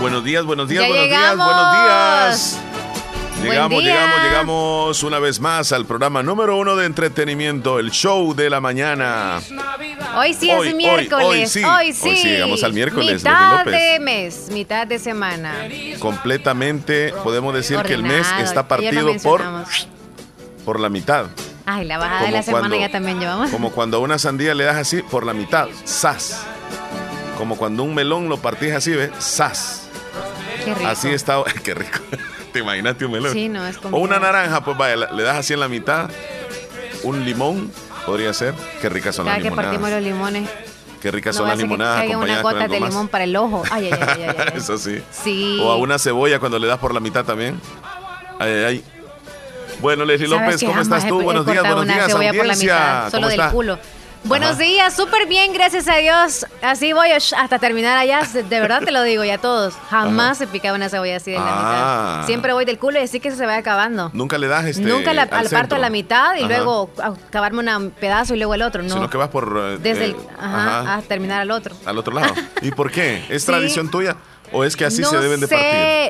Buenos días, buenos días, Ya buenos días, buenos días. Llegamos, día. llegamos, llegamos una vez más al programa número uno de entretenimiento, el show de la mañana. Hoy sí Hoy, es miércoles. hoy sí. Hoy sí. Hoy sí, llegamos al miércoles, Mitad López. de mes, mitad de semana. Completamente podemos decir que el mes está partido por, por la mitad. Ay, la bajada de la semana cuando- ya también llevamos. Como cuando a una sandía le das así por la mitad, sas. Como cuando un melón lo partís así, ¿ves? Sas. Qué rico. Así está, qué rico. ¿Te imaginaste un melón? Sí, no, es O una naranja, pues vaya, le das así en la mitad. Un limón, podría ser. Qué ricas son Cada las que partimos limonadas. los limones. Qué ricas No son las que limonadas caiga una gota de más. limón para el ojo. Ay, ay, ay, ay, ay. Eso sí. Sí. O a una cebolla cuando le das por la mitad también. Ay, ay, ay. Bueno, Leslie ¿Sabes López, que ¿cómo estás tú? Buenos días, buenos días, cebolla por la audiencia. mitad, solo ¿Cómo del está? culo. Buenos Ajá. días, súper bien, gracias a Dios. Así voy hasta terminar allá. De verdad te lo digo, ya todos. Jamás he picado una cebolla así de la Ah. mitad. Siempre voy del culo y así que se va acabando. Nunca le das este. Nunca la, al parto a la mitad y Ajá. luego acabarme un pedazo y luego el otro. No. Sino que vas por. eh, Desde eh, el. Ajá, a terminar al otro. al otro lado. ¿Y por qué? ¿Es Sí. tradición tuya? ¿O es que así no se deben de sé.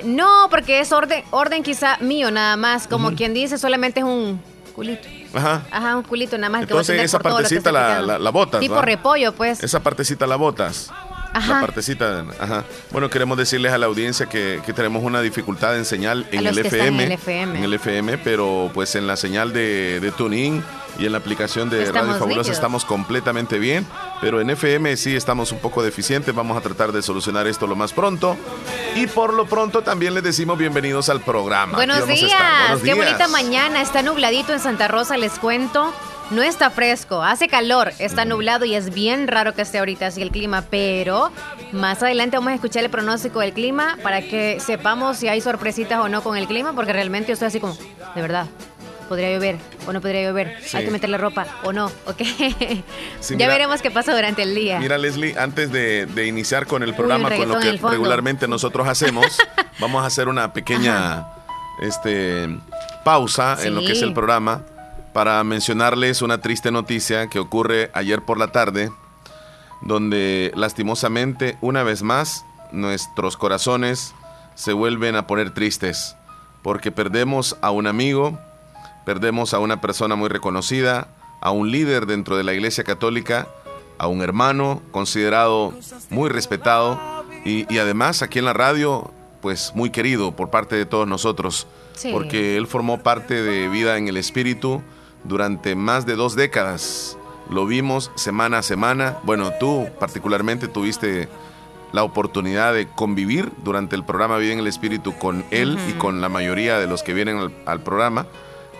partir? No, porque es orden, orden quizá mío nada más. Como quien dice, solamente es un culito. Ajá. Ajá, un culito nada más. que Entonces tener esa que partecita la, la, la botas. Tipo ¿va? repollo, pues. Esa partecita la botas. Ajá. La partecita, ajá. Bueno, queremos decirles a la audiencia que, que tenemos una dificultad en señal en el FM. en el FM. En el FM, pero pues en la señal de, de TuneIn y en la aplicación de Estamos Radio Fabulosa estamos completamente bien. Pero en FM sí estamos un poco deficientes. Vamos a tratar de solucionar esto lo más pronto. Y por lo pronto también les decimos bienvenidos al programa. Buenos días. Buenos Qué días. bonita mañana. Está nubladito en Santa Rosa, les cuento. No está fresco, hace calor, está nublado y es bien raro que esté ahorita así el clima, pero más adelante vamos a escuchar el pronóstico del clima para que sepamos si hay sorpresitas o no con el clima, porque realmente yo estoy así como, de verdad, podría llover o no podría llover, Sí. hay que meterle ropa o no, ok. Sí, ya mira- veremos qué pasa durante el día. Mira, Leslie, antes de, de iniciar con el programa, con lo que regularmente nosotros hacemos, vamos a hacer una pequeña este, pausa en lo que es el programa para mencionarles una triste noticia que ocurre ayer por la tarde, donde lastimosamente, una vez más, nuestros corazones se vuelven a poner tristes, porque perdemos a un amigo, perdemos a una persona muy reconocida, a un líder dentro de la Iglesia Católica, a un hermano considerado muy respetado y, y además aquí en la radio, pues muy querido por parte de todos nosotros, Sí. porque él formó parte de Vida en el Espíritu durante más de dos décadas. Lo vimos semana a semana. Bueno, tú particularmente tuviste la oportunidad de convivir durante el programa Vida en el Espíritu con él y con la mayoría de los que vienen al, al programa.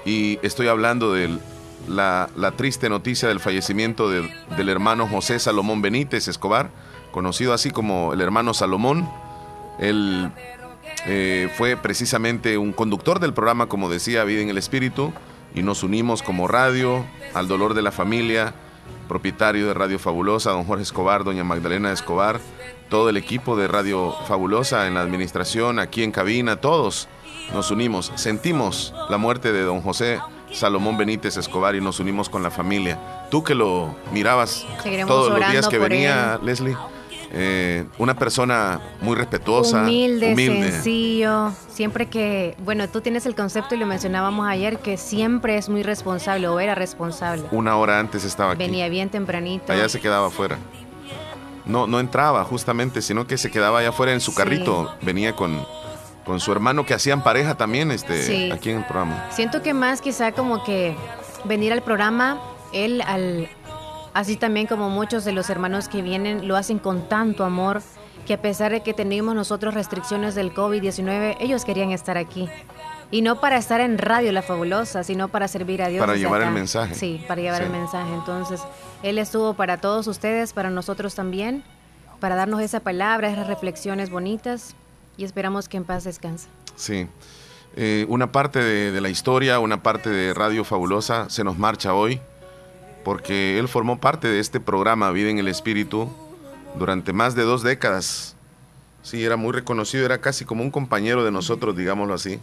Y estoy hablando de la, la triste noticia del fallecimiento de- del hermano José Salomón Benítez Escobar, conocido así como el hermano Salomón. Él eh, fue precisamente un conductor del programa, como decía, Vida en el Espíritu, y nos unimos como radio al dolor de la familia, propietario de Radio Fabulosa, don Jorge Escobar, doña Magdalena Escobar, todo el equipo de Radio Fabulosa en la administración, aquí en cabina, todos nos unimos, sentimos la muerte de don José Salomón Benítez Escobar y nos unimos con la familia. Tú que lo mirabas Seguiremos todos los días que venía, Leslie, eh, una persona muy respetuosa, Humilde, humilde. sencillo. Siempre que, bueno, tú tienes el concepto y lo mencionábamos ayer, que siempre es muy responsable o era responsable. Una hora antes estaba aquí. Venía bien tempranito. Allá se quedaba afuera. No, no entraba justamente, sino que se quedaba allá afuera en su Sí. carrito. Venía con, con su hermano que hacían pareja también este, Sí. aquí en el programa. Siento que más quizá como que venir al programa, él al así también como muchos de los hermanos que vienen lo hacen con tanto amor que a pesar de que teníamos nosotros restricciones del COVID-19, ellos querían estar aquí. Y no para estar en Radio La Fabulosa, sino para servir a Dios. Para llevar el mensaje. Sí, para llevar Sí. el mensaje. Entonces, Él estuvo para todos ustedes, para nosotros también, para darnos esa palabra, esas reflexiones bonitas y esperamos que en paz descanse. Sí. Eh, una parte de, de la historia, una parte de Radio Fabulosa se nos marcha hoy porque él formó parte de este programa Vida en el Espíritu durante más de dos décadas. Sí, era muy reconocido, era casi como un compañero de nosotros, digámoslo así.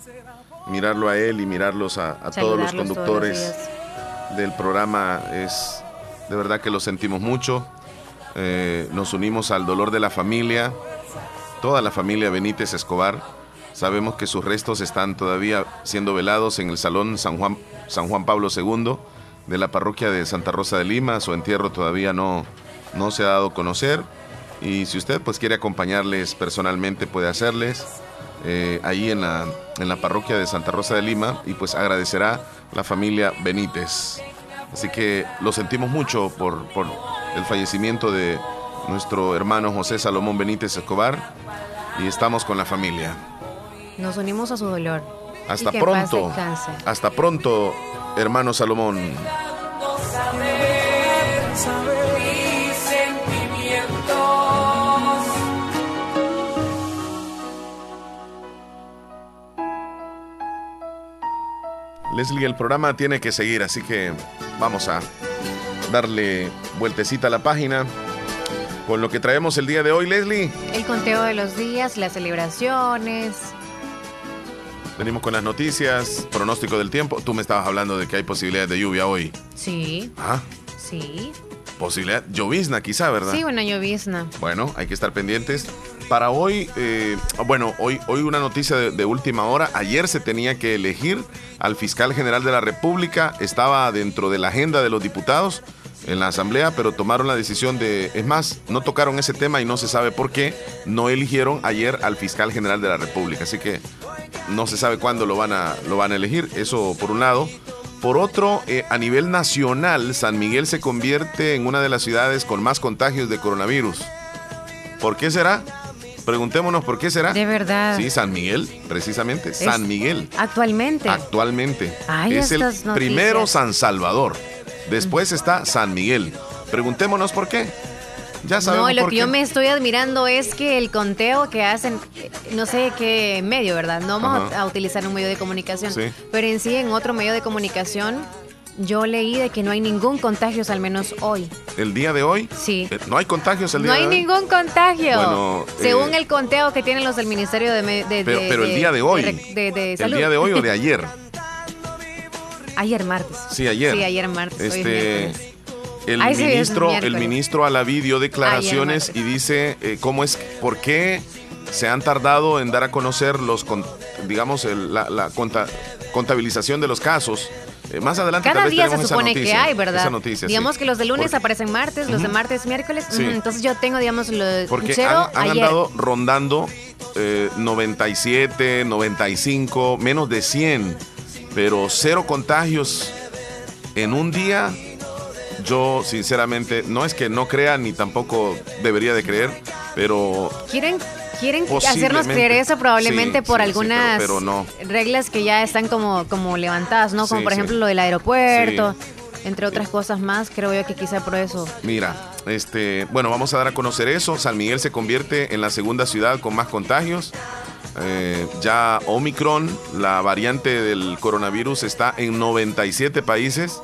Mirarlo a él y mirarlos a, a todos los Saludarlos todos los conductores del programa es de verdad que lo sentimos mucho. Eh, nos unimos al dolor de la familia, toda la familia Benítez Escobar. Sabemos que sus restos están todavía siendo velados en el Salón San Juan, San Juan Pablo II de la parroquia de Santa Rosa de Lima. Su entierro todavía no, no se ha dado a conocer. Y si usted pues quiere acompañarles personalmente puede hacerles eh, ahí en la, en la parroquia de Santa Rosa de Lima y pues agradecerá la familia Benítez. Así que lo sentimos mucho por, por el fallecimiento de nuestro hermano José Salomón Benítez Escobar y estamos con la familia. Nos unimos a su dolor. Hasta Y que pronto. Hasta pronto, hermano Salomón. Leslie, el programa tiene que seguir, así que vamos a darle vueltecita a la página con lo que traemos el día de hoy, Leslie. El conteo de los días, las celebraciones. Venimos con las noticias, pronóstico del tiempo. Tú me estabas hablando de que hay posibilidades de lluvia hoy. Sí, Ah, sí. posibilidad, llovizna quizá, ¿verdad? Sí, una llovizna. Bueno, hay que estar pendientes. Para hoy, eh, bueno, hoy, hoy una noticia de, de última hora. Ayer se tenía que elegir al fiscal general de la República. Estaba dentro de la agenda de los diputados en la Asamblea, pero tomaron la decisión de, es más, no tocaron ese tema y no se sabe por qué. No eligieron ayer al fiscal general de la República. Así que no se sabe cuándo lo van a, lo van a elegir. Eso por un lado. Por otro, eh, a nivel nacional, San Miguel se convierte en una de las ciudades con más contagios de coronavirus. ¿Por qué será? Preguntémonos por qué será. De verdad. Sí, San Miguel, precisamente. San Miguel. Actualmente. Actualmente. Ay, es el noticias. primero San Salvador. Después está San Miguel. Preguntémonos por qué. Ya sabemos No, lo por que qué. yo me estoy admirando es que el conteo que hacen, no sé qué medio, ¿verdad? No vamos Ajá. a, utilizar un medio de comunicación, Sí. pero en sí, en otro medio de comunicación, yo leí de que no hay ningún contagio, al menos hoy. El día de hoy. Sí. eh, No hay contagios el No día hay de hoy. ningún contagio. Bueno, según eh, el conteo que tienen los del Ministerio de, de- Pero, de- pero el día de hoy. de- el día de hoy o de ayer. ayer martes. Sí, ayer. Sí, ayer martes. hoy es Este. El Ay, sí, es ministro, el miércoles. ministro Alaví dio declaraciones Ayer y dice eh, cómo es, por qué se han tardado en dar a conocer los, con- digamos, el- la, la conta- contabilización de los casos. Eh, más adelante Cada tal vez día se supone que noticia, hay, ¿verdad? Esa noticia, sí. digamos que los de lunes Porque- aparecen martes, los de martes miércoles. Sí. ujú, Entonces yo tengo, digamos, los Porque cero han, han ayer. andado rondando eh, 97, 95, menos de 100, pero cero contagios en un día. Yo sinceramente no es que no crea ni tampoco debería de creer, pero Quieren, quieren hacernos creer eso probablemente Sí, por sí, sí, algunas pero- pero no. reglas que ya están como, como levantadas, ¿no? Como por ejemplo lo del aeropuerto, entre otras cosas más. Creo yo que quizá por eso. Mira, este, bueno, vamos a dar a conocer eso. San Miguel se convierte en la segunda ciudad con más contagios. Eh, ya Omicron, la variante del coronavirus, está en 97 países.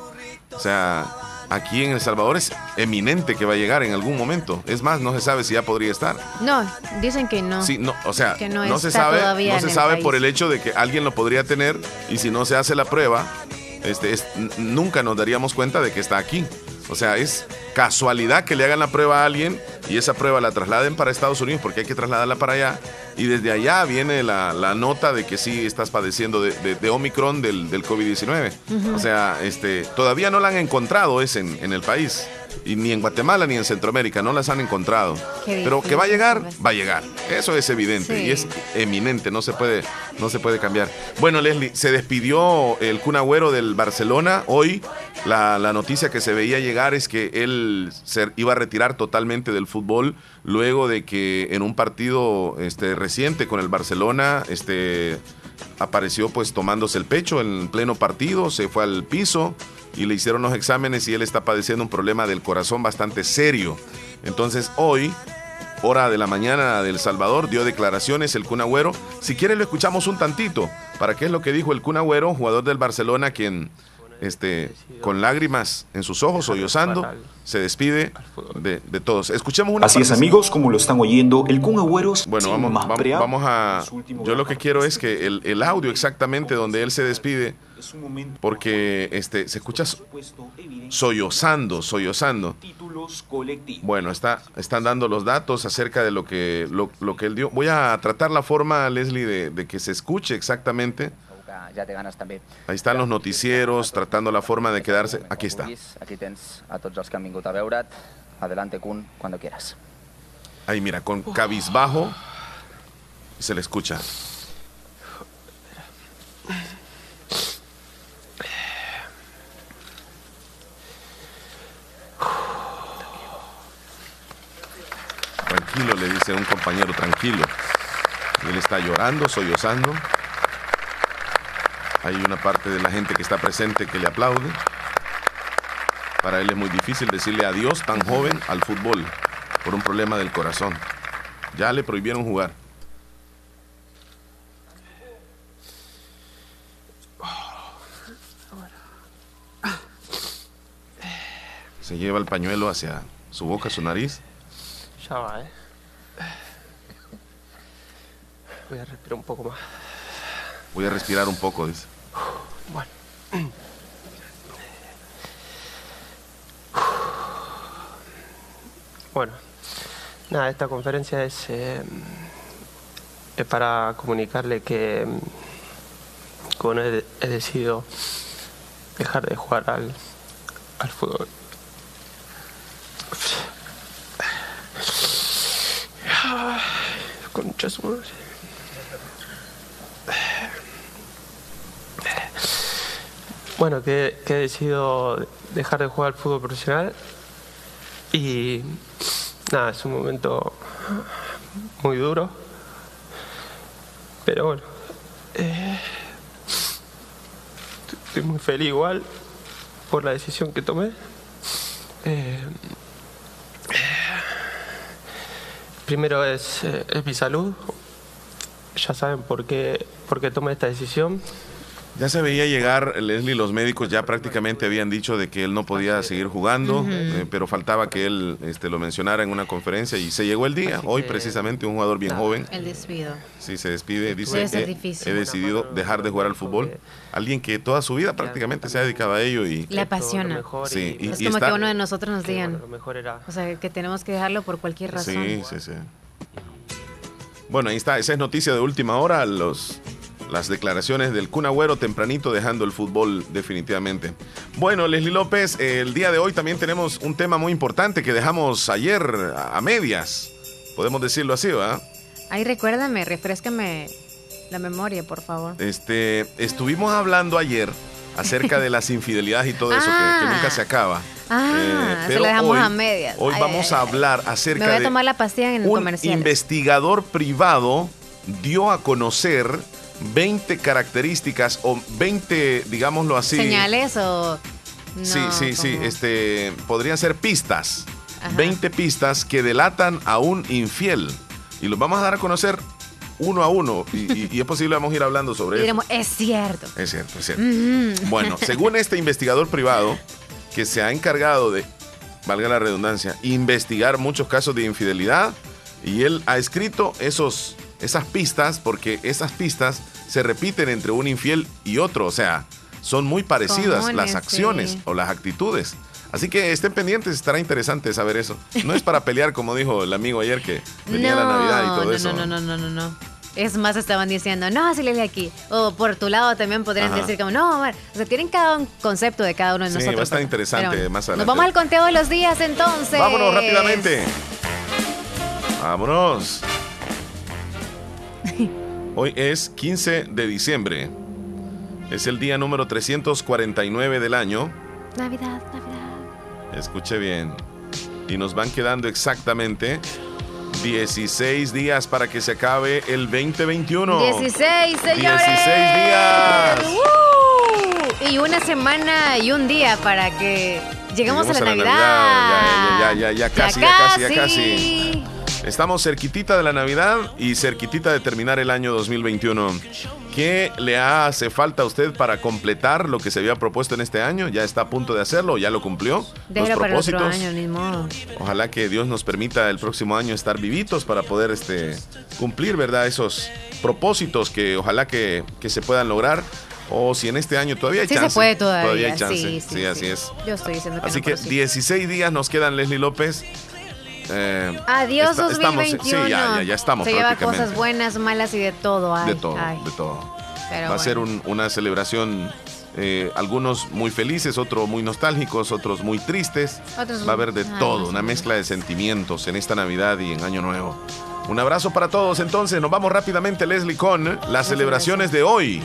O sea, aquí en El Salvador es eminente que va a llegar en algún momento. Es más, no se sabe si ya podría estar. No, dicen que no. Sí, no, o sea, Que no no, se sabe, todavía no se sabe país. por el hecho de que alguien lo podría tener y si no se hace la prueba, este, es- nunca nos daríamos cuenta de que está aquí. O sea, es casualidad que le hagan la prueba a alguien y esa prueba la trasladen para Estados Unidos porque hay que trasladarla para allá y desde allá viene la, la nota de que sí estás padeciendo de, de- de Omicron del, del COVID-19. O sea, este, todavía no la han encontrado es en, en el país. Y ni en Guatemala ni en Centroamérica no las han encontrado. Pero que va a llegar, pues. va a llegar. Eso es evidente Sí. y es eminente, no se puede, no se puede cambiar. Bueno, Leslie, se despidió el Kun Agüero del Barcelona. Hoy la, la noticia que se veía llegar es que él se iba a retirar totalmente del fútbol luego de que en un partido este, reciente con el Barcelona este, apareció pues tomándose el pecho en pleno partido, se fue al piso y le hicieron los exámenes y él está padeciendo un problema del corazón bastante serio. Entonces hoy, hora de la mañana del Salvador, dio declaraciones el Kun Si quiere lo escuchamos un tantito, para qué es lo que dijo el Kun jugador del Barcelona, quien este, con lágrimas en sus ojos, sollozando, se despide de, todos. Escuchemos una Así es, amigos, como lo están oyendo, el Kun Agüero. Bueno, vamos, vamos, a. Yo lo que quiero es que el, el audio exactamente donde él se despide porque este, se escucha sollozando, sollozando. Bueno, está, están dando los datos acerca de lo que, lo, que él dio. Voy a tratar la forma, Leslie, de, que se escuche exactamente. Ahí están los noticieros tratando la forma de quedarse. Aquí está. Aquí tens a todos los que han a veure't. Adelante, Kun, cuando quieras. Ahí mira, con cabizbajo se le escucha. Tranquilo, le dice un compañero, tranquilo. Él está llorando, sollozando. Hay una parte de la gente que está presente que le aplaude. Para él es muy difícil decirle adiós tan joven al fútbol por un problema del corazón. Ya le prohibieron jugar. Se lleva el pañuelo hacia su boca, su nariz. Ya va, ¿eh? Voy a respirar un poco más. Voy a respirar un poco, dice. Bueno. Bueno, nada, esta conferencia es, eh, es para comunicarle que, con he, he decidido dejar de jugar al, al fútbol. Concha su madre. Bueno, que, he decidido dejar de jugar al fútbol profesional y nada, es un momento muy duro, pero bueno, eh, estoy muy feliz igual por la decisión que tomé. Eh, primero es, eh, es, mi salud. Ya saben por qué, por qué tomé esta decisión. Ya se veía llegar, Leslie, los médicos ya prácticamente habían dicho de que él no podía seguir jugando, eh, pero faltaba que él este, lo mencionara en una conferencia y se llegó el día. Hoy precisamente un jugador bien joven. El despido. Sí, se despide, dice, he decidido dejar de jugar al fútbol. Alguien que toda su vida prácticamente se ha dedicado a ello y... Le apasiona. Sí, y, es como que uno de nosotros nos digan, o sea, que tenemos que dejarlo por cualquier razón. Sí, sí, sí. Bueno, ahí está, esa es noticia de última hora. Los las declaraciones del Kun tempranito dejando el fútbol definitivamente. Bueno, Leslie López, el día de hoy también tenemos un tema muy importante que dejamos ayer a medias. Podemos decirlo así, ¿verdad? Ay, recuérdame, refrescame la memoria, por favor. Este, estuvimos hablando ayer acerca de las infidelidades y todo eso que, nunca se acaba. Ah, eh, pero se lo dejamos a medias. Hoy vamos a hablar acerca Me voy a tomar la pastilla en el un investigador privado dio a conocer 20 características o 20, digámoslo así. Señales o... sí, sí, sí, este, podrían ser pistas. 20 pistas que delatan a un infiel. Y los vamos a dar a conocer uno a uno. Y, es posible vamos a ir hablando sobre eso. Es cierto. Es cierto, es cierto. Bueno, según este investigador privado que se ha encargado de, valga la redundancia, investigar muchos casos de infidelidad, y él ha escrito esos, esas pistas porque esas pistas se repiten entre un infiel y otro, o sea, son muy parecidas las acciones o las actitudes. Así que estén pendientes, estará interesante saber eso. No es para pelear, como dijo el amigo ayer que venía la Navidad y todo no, eso. No, no, no, no, no. Es más, estaban diciendo, no, si le aquí. O por tu lado también podrían decir como, no, o sea, tienen cada un concepto de cada uno de sí, nosotros. va a estar interesante más adelante. Nos vamos al conteo de los días entonces. Vámonos rápidamente. Vámonos. Hoy es 15 de diciembre. Es el día número 349 del año. Navidad, Navidad. Escuche bien. Y nos van quedando exactamente 16 días para que se acabe el 2021. 16, señores. 16 días. ¡Woo! Y una semana y un día para que lleguemos a la Navidad. Ya, ya, ya, ya, casi, ya casi, ya casi. Estamos cerquitita de la Navidad y cerquitita de terminar el año 2021. ¿Qué le hace falta a usted para completar lo que se había propuesto en este año? ¿Ya está a punto de hacerlo? ¿Ya lo cumplió? Déjalo para el otro año, ni modo. Ojalá que Dios nos permita el próximo año estar vivitos para poder este, cumplir, ¿verdad? Esos propósitos que ojalá que, que se puedan lograr. O si en este año todavía hay sí chance. se puede todavía. Todavía hay chance. Sí, Sí, sí, así sí. es. Yo estoy diciendo que Así no, que pero sí. 16 días nos quedan, Leslie López. Eh, Adiós esta- estamos- 2021. sí, ya, ya, ya estamos Se lleva cosas buenas, malas y de todo. Ay, de todo, ay. de todo. Pero Va a ser un- una celebración, eh, algunos muy felices, otros muy nostálgicos, otros muy tristes. Otros- Va a haber de ah, todo, una mezcla de sentimientos en esta Navidad y en Año Nuevo. Un abrazo para todos. Entonces, nos vamos rápidamente, Leslie, con las celebraciones de hoy.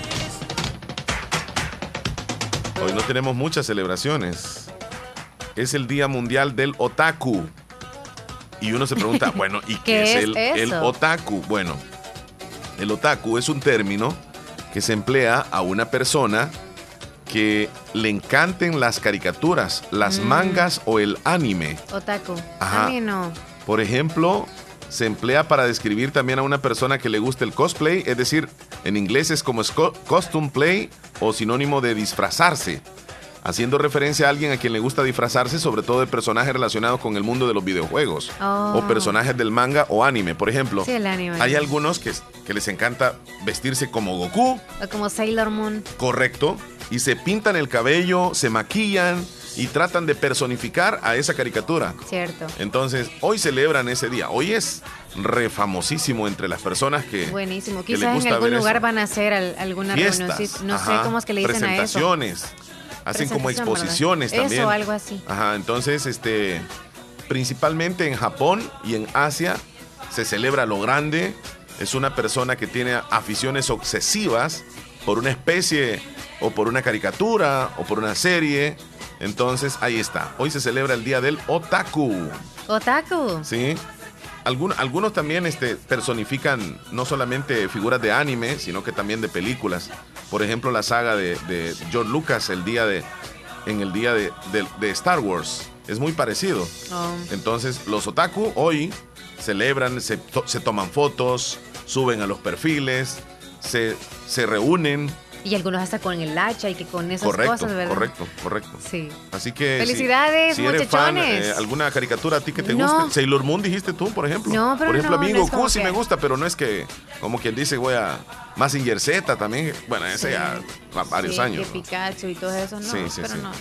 Hoy no tenemos muchas celebraciones. Es el Día Mundial del Otaku. Y uno se pregunta, bueno, ¿y qué, ¿Qué es, el, el otaku? Bueno, el otaku es un término que se emplea a una persona que le encanten las caricaturas, las Mm. mangas o el anime. Otaku. Ajá. A mí no. Por ejemplo, se emplea para describir también a una persona que le gusta el cosplay, es decir, en inglés es como costume play o sinónimo de disfrazarse, haciendo referencia a alguien a quien le gusta disfrazarse, sobre todo de personajes relacionados con el mundo de los videojuegos Oh. o personajes del manga o anime. Por ejemplo, Sí, el anime. hay algunos que, que les encanta vestirse como Goku, O como Sailor Moon. correcto, y se pintan el cabello, se maquillan y tratan de personificar a esa caricatura. Cierto. Entonces, hoy celebran ese día. Hoy es refamosísimo entre las personas que, Buenísimo. que les Quizás en gusta algún lugar eso. van a hacer al- alguna reunión. fiestas. sí, No sé cómo es que le dicen a eso. presentaciones. Hacen como exposiciones Eso, también. algo así. Ajá, entonces, este, principalmente en Japón y en Asia se celebra lo grande. Es una persona que tiene aficiones obsesivas por una especie o por una caricatura o por una serie. Entonces, ahí está. Hoy se celebra el Día del Otaku. Otaku. ¿sí? Algun- algunos también este, personifican no solamente figuras de anime, sino que también de películas. Por ejemplo, la saga de, de George Lucas el día de, en el día de, de- de Star Wars. Es muy parecido. Oh. Entonces, los otaku hoy celebran, se, to- se toman fotos, suben a los perfiles, se, se reúnen. Y algunos hasta con el hacha y que con esas Correcto, cosas, ¿verdad? correcto, correcto. Sí. Así que. si- Felicidades, si, eres fan, muchachones. eh, ¿Alguna caricatura a ti que te No. guste? Sailor Moon dijiste tú, por ejemplo. No, pero Por ejemplo, no, a mí no Goku sí que- me gusta, pero no es que, como quien dice, voy a. Mazinger Z también. Bueno, ese Sí. ya va varios Sí, años. Pikachu y todo eso, no. Sí, sí, pero no.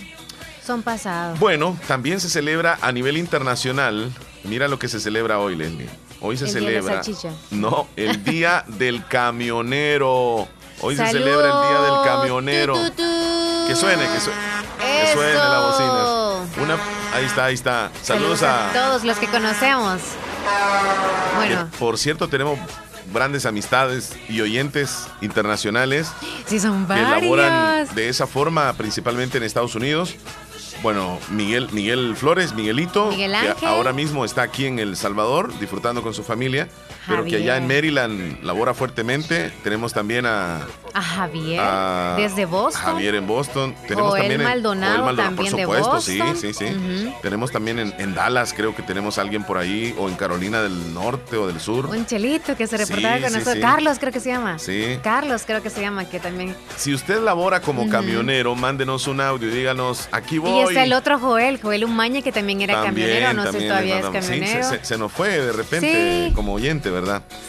Son pasados. Bueno, también se celebra a nivel internacional. Mira lo que se celebra hoy, Leslie. Hoy se El día de la celebra. No, el día del camionero. Hoy se celebra el día del camionero. Tu, tu, tu. Que suene, que suene. Que suene la bocina. Una, ahí está, ahí está. Saludos, a, todos los que conocemos. Bueno, que, por cierto, tenemos grandes amistades y oyentes internacionales sí son que elaboran de esa forma, principalmente en Estados Unidos. Bueno, Miguel, Miguel Flores, Miguelito, Miguel que Ángel. ahora mismo está aquí en El Salvador disfrutando con su familia, pero que allá en. Maryland labora fuertemente. Tenemos también a, A Javier, a desde Boston. Javier en Boston. Tenemos Joel también en- Maldonado Joel también por de sí, Boston. sí, sí. Ujú. Tenemos también en, en Dallas, creo que tenemos alguien por ahí, o en Carolina del Norte o del Sur. Un chelito que se Sí, reportaba con sí, nosotros. sí. Carlos creo que se llama. Sí. Carlos creo que se llama, que también. Si usted labora como camionero, mándenos un audio y díganos, aquí voy. Y está el otro Joel, Joel Umaña, que también era También, camionero. No sé también si todavía es sí, camionero. se, se- se nos fue de repente Sí. como oyente, ¿verdad?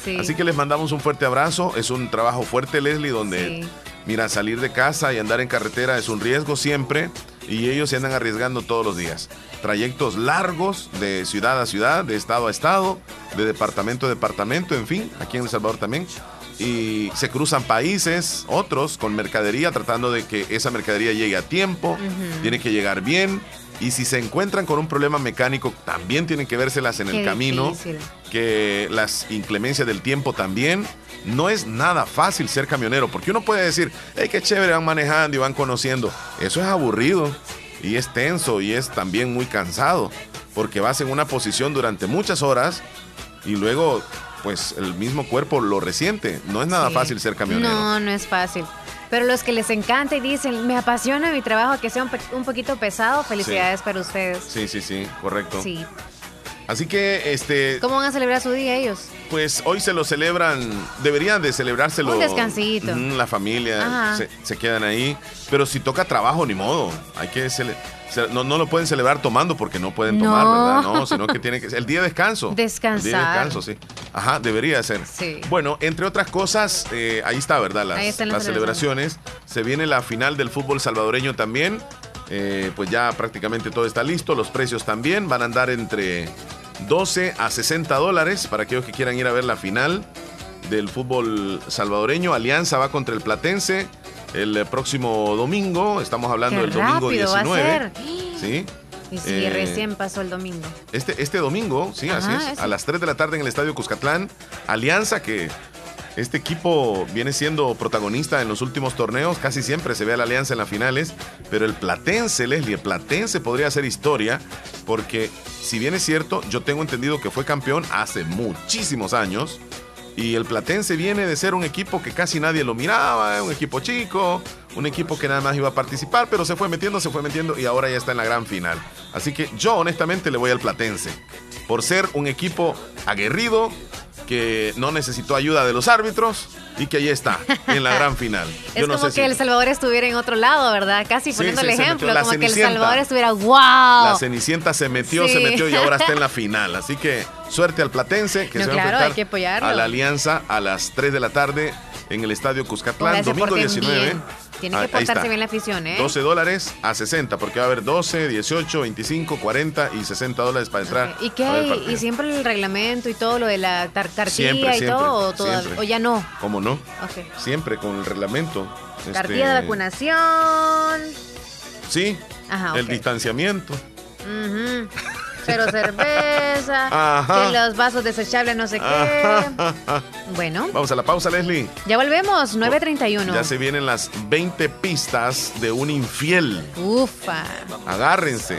Sí. Así que les mandamos un fuerte abrazo. Es un trabajo fuerte, Leslie, donde, Sí. mira, salir de casa y andar en carretera es un riesgo siempre. Y ellos se andan arriesgando todos los días. Trayectos largos de ciudad a ciudad, de estado a estado, de departamento a departamento, en fin, aquí en El Salvador también. Y se cruzan países, otros, con mercadería, tratando de que esa mercadería llegue a tiempo, tiene que llegar bien. Y si se encuentran con un problema mecánico, también tienen que vérselas en Qué el camino difícil. que las inclemencias del tiempo también. No es nada fácil ser camionero, porque uno puede decir, hey, qué chévere, van manejando y van conociendo. Eso es aburrido y es tenso y es también muy cansado, porque vas en una posición durante muchas horas y luego pues el mismo cuerpo lo resiente. No es nada Sí. fácil ser camionero. No, no es fácil. Pero los que les encanta y dicen, me apasiona mi trabajo, que sea un, un poquito pesado, felicidades para ustedes. Sí, sí, sí, correcto. Sí. Así que, este, ¿Cómo van a celebrar su día ellos? Pues hoy se lo celebran, deberían de celebrárselo. Un descansito. La familia se, se quedan ahí. Pero si toca trabajo, ni modo. Hay que cele- ce- no, no lo pueden celebrar tomando porque no pueden tomar, No. ¿verdad? No, sino que tiene que el día de descanso. Descansar. El día de descanso, sí. Ajá, debería ser. Sí. Bueno, entre otras cosas, eh, ahí está, ¿verdad? Las, Ahí están las las celebraciones. Se viene la final del fútbol salvadoreño también. Eh, pues ya prácticamente todo está listo. Los precios también van a andar entre 12 a 60 dólares para aquellos que quieran ir a ver la final del fútbol salvadoreño. Alianza va contra el Platense el eh, próximo domingo. Estamos hablando Qué del domingo rápido va a 19. ser. Sí. Y si Eh, recién pasó el domingo. este, este domingo, sí, así es. eso. A las 3 de la tarde en el Estadio Cuscatlán. Alianza que este equipo viene siendo protagonista en los últimos torneos. Casi siempre se ve a la Alianza en las finales. Pero el Platense, Leslie, el Platense podría hacer historia. Porque si bien es cierto, yo tengo entendido que fue campeón hace muchísimos años. Y el Platense viene de ser un equipo que casi nadie lo miraba, un equipo chico, un equipo que nada más iba a participar, pero se fue metiendo, se fue metiendo y ahora ya está en la gran final. Así que yo honestamente le voy al Platense, por ser un equipo aguerrido, que no necesitó ayuda de los árbitros y que ahí está, en la gran final. Es como que El Salvador estuviera en otro lado, ¿verdad? Casi Sí, poniendo sí, el ejemplo, como que El. Salvador estuviera, wow. La Cenicienta se metió, se metió y ahora está en la final. Así que suerte al Platense que No, se va a enfrentar que a la Alianza a las 3 de la tarde en el Estadio Cuscatlán, domingo porten 19. bien. Tiene Ah, que portarse bien la afición, ¿eh? 12 dólares a 60, porque va a haber 12, 18, 25, 40 y 60 dólares para entrar. ¿Y qué hay? ¿Y siempre el reglamento y todo lo de la tar- cartilla Siempre, y siempre, todo? ¿O, toda- o ya no? ¿Cómo no? Ok. Siempre con el reglamento. Cartilla de Este, vacunación. Sí, Ajá, el distanciamiento. Ujú. Cero cerveza. Ajá. Que los vasos desechables no sé qué. Ajá. Bueno, Vamos a la pausa, Leslie. ya volvemos. 9.31. Ya se vienen las 20 pistas de un infiel. Ufa. Agárrense.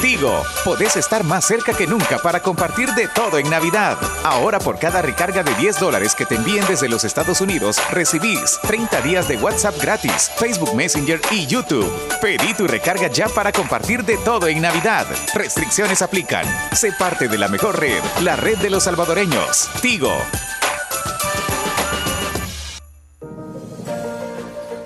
Contigo, podés estar más cerca que nunca para compartir de todo en Navidad. Ahora por cada recarga de 10 dólares que te envíen desde los Estados Unidos, recibís 30 días de WhatsApp gratis, Facebook Messenger y YouTube. Pedí tu recarga ya para compartir de todo en Navidad. Restricciones aplican. Sé parte de la mejor red, la red de los salvadoreños. Tigo.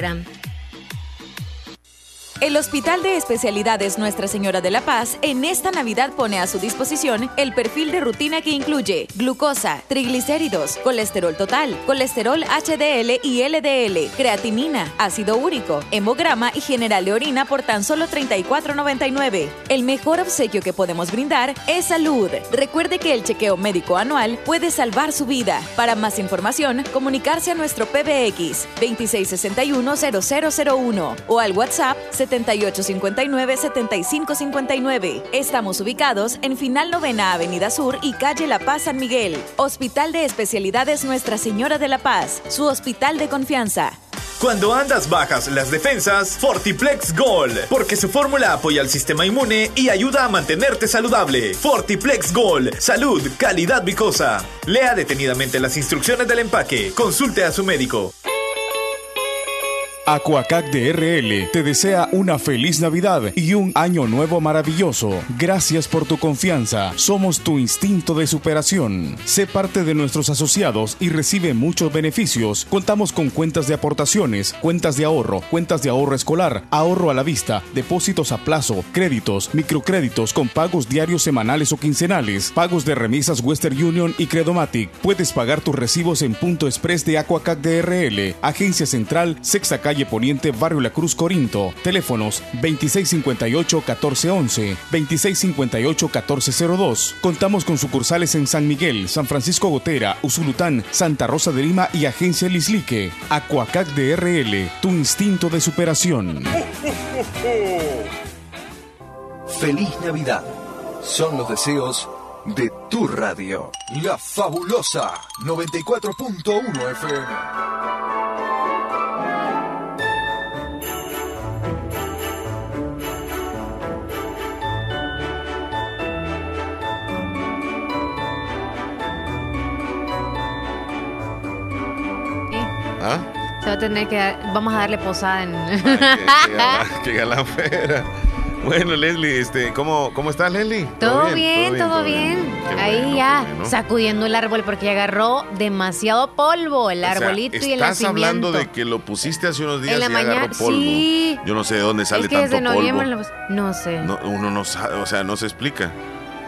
Instagram. El Hospital de Especialidades Nuestra Señora de la Paz en esta Navidad pone a su disposición el perfil de rutina que incluye glucosa, triglicéridos, colesterol total, colesterol HDL y LDL, creatinina, ácido úrico, hemograma y general de orina por tan solo $34.99. El mejor obsequio que podemos brindar es salud. Recuerde que el chequeo médico anual puede salvar su vida. Para más información, comunicarse a nuestro PBX 2661-0001 o al WhatsApp 7859-7559. Estamos ubicados en Final Novena Avenida Sur y Calle La Paz San Miguel. Hospital de Especialidades Nuestra Señora de la Paz, su hospital de confianza. Cuando andas bajas las defensas, Fortiplex Gold, porque su fórmula apoya al sistema inmune y ayuda a mantenerte saludable. Fortiplex Gold, salud, calidad vicosa. Lea detenidamente las instrucciones del empaque. Consulte a su médico. Aquacac DRL te desea una feliz Navidad y un año nuevo maravilloso. Gracias por tu confianza. Somos tu instinto de superación. Sé parte de nuestros asociados y recibe muchos beneficios. Contamos con cuentas de aportaciones, cuentas de ahorro, cuentas de ahorro escolar, ahorro a la vista, depósitos a plazo, créditos, microcréditos con pagos diarios, semanales o quincenales, pagos de remisas Western Union y Credomatic. Puedes pagar tus recibos en punto express de Aquacac DRL, Agencia Central, Sexta Calle Poniente, Barrio La Cruz, Corinto. Teléfonos 2658-1411, 2658-1402. Contamos con sucursales en San Miguel, San Francisco Gotera, Usulután, Santa Rosa de Lima y Agencia Lislique. Aquacac DRL, tu instinto de superación. Feliz Navidad. Son los deseos de tu radio. La fabulosa 94.1 FM. ¿Ah? Se va a tener que dar- vamos a darle posada en. Qué galán, qué galán. Bueno, Leslie, este, ¿cómo, ¿cómo estás, Leslie? Todo bien, todo bien. Qué Ahí bueno, ya, qué bueno. sacudiendo el árbol porque agarró demasiado polvo el O sea, arbolito y el Estás nacimiento. hablando de que lo pusiste hace unos días En la y agarró mañana, polvo. sí. Yo no sé de dónde sale es que tanto desde noviembre, polvo. lo- no sé. No, uno no sabe, o sea, no se explica.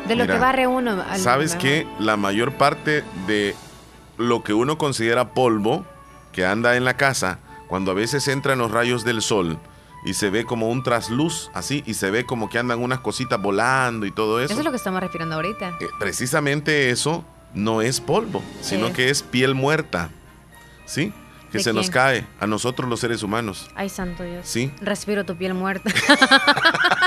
de lo Mira, que barre uno. al- ¿Sabes qué? La mayor parte de lo que uno considera polvo que anda en la casa, cuando a veces entran los rayos del sol y se ve como un trasluz así y se ve como que andan unas cositas volando y todo eso. Eso es lo que estamos respirando ahorita. Eh, precisamente eso no es polvo, sino es? que es piel muerta. ¿Sí? Que ¿De se nos cae a nosotros los seres humanos. Ay, santo Dios. Sí. Respiro tu piel muerta.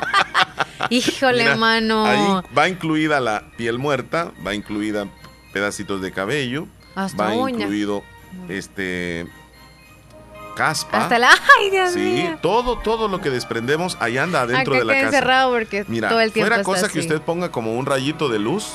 Híjole, Mira, mano. Ahí va incluida la piel muerta, va incluida pedacitos de cabello, Hasta va uña. incluido este caspa. Hasta la. Ay, Dios Sí, mío. todo, todo lo que desprendemos ahí anda adentro Acá de la casa. encerrado porque Mira, todo el tiempo fuera cosa que usted ponga como un rayito de luz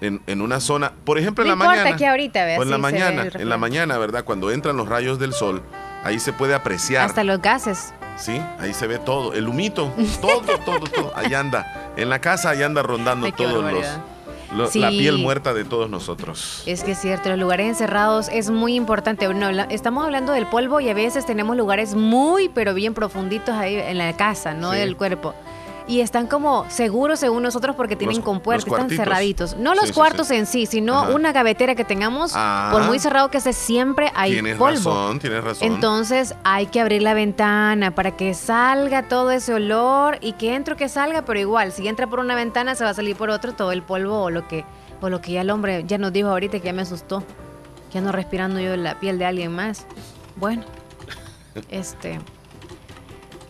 en, en una zona, por ejemplo en la importa, mañana. aquí ahorita, o en la mañana, en la mañana, ¿verdad? Cuando entran los rayos del sol, ahí se puede apreciar. Hasta los gases. Sí, ahí se ve todo, el humito, todo, todo, todo, ahí anda. En la casa ahí anda rondando Ay, todos los. Lo- Sí. la piel muerta de todos nosotros. Es que es cierto, los lugares encerrados es muy importante. Habla- estamos hablando del polvo y a veces tenemos lugares muy, pero bien profunditos ahí en la casa, no Sí. del cuerpo. Y están como seguros según nosotros porque tienen Los- compuertas, están cerraditos. No los Sí, cuartos sí. en sí, sino Ajá. una gavetera que tengamos, Ah. por muy cerrado que esté, siempre hay tienes polvo. razón, tienes razón. Entonces hay que abrir la ventana para que salga todo ese olor y que entre o que salga, pero igual, si entra por una ventana se va a salir por otro todo el polvo o lo que, o lo que ya el hombre ya nos dijo ahorita que ya me asustó. Que ando respirando yo la piel de alguien más. Bueno, este.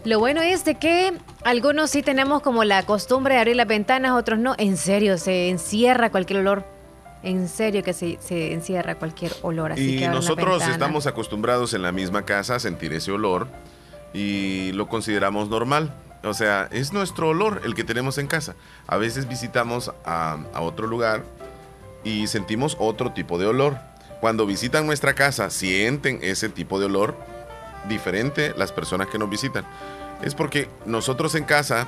Lo bueno es de que algunos sí tenemos como la costumbre de abrir las ventanas, otros no. En serio, se encierra cualquier olor. En serio que se, se encierra cualquier olor. Así y que nosotros estamos acostumbrados en la misma casa a sentir ese olor y lo consideramos normal. O sea, es nuestro olor el que tenemos en casa. A veces visitamos a, a otro lugar y sentimos otro tipo de olor. Cuando visitan nuestra casa, sienten ese tipo de olor diferente las personas que nos visitan. Es porque nosotros en casa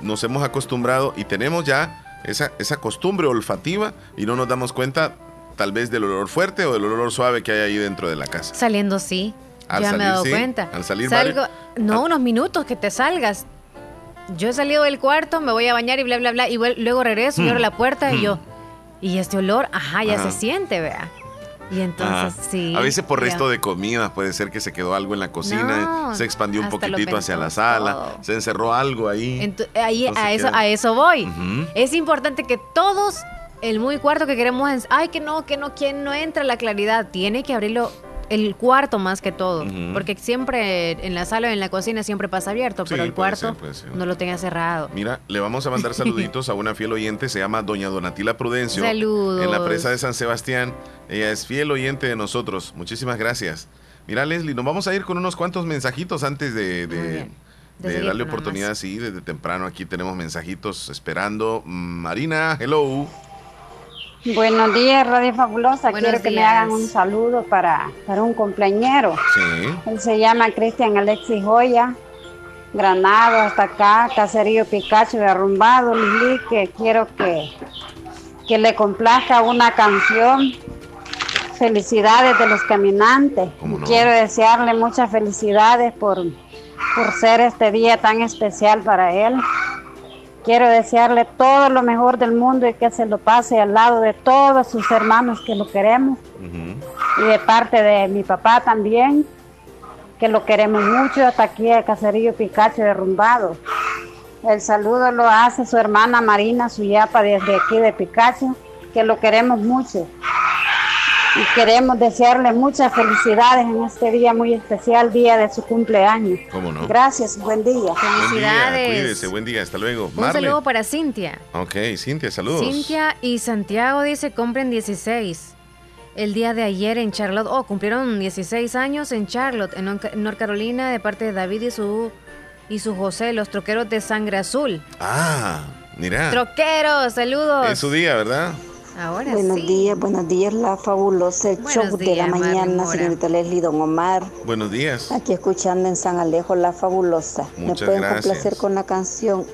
nos hemos acostumbrado y tenemos ya esa, esa costumbre olfativa y no nos damos cuenta tal vez del olor fuerte o del olor suave que hay ahí dentro de la casa. Saliendo sí. Al ya me he dado sí. cuenta. Al salir, Salgo, no, unos minutos que te salgas. Yo he salido del cuarto, me voy a bañar y bla, bla, bla. Y luego regreso y Hmm. abro la puerta y Hmm. yo. Y este olor, ajá, ya Ajá. se siente, vea. Y entonces, Ajá. sí. A veces por resto de comida puede ser que se quedó algo en la cocina, No, se expandió un poquitito hacia la sala, todo. se encerró algo ahí. Ahí, Entonces a, eso, queda- a eso voy. Es importante que todos, el muy cuarto que queremos, ay, que no, que no, que no entra la claridad. Tiene que abrirlo el cuarto más que todo. Porque siempre en la sala o en la cocina siempre pasa abierto, Sí, pero el cuarto ser, puede ser. no lo tenga cerrado. Mira, le vamos a mandar saluditos a una fiel oyente, se llama Doña Donatila Prudencio. Saludos. En la presa de San Sebastián. Ella es fiel oyente de nosotros. Muchísimas gracias. Mira, Leslie, nos vamos a ir con unos cuantos mensajitos antes de, de- darle oportunidad. Sí, desde temprano aquí tenemos mensajitos esperando. Marina, hello. Buenos días, Radio Fabulosa. Buenos Quiero que me hagan un saludo para, para un compañero. Sí. Él se llama Cristian Alexis Joya, Granado, hasta acá, Caserío Picacho de Arrumbado, Lili, que quiero que, que le complazca una canción. Felicidades de los caminantes. Quiero desearle muchas felicidades por, por ser este día tan especial para él. Quiero desearle todo lo mejor del mundo y que se lo pase al lado de todos sus hermanos que lo queremos y de parte de mi papá también, que lo queremos mucho, hasta aquí a Caserío Picacho derrumbado. El saludo lo hace su hermana Marina Suyapa desde aquí de Picacho, que lo queremos mucho. Y queremos desearle muchas felicidades en este día muy especial, día de su cumpleaños. ¿Cómo no? Gracias, buen día. Buen día, Felicidades. cuídese, buen día, hasta luego. Un Marle. saludo para Cintia. Ok, Cintia, saludos. Cintia y Santiago dice compren 16. El día de ayer en Charlotte, oh, cumplieron 16 años en Charlotte, en Nor- North Carolina, de parte de David y su y su José, los troqueros de sangre azul. Ah, mira. Troqueros, saludos. Es su día, ¿verdad? Ahora Buenos sí. días, buenos días, la fabulosa el Buenos show de la mañana, señorita Leslie, don Omar. Buenos días. Aquí escuchando en San Alejo, la fabulosa. Muchas Me pueden gracias. complacer con la canción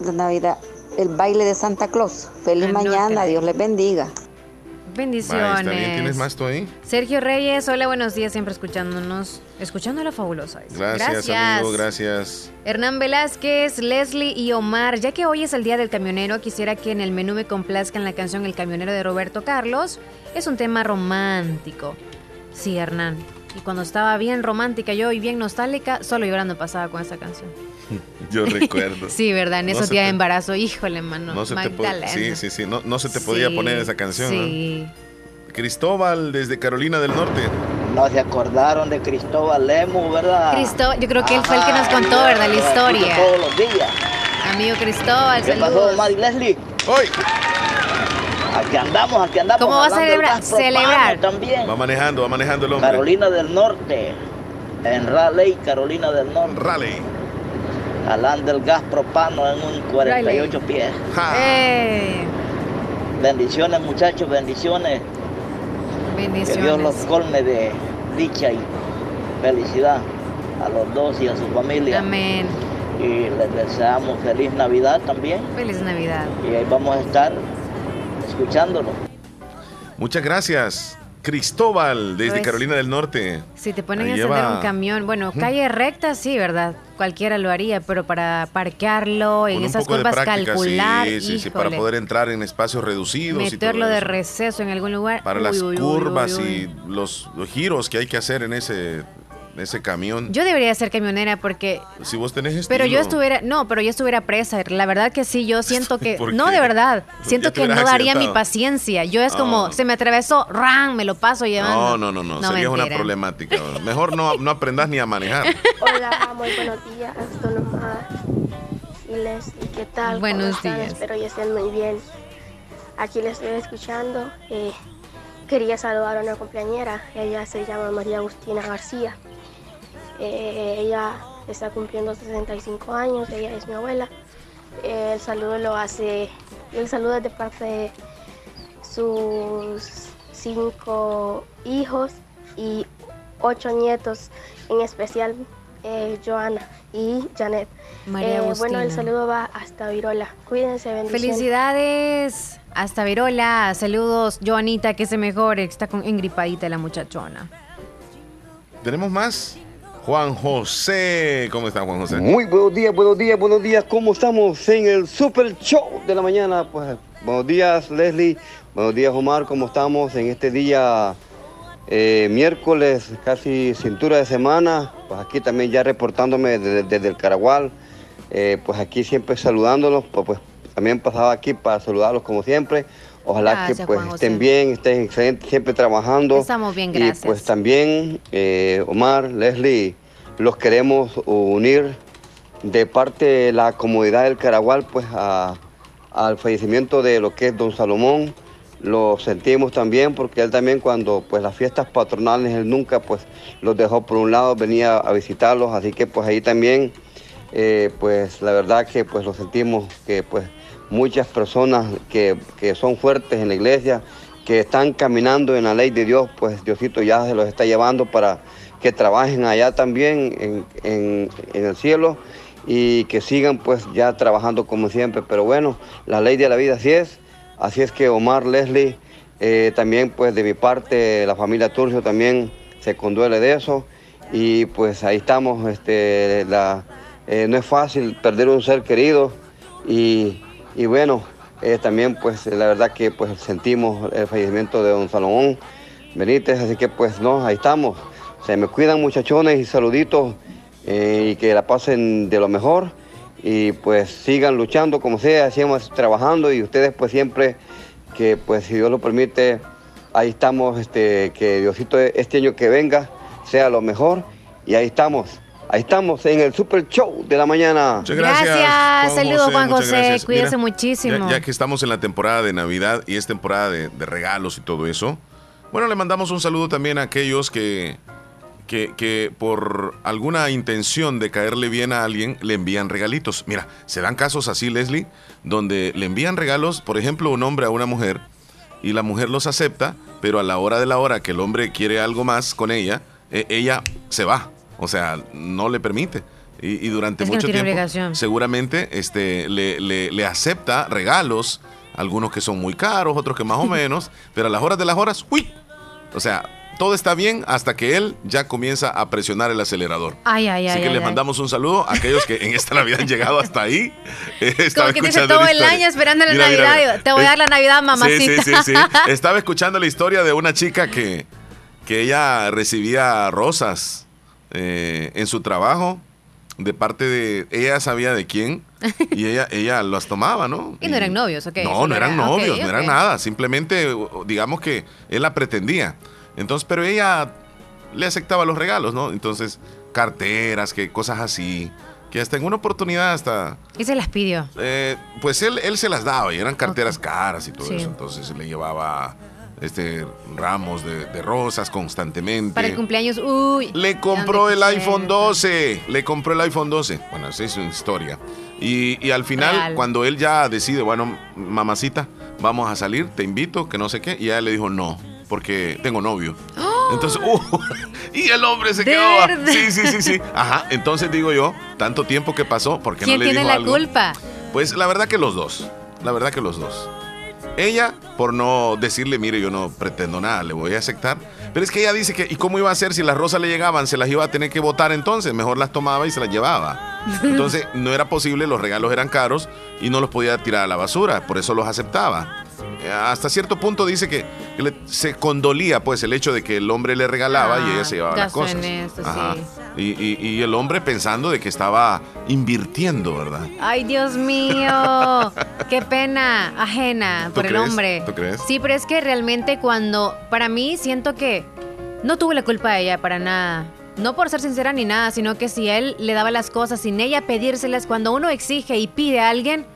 de Navidad, el baile de Santa Claus. Feliz mañana, Dios les bendiga. Bendiciones. Bien, ¿tienes más tú ahí? Sergio Reyes, hola, buenos días, siempre escuchándonos, escuchando a la fabulosa. dice. Gracias, amigo, gracias. Hernán Velázquez, Leslie y Omar, ya que hoy es el Día del Camionero, quisiera que en el menú me complazcan la canción El Camionero de Roberto Carlos. Es un tema romántico. Sí, Hernán. Y cuando estaba bien romántica yo y bien nostálgica, solo llorando pasaba con esa canción. Yo recuerdo. Sí, ¿verdad? En No esos días de embarazo, híjole, mano. No se te sí, sí, sí. No, no se te podía Sí, poner esa canción. ¿no? Sí. Cristóbal desde Carolina del Norte. No se acordaron de Cristóbal Lemu, ¿verdad? Cristo, yo creo que él fue el que nos contó, ¿verdad? La historia. Todos los días. Amigo Cristóbal, ¿Qué pasó, saludos. Mari Leslie? ¡Hoy! Aquí andamos, aquí andamos. ¿Cómo va a celebrar? También. Va manejando, va manejando el hombre. Carolina del Norte. En Raleigh, Carolina del Norte. Raleigh. Jalando el gas propano en un 48 pies. Eh, Bendiciones, muchachos, bendiciones. Que Dios bendiciones. los colme de dicha y felicidad a los dos y a su familia. Amén. Y les deseamos feliz Navidad también. Feliz Navidad. Y ahí vamos a estar escuchándolo. Muchas gracias. Cristóbal desde Pues- Carolina del Norte. Si te ponen a encender un camión, bueno, calle recta sí, ¿verdad? Cualquiera lo haría, pero para parquearlo en esas de curvas práctica, calcular, sí, sí, sí, para poder entrar en espacios reducidos y todo meterlo de eso. receso en algún lugar. Para uy, las uy, curvas uy, y los, los giros que hay que hacer en ese, ese camión. Yo debería ser camionera porque si vos tenés estilo. Pero yo estuviera, no, pero yo estuviera presa. La verdad que sí, yo siento que, ¿Por no de verdad, siento que no daría mi paciencia. Yo es como, No. se me atravesó, ran, me lo paso llevando. No, no, no, no. Sería una problemática. Mejor no, no aprendas ni a manejar. Hola, muy buenos días, y Leslie, ¿qué tal? ¿Cómo Buenos están? días. Espero que estén muy bien. Aquí les estoy escuchando. eh, quería saludar a una compañera, ella se llama María Agustina García. Eh, ella está cumpliendo 65 años, ella es mi abuela. Eh, el saludo lo hace, el saludo es de parte de sus cinco hijos y ocho nietos, en especial eh, Joana y Janet. María Eh, bueno, el saludo va hasta Virola. Cuídense, bendiciones. Felicidades. Hasta Virola. Saludos, Joanita, que se mejore. Está con engripadita la muchachona. Tenemos más. Juan José. ¿Cómo está Juan José? Muy buenos días, buenos días, buenos días. ¿Cómo estamos en el Super Show de la mañana? Pues buenos días, Leslie. Buenos días, Omar. ¿Cómo estamos en este día eh, miércoles, casi cintura de semana? Pues aquí también ya reportándome desde, el Caragual. Eh, pues aquí siempre saludándolos. Pues, pues, también pasaba aquí para saludarlos como siempre. Ojalá Gracias, que pues estén bien, estén excelentes, siempre trabajando. Estamos bien, Y gracias. pues también, eh, Omar, Leslie, los queremos unir de parte de la comunidad del Caragual, pues a- al fallecimiento de lo que es don Salomón. Lo sentimos también porque él también cuando pues las fiestas patronales él nunca pues los dejó por un lado, venía a visitarlos, así que pues ahí también eh, pues la verdad que pues lo sentimos que pues muchas personas que, que son fuertes en la iglesia, que están caminando en la ley de Dios, pues Diosito ya se los está llevando para que trabajen allá también en, en- en el cielo y que sigan pues ya trabajando como siempre. Pero bueno, la ley de la vida así es. Así es que Omar, Leslie, eh, también pues de mi parte, la familia Turcio también se conduele de eso. Y pues ahí estamos, este, la, eh, no es fácil perder un ser querido y, y bueno, eh, también pues la verdad que pues sentimos el fallecimiento de don Salomón Benítez, así que pues no, ahí estamos. Se me cuidan muchachones y saluditos eh, y que la pasen de lo mejor y pues sigan luchando como sea, sigamos trabajando y ustedes pues siempre que pues si Dios lo permite, ahí estamos, este, que Diosito este año que venga sea lo mejor y ahí estamos. Ahí estamos en el Super Show de la mañana. Muchas gracias. Gracias, saludos, Juan José. gracias. Cuídese Mira, muchísimo. Ya, ya que estamos en la temporada de Navidad y es temporada de, de regalos y todo eso, bueno, le mandamos un saludo también a aquellos que, que, que por alguna intención de caerle bien a alguien le envían regalitos. Mira, se dan casos así, Leslie, donde le envían regalos, por ejemplo, un hombre a una mujer y la mujer los acepta, pero a la hora de la hora que el hombre quiere algo más con ella, eh, ella se va. O sea, no le permite. Y, y durante Es no mucho tiene tiempo obligación. seguramente este, le, le- le acepta regalos, algunos que son muy caros, otros que más o menos, pero a las horas de las horas, ¡uy! O sea, todo está bien hasta que él ya comienza a presionar el acelerador. Ay, ay, Así ay. que les mandamos un saludo a aquellos que en esta Navidad han llegado hasta ahí. Eh, estaba Como que dice todo el año esperando la Mira, Navidad. mira. Te voy a dar la Navidad, mamacita. Sí, sí, sí, sí. Estaba escuchando la historia de una chica que, que ella recibía rosas eh, en su trabajo de parte de... Ella sabía de quién y ella, ella las tomaba, ¿no? Y no eran novios, ¿ok? No, no eran era- novios, no eran nada. Simplemente, digamos que él la pretendía. Entonces, pero ella le aceptaba los regalos, ¿no? Entonces, carteras, que cosas así. Que hasta en una oportunidad hasta... Y se las pidió. eh, pues él, él se las daba y eran carteras caras y todo Sí. eso. Entonces le llevaba este ramos de, de rosas constantemente. Para el cumpleaños, uy. Le compró ¿dónde el iPhone 12. Le compró el iPhone 12. Bueno, esa es una historia. Y, y al final, Real. cuando él ya decide, bueno, mamacita, vamos a salir, te invito, que no sé qué. Y ella le dijo, no, porque tengo novio. Entonces, uh, y el hombre se ¿De quedó. Sí, sí, sí, sí. Ajá. Entonces digo yo, tanto tiempo que pasó, porque no ¿Quién le tiene dijo la algo? culpa? Pues la verdad que los dos. La verdad que los dos. Ella, por no decirle, mire, yo no pretendo nada, le voy a aceptar. Pero es que ella dice que, ¿y cómo iba a hacer si las rosas le llegaban? Se las iba a tener que botar entonces. Mejor las tomaba y se las llevaba. Entonces no era posible, los regalos eran caros y no los podía tirar a la basura. Por eso los aceptaba. Eh, Hasta cierto punto dice que, que le- se condolía pues el hecho de que el hombre le regalaba y ella se llevaba las gasto en cosas. esto, sí. Y, y- y el hombre pensando de que estaba invirtiendo, ¿verdad? Ay, Dios mío. Qué pena ajena ¿Tú por el crees? hombre. ¿Tú crees? Sí, pero es que realmente cuando, para mí, siento que no tuvo la culpa de ella para nada. No por ser sincera ni nada, sino que si él le daba las cosas sin ella pedírselas, cuando uno exige y pide a alguien,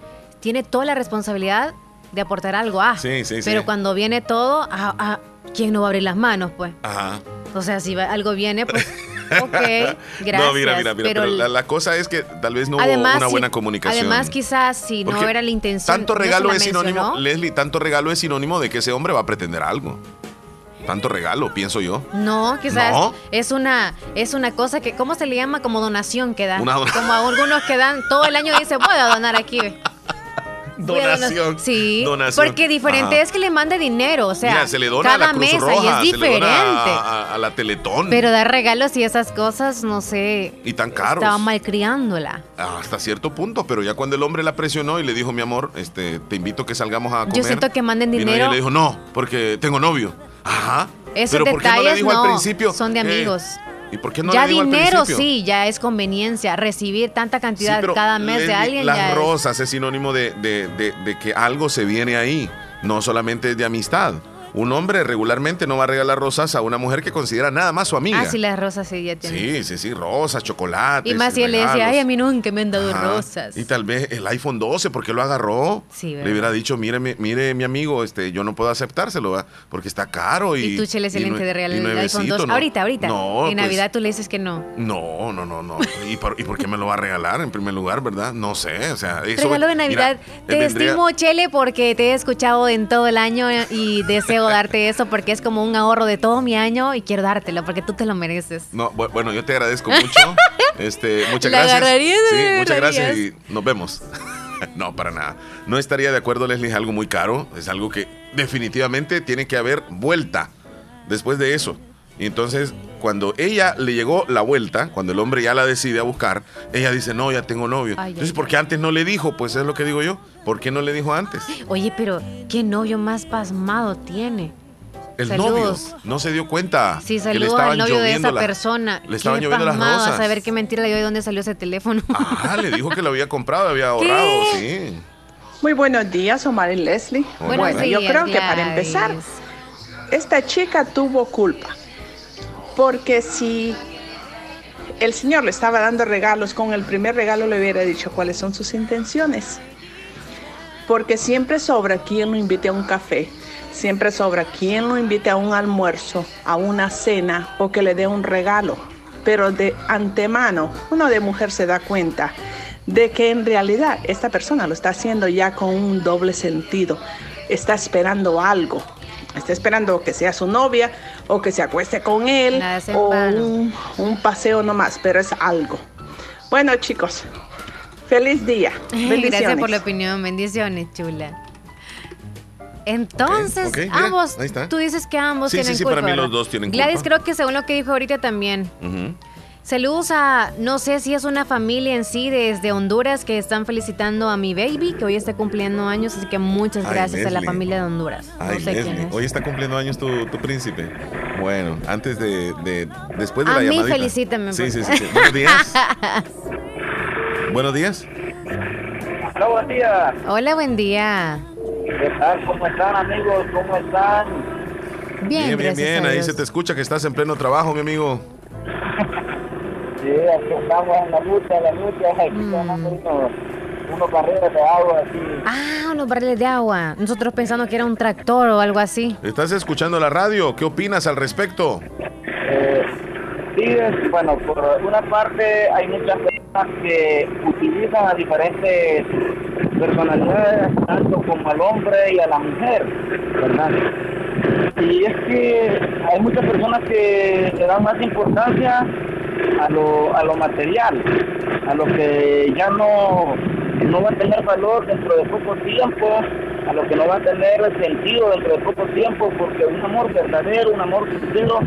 tiene toda la responsabilidad de aportar algo a. Sí, sí, sí. Pero cuando viene todo, a, a- ¿quién no va a abrir las manos, pues? Ajá. O sea, si va- algo viene, pues, ok, gracias. no, mira, mira, mira. Pero, pero la, la cosa es que tal vez no además, hubo una si- buena comunicación. Además, quizás si no era la intención. Tanto regalo es sinónimo, mencionó. Leslie, tanto regalo es sinónimo de que ese hombre va a pretender algo. Tanto regalo, pienso yo. No, quizás No. es una es una cosa que ¿cómo se le llama? Como donación que dan. Una don- Como a algunos que dan todo el año y dicen, voy a donar aquí. Donación. Sí, Donación. porque diferente Ajá. es que le mande dinero, o sea, Mira, se le dona cada a la Cruz mesa Roja, y es se le diferente. dona a, a- a la Teletón. Pero dar regalos y esas cosas, no sé, y tan caros. estaba malcriándola. Hasta cierto punto, pero ya cuando el hombre la presionó y le dijo, mi amor, este, te invito a que salgamos a comer. Yo siento que manden dinero. ella y le dijo, no, porque tengo novio. Ajá. Esos pero ¿por qué no le detalles dijo no, al principio? son de eh, amigos. ¿Y por qué no ya le dinero sí, ya es conveniencia. Recibir tanta cantidad cada mes de alguien Las ya rosas es sinónimo de, de- de- de que algo se viene ahí, no solamente es de amistad. Un hombre regularmente no va a regalar rosas a una mujer que considera nada más su amiga. Ah, sí, las rosas sí ya tienen. Sí, sí, sí, rosas, chocolates. y más si él le decía, ay, a mí nunca me han dado Ajá. rosas. Y tal vez el iPhone 12, ¿por qué lo agarró? Sí, Le ¿verdad? hubiera dicho, mire, mi- mire, mi amigo, este, yo no puedo aceptárselo, porque está caro. Y, Y tú, Chele, excelente de regalar el iPhone nuevecito, 2. ¿no? Ahorita, ahorita. No, en pues, Navidad tú le dices que no. No, no, no, no. ¿Y por, ¿Y por qué me lo va a regalar en primer lugar, verdad? No sé, o sea... Eso, Regalo de Navidad. mira, te vendría- estimo, Chele, porque te he escuchado en todo el año y deseo darte eso porque es como un ahorro de todo mi año y quiero dártelo porque tú te lo mereces. No, bu- bueno, yo te agradezco mucho. este, muchas La gracias. Sí, muchas gracias y nos vemos. no, para nada. No estaría de acuerdo, Leslie, es algo muy caro. Es algo que definitivamente tiene que haber vuelta después de eso. Y entonces, cuando ella le llegó la vuelta, cuando el hombre ya la decide a buscar, ella dice, no, ya tengo novio. Ay, entonces, ¿por qué antes no le dijo? Pues es lo que digo yo. ¿Por qué no le dijo antes? Oye, pero ¿qué novio más pasmado tiene? El Saludos. novio no se dio cuenta Sí, que le saludos estaban al novio de esa la- persona. Le estaban lloviendo las rosas. A saber qué mentira le dio de dónde salió ese teléfono. Ah, le dijo que lo había comprado, había ahorrado, sí. Muy buenos días, Omar y Leslie. Buenos bueno, yo días, creo que para empezar, esta chica tuvo culpa. Porque si el señor le estaba dando regalos, con el primer regalo le hubiera dicho cuáles son sus intenciones. Porque siempre sobra quien lo invite a un café, siempre sobra quien lo invite a un almuerzo, a una cena o que le dé un regalo. Pero de antemano, uno de mujer se da cuenta de que en realidad esta persona lo está haciendo ya con un doble sentido. Está esperando algo. Está esperando que sea su novia o que se acueste con él o un, un paseo nomás, pero es algo. Bueno chicos, feliz día. Gracias Bendiciones. por la opinión. Bendiciones, chula. Entonces, Ok, mira, ambos, ahí está. tú dices que ambos Sí, sí, tienen sí, culpa. para mí los dos tienen Gladys, culpa. creo que según lo que dijo ahorita también. Ujú. Saludos a, no sé si es una familia en sí desde Honduras que están felicitando a mi baby que hoy está cumpliendo años, así que muchas Ay, gracias a la familia de Honduras. Ay, no sé quién Leslie, es. hoy está cumpliendo años tu, tu príncipe. Bueno, antes de, de- después de a la mí llamadita. felicítame. Sí, por sí, sí, favor. sí. Buenos días. Buenos días. Hola, buen día. Hola, buen día. ¿Qué tal? ¿Cómo están, amigos? ¿Cómo están? Bien, bien, bien. a Ahí se te escucha que estás en pleno trabajo, mi amigo. Sí, aquí estamos en la lucha, en la lucha. Aquí Mm. unos, unos barreras de agua así. Ah, unos barriles de agua. Nosotros pensando que era un tractor o algo así. ¿Estás escuchando la radio? ¿Qué opinas al respecto? Eh, sí, es- bueno, por una parte hay muchas personas que utilizan a diferentes personalidades, tanto como al hombre y a la mujer, ¿verdad? Y es que hay muchas personas que le dan más importancia a lo, a lo material, a lo que ya no, no va a tener valor dentro de poco tiempo, a lo que no va a tener sentido dentro de poco tiempo, porque un amor verdadero, un amor sincero,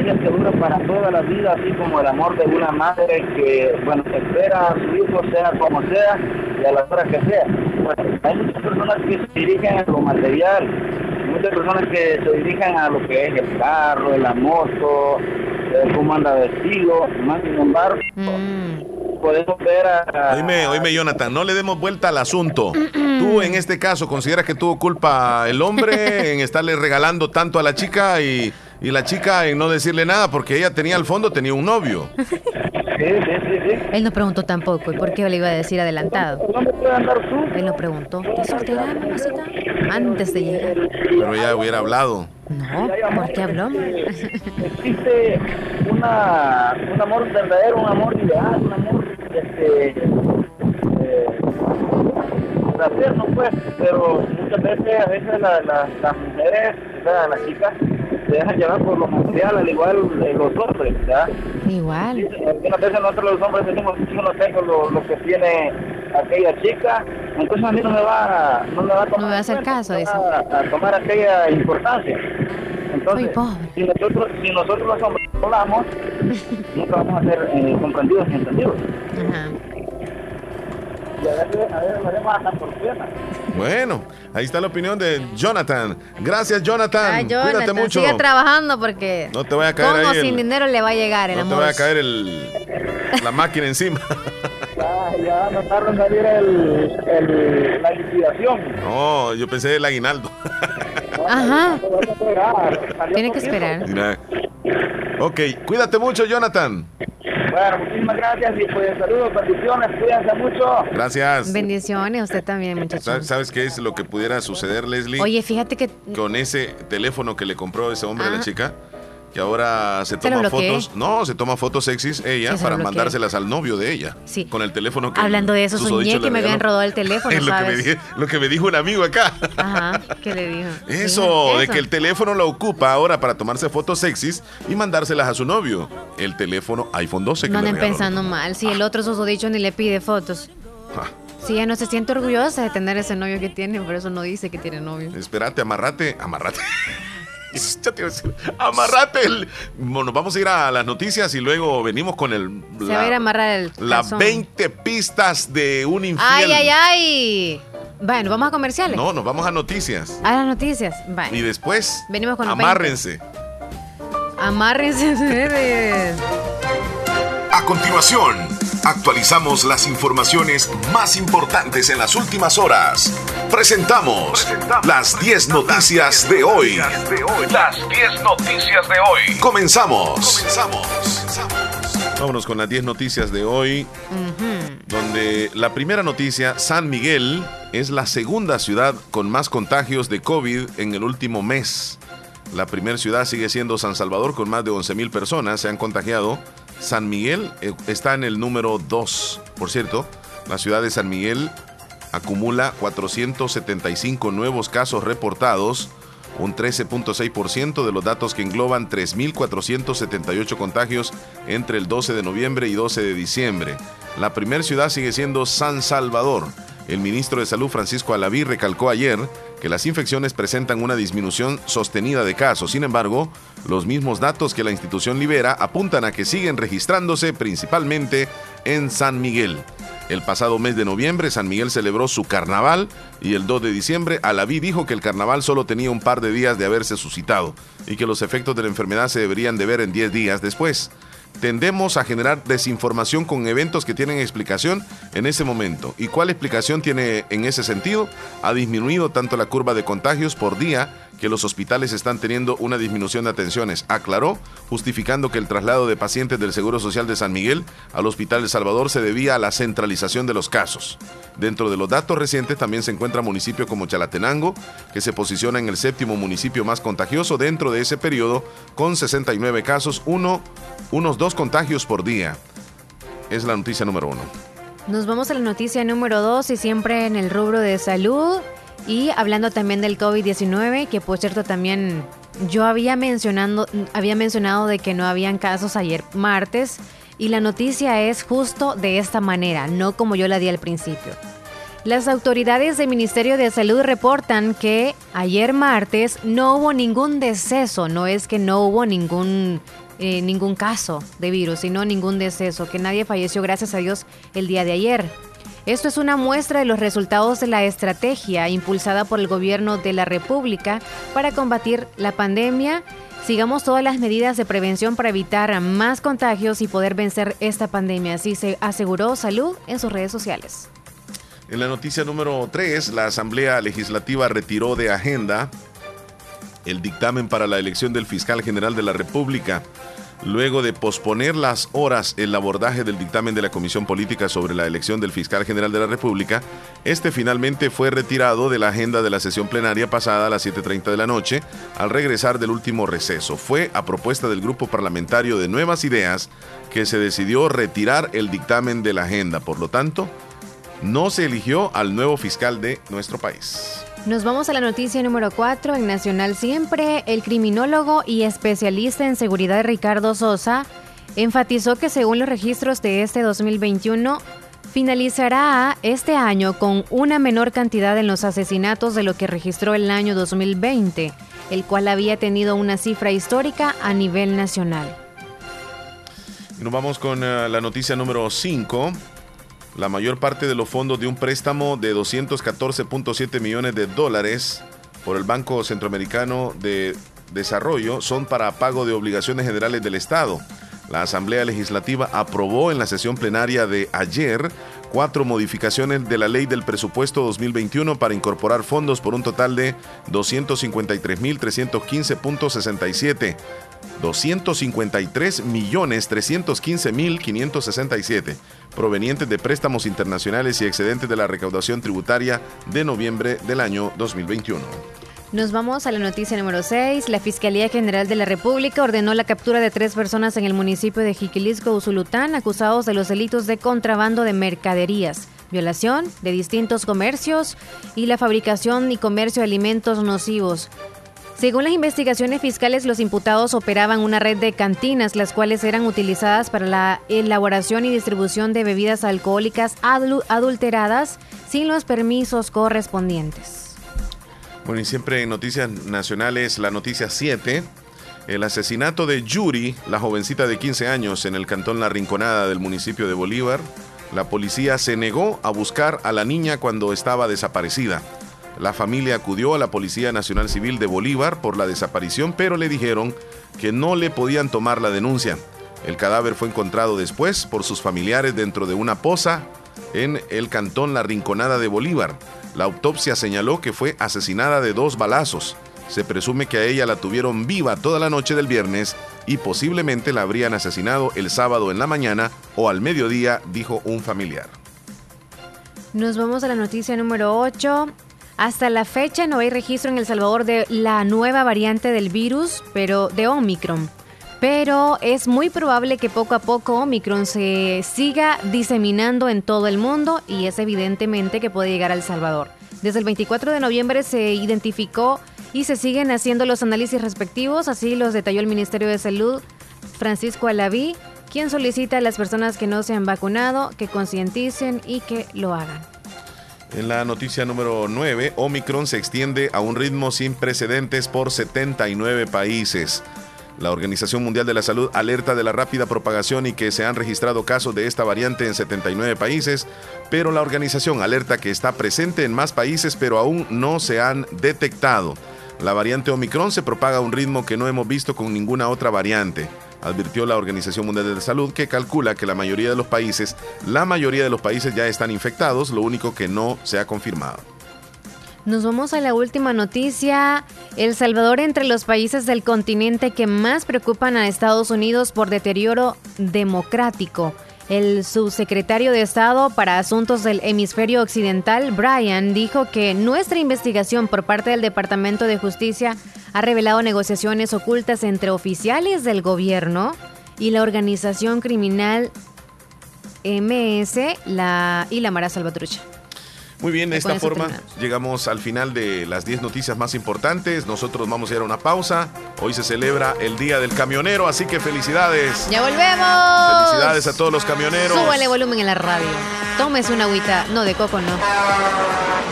el que dura para toda la vida, así como el amor de una madre que, bueno, espera a su hijo, sea como sea, y a la hora que sea. Bueno, hay muchas personas que se dirigen a lo material, muchas personas que se dirigen a lo que es el carro, la moto, cómo anda vestido, más sin embargo, podemos ver a... Oíme, oíme, Jonathan, no le demos vuelta al asunto. Tú en este caso consideras que tuvo culpa el hombre en estarle regalando tanto a la chica y, y la chica en no decirle nada porque ella tenía al fondo, tenía un novio. Sí, sí, sí, sí. Él no preguntó tampoco. ¿Y por qué le iba a decir adelantado? ¿Dónde puede andar tú? Él no preguntó. ¿Estás soltera, mamacita? Antes de llegar. Pero ella hubiera hablado. No, ¿por qué habló? existe una, un amor verdadero, un amor ideal, un amor este, eh, fraterno, pues, pero muchas veces, a veces la- la- las mujeres, ¿verdad? las chicas, se dejan llevar por lo material, al igual de los hombres, ¿verdad? Igual. Algunas veces nosotros los hombres decimos, yo no tengo lo, lo que tiene aquella chica, entonces a mí no me va, no me va a tomar, No me va a hacer cuenta, caso, dice. a, a tomar aquella importancia. Entonces, si nosotros, si nosotros los hombres hablamos, nunca vamos a ser eh, comprendidos ni entendidos. Y a a hasta por. Bueno, ahí está la opinión de Jonathan. Gracias, Jonathan. Ay, Cuídate Jonathan, mucho. sigue trabajando porque No te vaya a caer con o ahí. sin el- dinero le va a llegar el no te amor. vaya a caer el, la máquina encima. Ya, ya no tarda en salir el, el, la liquidación. No, yo pensé el aguinaldo. Ajá. Tiene que esperar. Mira. Ok, cuídate mucho, Jonathan. Bueno, muchísimas gracias y pues saludos, bendiciones, cuídense mucho. Gracias. Bendiciones, usted también, muchacho. ¿Sabes, sabes qué es lo que pudiera suceder, Leslie? Oye, fíjate que Con ese teléfono que le compró ese hombre a la Ah. chica, que ahora se toma fotos. No, se toma fotos sexys ella para mandárselas al novio de ella. Sí. Con el teléfono que. Hablando de eso, soñé que me habían robado el teléfono, Es lo que, me lo que me dijo un amigo acá. Ajá, ¿qué le dijo? Eso, Dijo, de que el teléfono lo ocupa ahora para tomarse fotos sexys y mandárselas a su novio. El teléfono iPhone 12 que No anden pensando mal. Si el otro susodicho ni le pide fotos. Ah, Si ella no se siente orgullosa de tener ese novio que tiene, por eso no dice que tiene novio. espérate, amarrate, amarrate. Ya te iba a decir, amarrate. el- Bueno, vamos a ir a las noticias y luego venimos con el. Se va a ir a amarrar el Las calzón. 20 pistas de un infiel. ¡Ay, ay, ay! Bueno, vamos a comerciales. No, nos vamos a noticias. A las noticias. Y después, Venimos con amárrense. Amárrense ustedes. A continuación, actualizamos las informaciones más importantes en las últimas horas. Presentamos las 10 noticias de hoy. Las 10 noticias de hoy. Comenzamos. Vámonos con las 10 noticias de hoy. donde la primera noticia, San Miguel es la segunda ciudad con más contagios de COVID en el último mes. La primera ciudad sigue siendo San Salvador con más de 11 mil personas se han contagiado. San Miguel eh, está en el número 2. Por cierto, la ciudad de San Miguel acumula 475 nuevos casos reportados, un 13.6% de los datos que engloban 3.478 contagios entre el 12 de noviembre y 12 de diciembre. La primera ciudad sigue siendo San Salvador. El ministro de Salud Francisco Alaví recalcó ayer que las infecciones presentan una disminución sostenida de casos. Sin embargo, los mismos datos que la institución libera apuntan a que siguen registrándose principalmente en San Miguel. El pasado mes de noviembre, San Miguel celebró su carnaval y el 2 de diciembre, Alaví dijo que el carnaval solo tenía un par de días de haberse suscitado y que los efectos de la enfermedad se deberían de ver en 10 días después. Tendemos a generar desinformación con eventos que tienen explicación en ese momento. ¿Y cuál explicación tiene en ese sentido? Ha disminuido tanto la curva de contagios por día que los hospitales están teniendo una disminución de atenciones, aclaró, justificando que el traslado de pacientes del Seguro Social de San Miguel al Hospital El Salvador se debía a la centralización de los casos. Dentro de los datos recientes también se encuentra municipio como Chalatenango, que se posiciona en el séptimo municipio más contagioso dentro de ese periodo, con 69 casos, uno, unos dos contagios por día. Es la noticia número uno. Nos vamos a la noticia número 2 y siempre en el rubro de salud y hablando también del COVID-19, que por cierto también yo había mencionado, había mencionado de que no habían casos ayer martes y la noticia es justo de esta manera, no como yo la di al principio. Las autoridades del Ministerio de Salud reportan que ayer martes no hubo ningún deceso, no es que no hubo ningún, eh, ningún caso de virus, sino ningún deceso, que nadie falleció, gracias a Dios, el día de ayer. Esto es una muestra de los resultados de la estrategia impulsada por el gobierno de la República para combatir la pandemia. Sigamos todas las medidas de prevención para evitar más contagios y poder vencer esta pandemia, así se aseguró Salud en sus redes sociales. En la noticia número 3, la Asamblea Legislativa retiró de agenda el dictamen para la elección del fiscal general de la República. Luego de posponer las horas el abordaje del dictamen de la Comisión Política sobre la elección del fiscal general de la República, este finalmente fue retirado de la agenda de la sesión plenaria pasada a las 7.30 de la noche al regresar del último receso. Fue a propuesta del grupo parlamentario de Nuevas Ideas que se decidió retirar el dictamen de la agenda. Por lo tanto, no se eligió al nuevo fiscal de nuestro país. Nos vamos a la noticia número 4 en Nacional Siempre. El criminólogo y especialista en seguridad Ricardo Sosa enfatizó que según los registros de este 2021, finalizará este año con una menor cantidad en los asesinatos de lo que registró el año 2020, el cual había tenido una cifra histórica a nivel nacional. Nos vamos con uh, la noticia número 5. La mayor parte de los fondos de un préstamo de 214.7 millones de dólares por el Banco Centroamericano de Desarrollo son para pago de obligaciones generales del Estado. La Asamblea Legislativa aprobó en la sesión plenaria de ayer cuatro modificaciones de la ley del presupuesto 2021 para incorporar fondos por un total de 253.315.67 253.315.567 provenientes de préstamos internacionales y excedentes de la recaudación tributaria de noviembre del año 2021. Nos vamos a la noticia número 6. La Fiscalía General de la República ordenó la captura de tres personas en el municipio de Jiquilisco, Usulután, acusados de los delitos de contrabando de mercaderías, violación de distintos comercios y la fabricación y comercio de alimentos nocivos. Según las investigaciones fiscales, los imputados operaban una red de cantinas, las cuales eran utilizadas para la elaboración y distribución de bebidas alcohólicas adulteradas sin los permisos correspondientes. Bueno, y siempre en noticias nacionales, la noticia 7. El asesinato de Yuri, la jovencita de 15 años en el cantón La Rinconada del municipio de Bolívar. La policía se negó a buscar a la niña cuando estaba desaparecida. La familia acudió a la Policía Nacional Civil de Bolívar por la desaparición, pero le dijeron que no le podían tomar la denuncia. El cadáver fue encontrado después por sus familiares dentro de una poza en el cantón La Rinconada de Bolívar. La autopsia señaló que fue asesinada de dos balazos. Se presume que a ella la tuvieron viva toda la noche del viernes y posiblemente la habrían asesinado el sábado en la mañana o al mediodía, dijo un familiar. Nos vamos a la noticia número 8. Hasta la fecha no hay registro en El Salvador de la nueva variante del virus, pero de Omicron. Pero es muy probable que poco a poco Omicron se siga diseminando en todo el mundo y es evidentemente que puede llegar a El Salvador. Desde el 24 de noviembre se identificó y se siguen haciendo los análisis respectivos, así los detalló el Ministerio de Salud Francisco Alaví, quien solicita a las personas que no se han vacunado que concienticen y que lo hagan. En la noticia número 9, Omicron se extiende a un ritmo sin precedentes por 79 países. La Organización Mundial de la Salud alerta de la rápida propagación y que se han registrado casos de esta variante en 79 países, pero la organización alerta que está presente en más países pero aún no se han detectado. La variante Omicron se propaga a un ritmo que no hemos visto con ninguna otra variante advirtió la Organización Mundial de la Salud que calcula que la mayoría de los países, la mayoría de los países ya están infectados, lo único que no se ha confirmado. Nos vamos a la última noticia. El Salvador entre los países del continente que más preocupan a Estados Unidos por deterioro democrático. El subsecretario de Estado para Asuntos del Hemisferio Occidental, Brian, dijo que nuestra investigación por parte del Departamento de Justicia ha revelado negociaciones ocultas entre oficiales del gobierno y la organización criminal MS la, y la Mara Salvatrucha. Muy bien, de esta forma llegamos al final de las 10 noticias más importantes. Nosotros vamos a ir a una pausa. Hoy se celebra el Día del Camionero, así que felicidades. ¡Ya volvemos! Felicidades a todos los camioneros. Súbale volumen en la radio. Tómese una agüita. No, de coco no.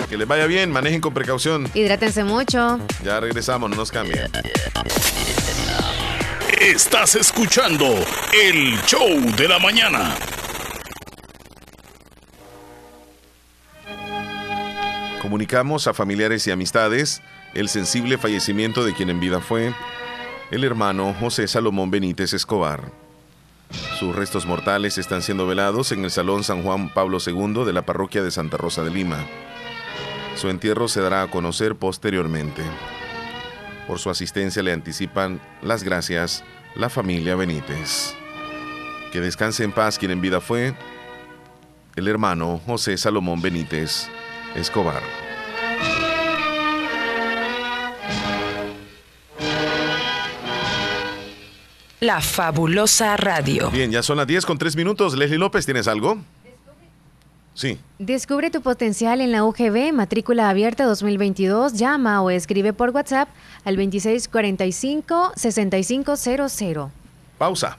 Que les vaya bien, manejen con precaución. Hidrátense mucho. Ya regresamos, no nos cambien. Estás escuchando el show de la mañana. Comunicamos a familiares y amistades el sensible fallecimiento de quien en vida fue el hermano José Salomón Benítez Escobar. Sus restos mortales están siendo velados en el Salón San Juan Pablo II de la parroquia de Santa Rosa de Lima. Su entierro se dará a conocer posteriormente. Por su asistencia le anticipan las gracias la familia Benítez. Que descanse en paz quien en vida fue el hermano José Salomón Benítez Escobar. La fabulosa radio. Bien, ya son las 10 con 3 minutos. Leslie López, ¿tienes algo? Sí. Descubre tu potencial en la UGB, matrícula abierta 2022. Llama o escribe por WhatsApp al 2645-6500. Pausa.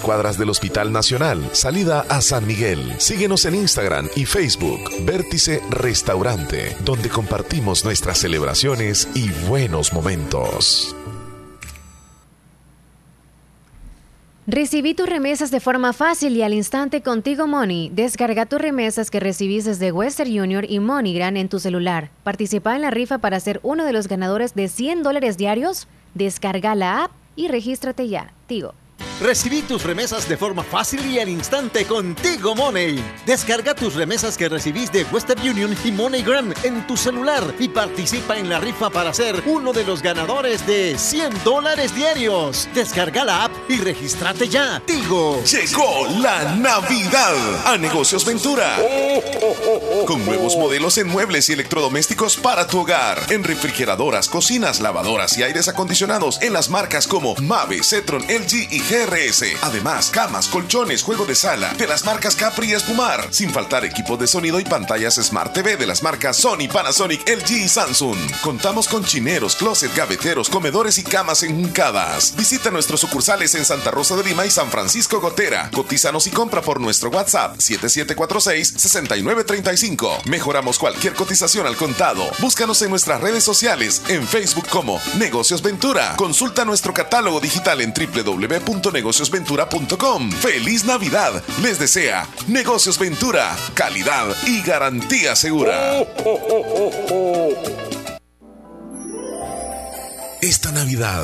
cuadras del Hospital Nacional, salida a San Miguel. Síguenos en Instagram y Facebook, Vértice Restaurante, donde compartimos nuestras celebraciones y buenos momentos. Recibí tus remesas de forma fácil y al instante contigo Money. Descarga tus remesas que recibís desde Western Junior y MoneyGram en tu celular. Participa en la rifa para ser uno de los ganadores de 100 dólares diarios. Descarga la app y regístrate ya. Tigo. Recibí tus remesas de forma fácil y al instante contigo Money. Descarga tus remesas que recibís de Western Union y MoneyGram en tu celular y participa en la rifa para ser uno de los ganadores de 100 dólares diarios. Descarga la app y regístrate ya. Tigo. Llegó la Navidad a Negocios Ventura. Con nuevos modelos en muebles y electrodomésticos para tu hogar. En refrigeradoras, cocinas, lavadoras y aires acondicionados en las marcas como Mave, Cetron, LG y Además, camas, colchones, juego de sala de las marcas Capri y Espumar. Sin faltar equipos de sonido y pantallas Smart TV de las marcas Sony, Panasonic, LG y Samsung. Contamos con chineros, closet, gaveteros, comedores y camas enjuncadas. Visita nuestros sucursales en Santa Rosa de Lima y San Francisco Gotera. Cotízanos y compra por nuestro WhatsApp 7746-6935. Mejoramos cualquier cotización al contado. Búscanos en nuestras redes sociales, en Facebook como Negocios Ventura. Consulta nuestro catálogo digital en www.negociosventura.com. ¡Feliz Navidad! Les desea Negocios Ventura, calidad y garantía segura. Esta Navidad,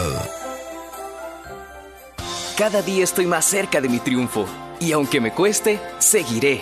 Cada día estoy más cerca de mi triunfo y aunque me cueste, seguiré,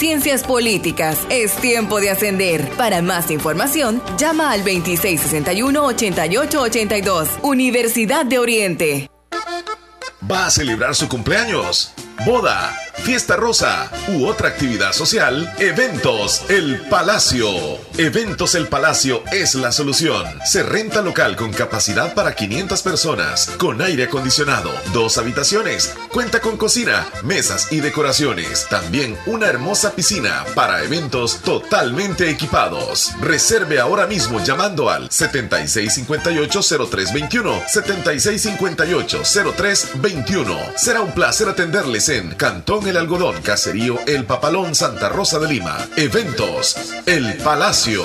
Ciencias Políticas. Es tiempo de ascender. Para más información, llama al 2661-8882. Universidad de Oriente. ¿Va a celebrar su cumpleaños? boda, fiesta rosa u otra actividad social, Eventos El Palacio. Eventos El Palacio es la solución. Se renta local con capacidad para 500 personas, con aire acondicionado, dos habitaciones, cuenta con cocina, mesas y decoraciones. También una hermosa piscina para eventos totalmente equipados. Reserve ahora mismo llamando al 7658-0321. 7658-0321. Será un placer atenderles en Cantón El Algodón, Caserío El Papalón, Santa Rosa de Lima. Eventos El Palacio.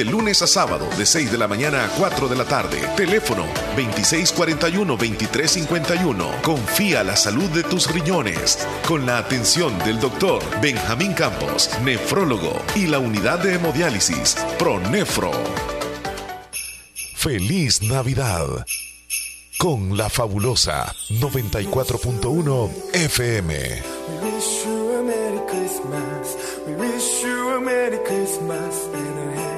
lunes a sábado de 6 de la mañana a 4 de la tarde. Teléfono 2641-2351. Confía la salud de tus riñones con la atención del doctor Benjamín Campos, nefrólogo y la unidad de hemodiálisis Pronefro. Feliz Navidad con la fabulosa 94.1 FM. We wish you a Merry Christmas.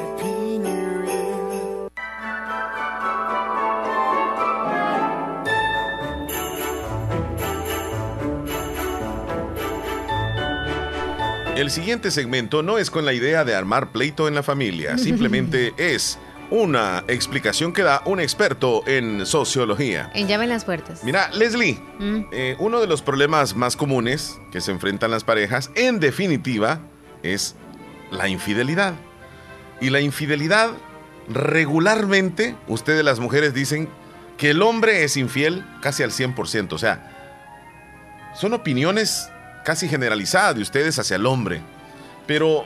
El siguiente segmento no es con la idea de armar pleito en la familia, simplemente es una explicación que da un experto en sociología. En llave en las puertas. Mira, Leslie, Mm. eh, uno de los problemas más comunes que se enfrentan las parejas, en definitiva, es la infidelidad. Y la infidelidad, regularmente, ustedes las mujeres dicen que el hombre es infiel casi al 100%. O sea, son opiniones casi generalizadas de ustedes hacia el hombre. Pero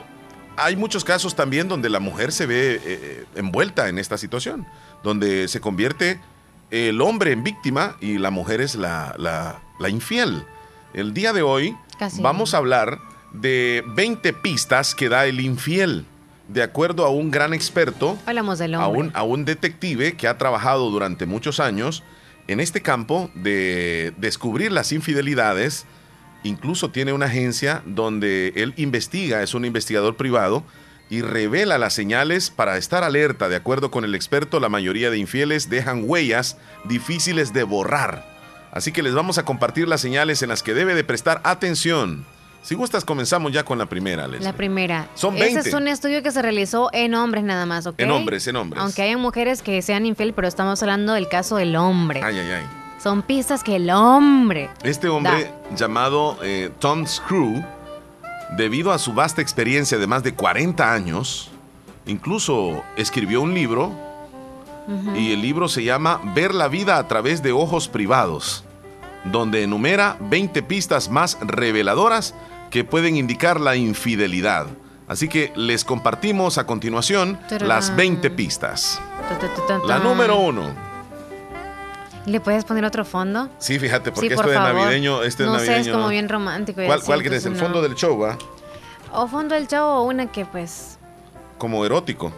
hay muchos casos también donde la mujer se ve eh, eh, envuelta en esta situación, donde se convierte el hombre en víctima y la mujer es la, la- la infiel. El día de hoy Casi. vamos a hablar de 20 pistas que da el infiel, de acuerdo a un gran experto Hablamos del a un, a un detective que ha trabajado durante muchos años en este campo de descubrir las infidelidades. Incluso tiene una agencia donde él investiga, es un investigador privado y revela las señales para estar alerta. De acuerdo con el experto, la mayoría de infieles dejan huellas difíciles de borrar. Así que les vamos a compartir las señales en las que debe de prestar atención. Si gustas, comenzamos ya con la primera, Leslie. La primera. Son Ese 20. es un estudio que se realizó en hombres nada más, ¿ok? En hombres, en hombres. Aunque hayan mujeres que sean infiel, pero estamos hablando del caso del hombre. Ay, ay, ay. Son pistas que el hombre. Este hombre llamado eh, Tom Screw, debido a su vasta experiencia de más de 40 años, incluso escribió un libro y el libro se llama Ver la vida a través de ojos privados, donde enumera 20 pistas más reveladoras que pueden indicar la infidelidad. Así que les compartimos a continuación las 20 pistas. Ta, ta, ta, ta, La número uno. ¿Le puedes poner otro fondo? Sí, fíjate, porque Sí, por esto es favor. navideño. Este no es sé, navideño. es como bien romántico. ¿Cuál, cuál quieres? ¿El fondo del show, va? O fondo del chavo o una que pues... Como erótico.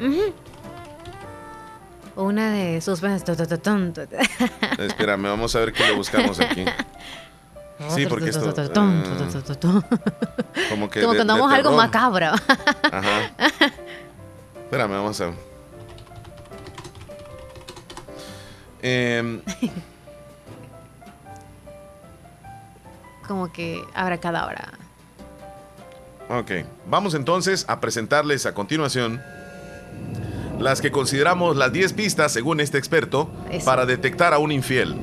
ujú. O una de suspense. Espérame, vamos a ver qué le buscamos aquí. Sí, porque esto. Como que. Como de contamos algo macabro. Ajá. Espérame, vamos a ver. Em, Como que abracadabra. ok, vamos entonces a presentarles a continuación las que consideramos las 10 pistas, según este experto, Eso. para detectar a un infiel.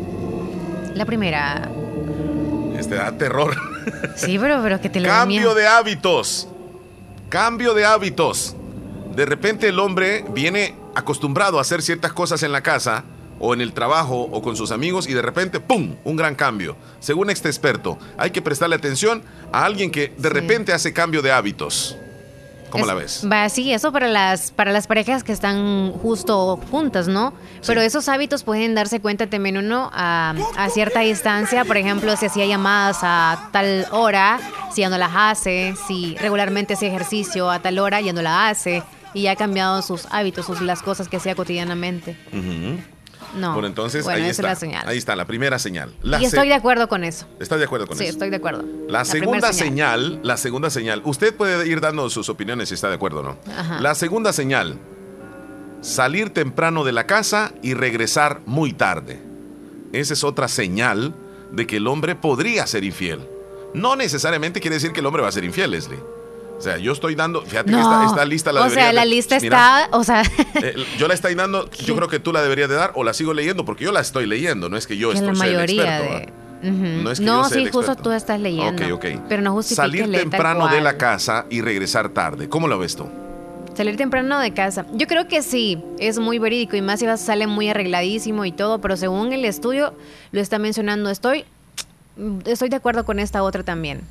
La primera. Este da terror. Sí, pero, pero que te dé Cambio de hábitos. Cambio de hábitos. De repente el hombre viene acostumbrado a hacer ciertas cosas en la casa o en el trabajo o con sus amigos y de repente, ¡pum!, un gran cambio. Según este experto, hay que prestarle atención a alguien que de repente hace cambio de hábitos. ¿Cómo Es- la ves? Va, sí, eso para las, para las parejas que están justo juntas, ¿no? Pero esos hábitos pueden darse cuenta también uno a, a cierta distancia. Por ejemplo, si hacía llamadas a tal hora, si ya no las hace, si regularmente hacía ejercicio a tal hora, ya no la hace. Y ya ha cambiado sus hábitos, sus, las cosas que hacía cotidianamente. Ujú. No. Bueno, entonces Bueno, ahí esa está. es la señal. Ahí está, la primera señal. La y estoy de acuerdo con eso. ¿Estás de acuerdo con Sí, eso? estoy de acuerdo. La, primera segunda señal. la segunda señal, usted puede ir dando sus opiniones si está de acuerdo o no. Ajá. La segunda señal, salir temprano de la casa y regresar muy tarde. Esa es otra señal de que el hombre podría ser infiel. No necesariamente quiere decir que el hombre va a ser infiel, Leslie. O sea, yo estoy dando, fíjate que esta, esta lista la o sea, la de- lista Mira, está, o sea, eh, yo la estoy dando, yo creo que tú la deberías de dar o la sigo leyendo porque yo la estoy leyendo, no es que yo que estoy la el mayoría experto, de... No es que No, yo sea sí, el justo tú estás leyendo. Ok, ok. Pero no justifiques Salir temprano de la casa y regresar tarde. ¿Cómo lo ves tú? Salir temprano de casa. Yo creo que sí, es muy verídico y más si vas, sale muy arregladísimo y todo, pero según el estudio lo está mencionando, estoy, estoy de acuerdo con esta otra también.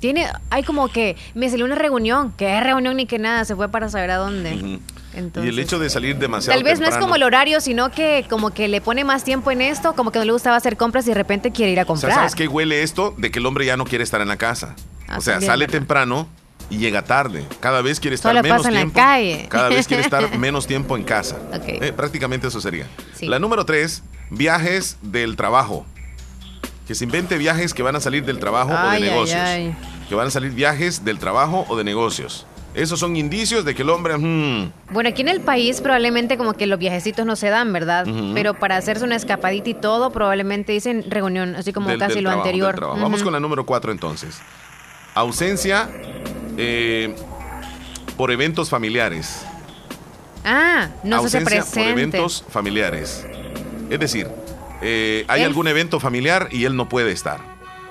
Tiene, hay como que me salió una reunión, que es reunión ni que nada, se fue para saber a dónde. Entonces, y el hecho de salir demasiado Tal vez no es como el horario, sino que como que le pone más tiempo en esto, como que no le gustaba hacer compras y de repente quiere ir a O sea, comprar. ¿sabes qué huele esto? De que el hombre ya no quiere estar en la casa. Ah, o sea, también, sale ¿verdad? temprano y llega tarde. Cada vez quiere estar Solo menos pasa en la tiempo. calle. Cada vez quiere estar menos tiempo en casa. Eh, prácticamente eso sería. Sí. La número tres, viajes del trabajo. Que se invente viajes que van a salir del trabajo o Ay, de ay, negocios. ay. Que van a salir viajes del trabajo o de negocios. Esos son indicios de que el hombre... mm, Bueno, aquí en el país probablemente como que los viajecitos no se dan, ¿verdad? Pero para hacerse una escapadita y todo, probablemente dicen reunión, así como del- casi del lo trabajo, anterior. Vamos con la número cuatro entonces. Ausencia eh, por eventos familiares. Ah, no se Ausencia por presente. eventos familiares. Es decir, eh, hay algún evento familiar y él no puede estar.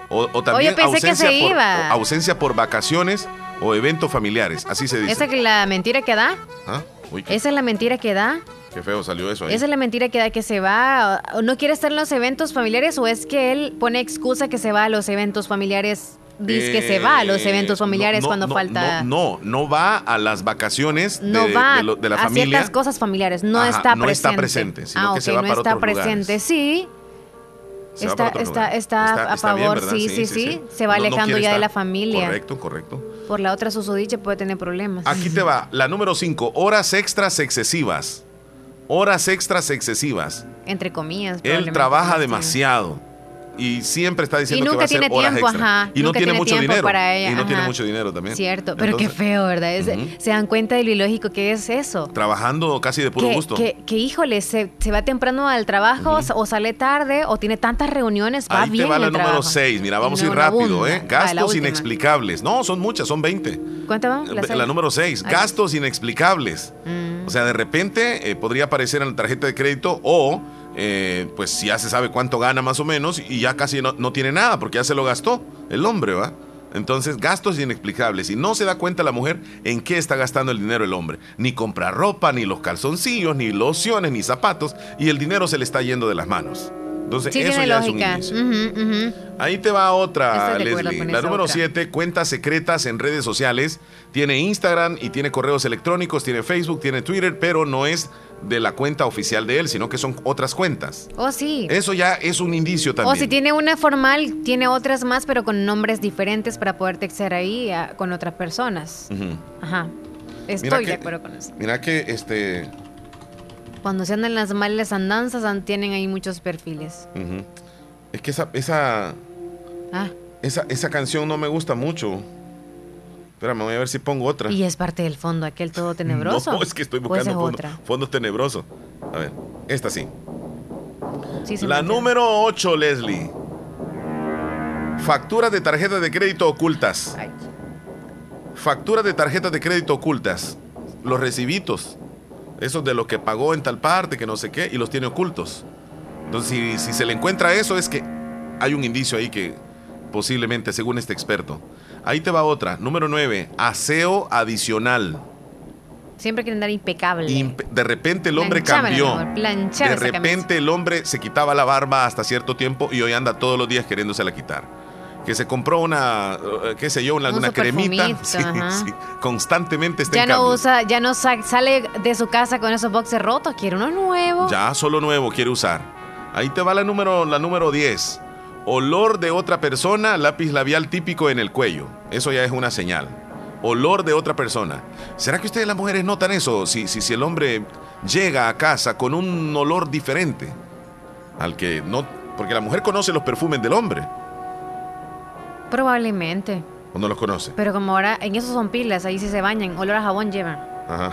O, o también pensé que ausencia, se por, iba. ausencia por vacaciones o eventos familiares. Así se dice. Esa es la mentira que da. ¿Ah? Uy, qué, Esa es la mentira que da. qué feo salió eso ahí. Esa es la mentira que da que se va. o no quiere estar en los eventos familiares o es que él pone excusa que se va a los eventos familiares. Dice que se va a los Eh, eventos familiares no, no, cuando no, falta. No, no, no va a las vacaciones de, no va de lo- de la a familia. ciertas cosas familiares, no Ajá, está no presente. está presente, sino ah, que se va no para está otros lugares. presente, sí. Se va Está, está, está, Está- a bien, favor, sí, sí, sí, Se va No- alejando ya de la familia. Correcto, correcto. Por la otra susodicha puede tener problemas. Aquí te va. La número 5. Horas extras excesivas. Horas extras excesivas. Entre comillas. Él trabaja demasiado. Y siempre está diciendo Y que va nunca a hacer tiene horas tiempo, extra. ajá. Y no Nunca tiene tiene mucho dinero. para ella, y no tiene ajá. mucho dinero también. Cierto, pero qué Entonces, feo, ¿verdad? Es- Ujú. Se dan cuenta de lo ilógico que es eso. Trabajando casi de puro que, gusto. Que, que, híjole, se, se va temprano al trabajo o sale tarde o tiene tantas reuniones, va Ahí bien te va en la el número trabajo. 6. Mira, vamos a Y ir no rápido. ¿eh? Gastos inexplicables. No, son muchas, son 20. ¿Cuánto va? La La, número 6. Ay. Gastos inexplicables. Mm. O sea, de repente eh, podría aparecer en la tarjeta de crédito o, eh, pues ya se sabe cuánto gana más o menos y ya casi no, no tiene nada porque ya se lo gastó el hombre, ¿va? Entonces, gastos inexplicables. Y no se da cuenta la mujer en qué está gastando el dinero el hombre. Ni compra ropa, ni los calzoncillos, ni lociones, ni zapatos. Y el dinero se le está yendo de las manos. Entonces, Sí, eso ya lógica. es un. Ahí te va otra, Leslie. La número otra. 7, cuentas secretas en redes sociales. Tiene Instagram y tiene correos electrónicos, tiene Facebook, tiene Twitter, pero no es de la cuenta oficial de él, sino que son otras cuentas. Oh, sí. Eso ya es un indicio también. O si tiene una formal, tiene otras más, pero con nombres diferentes para poder textear ahí a- con otras personas. Ajá. Estoy Mira de que- acuerdo con eso. Mira que este. Cuando se andan las malas andanzas, an- tienen ahí muchos perfiles. ujú. Es que esa, esa, Ah, esa, esa canción no me gusta mucho. Espérame, voy a ver si pongo otra. y es parte del fondo, aquel todo tenebroso. No, es que estoy ¿O esa buscando fondo, otra? fondo tenebroso. A ver, esta sí. La número 8, Leslie. Facturas de tarjetas de crédito ocultas. Facturas de tarjetas de crédito ocultas. Los recibitos. Esos de lo que pagó en tal parte, que no sé qué, y los tiene ocultos. Entonces, si, si se le encuentra eso, es que hay un indicio ahí que posiblemente, según este experto. Ahí te va otra. Número 9. Aseo adicional. Siempre quieren dar impecable. Imp- de repente el hombre cambió. amor, De repente el hombre se quitaba la barba hasta cierto tiempo y hoy anda todos los días queriéndosela quitar. que se compró una, eh, qué sé yo, una, cremita. Sí, sí, constantemente está Ya en no cambio. usa, ya no sa- sale de su casa con esos boxes rotos, quiere uno nuevo. Ya solo nuevo quiere usar. Ahí te va la número, la número 10. Olor de otra persona, lápiz labial típico en el cuello. Eso ya es una señal. Olor de otra persona. ¿Será que ustedes las mujeres notan eso? Si, si, si el hombre llega a casa con un olor diferente al que no... Porque la mujer conoce los perfumes del hombre. Probablemente. ¿O no los conoce? Pero como ahora en esos son pilas, ahí sí se bañan, olor a jabón llevan. Ajá.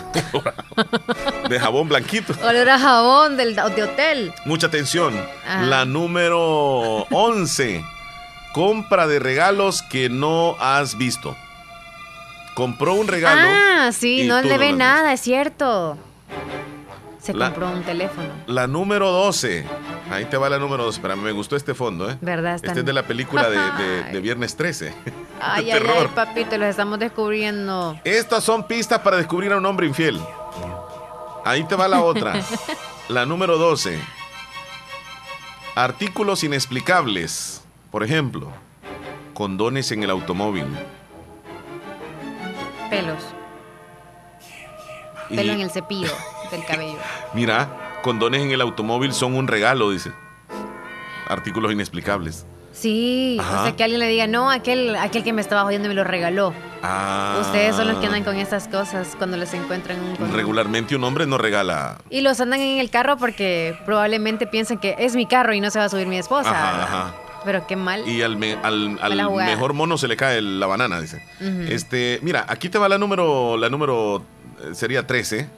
De jabón blanquito. Olor a jabón del, de hotel. Mucha atención. Ajá. La número 11. Compra de regalos que no has visto. Compró un regalo. Ah, sí, no le ve nada, es cierto. Se La- compró un teléfono. La número 12. Ahí te va la número 12. Pero me gustó este fondo, ¿eh? ¿Verdad? Este es de la película de, de- de Viernes 13. Ay, ay, ay, papito, los estamos descubriendo. Estas son pistas para descubrir a un hombre infiel. Ahí te va la otra. La número 12. Artículos inexplicables. Por ejemplo, condones en el automóvil. Pelos. Y- Pelo en el cepillo del cabello. Mira, condones en el automóvil son un regalo, dice. Artículos inexplicables. Sí, Ajá. o sea que alguien le diga, no, aquel, aquel que me estaba jodiendo me lo regaló. Ah, Ustedes son los que andan con estas cosas cuando les encuentran un condón. Regularmente un hombre no regala. Y los andan en el carro porque probablemente piensan que es mi carro y no se va a subir mi esposa. Ajá, ajá. Pero qué mal. Y al, me- al- al Mala jugada. mejor mono se le cae la banana, dice. Este, mira, aquí te va la número, la número eh, sería 13.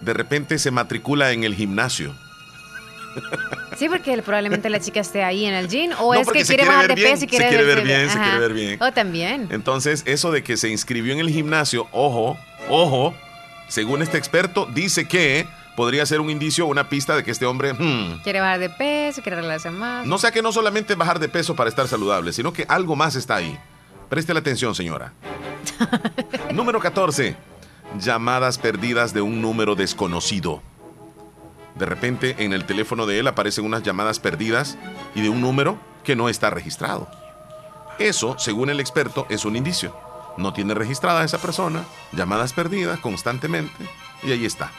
De repente se matricula en el gimnasio. Sí, porque probablemente la chica esté ahí en el gym o No, es que quiere quiere bajar de peso y se quiere quiere ver bien, se quiere ver bien. O también. Entonces, eso de que se inscribió en el gimnasio, ojo, ojo, según este experto, dice que podría ser un indicio o una pista de que este hombre, hmm, Quiere bajar de peso, quiere arreglarse más. no sea que no solamente bajar de peso para estar saludable, sino que algo más está ahí. Preste la atención, señora. Número 14. Llamadas perdidas de un número desconocido. De repente en el teléfono de él aparecen unas llamadas perdidas y de un número que no está registrado. Eso, según el experto, es un indicio. No tiene registrada a esa persona, llamadas perdidas constantemente y ahí está.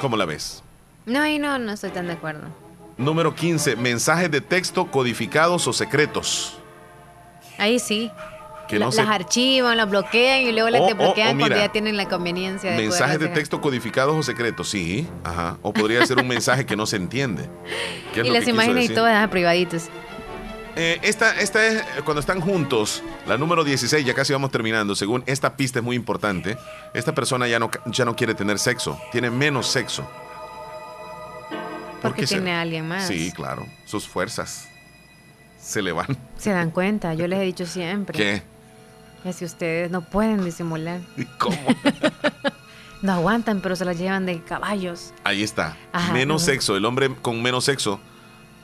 ¿Cómo la ves? No, y no, no estoy tan de acuerdo. Número 15. Mensajes de texto codificados o secretos. Ahí sí. Que La- no se- Las archivan, las bloquean y luego las O- o- desbloquean o cuando ya tienen la conveniencia de Mensajes de texto codificados o secretos, sí. Ajá. O podría ser un mensaje que no se entiende. ¿Qué es Y las imágenes y ah, privaditos. Eh, esta, esta es cuando están juntos, la número 16, ya casi vamos terminando. Según esta pista es muy importante. Esta persona ya no, ya no quiere tener sexo, tiene menos sexo. ¿Por Porque tiene a alguien más. Sí, claro. Sus fuerzas se le van. Se dan cuenta, yo les he dicho siempre. ¿Qué? Que si ustedes no pueden disimular. ¿Cómo? No aguantan, pero se las llevan de caballos. Ahí está. Ajá, menos ajá. sexo, el hombre con menos sexo.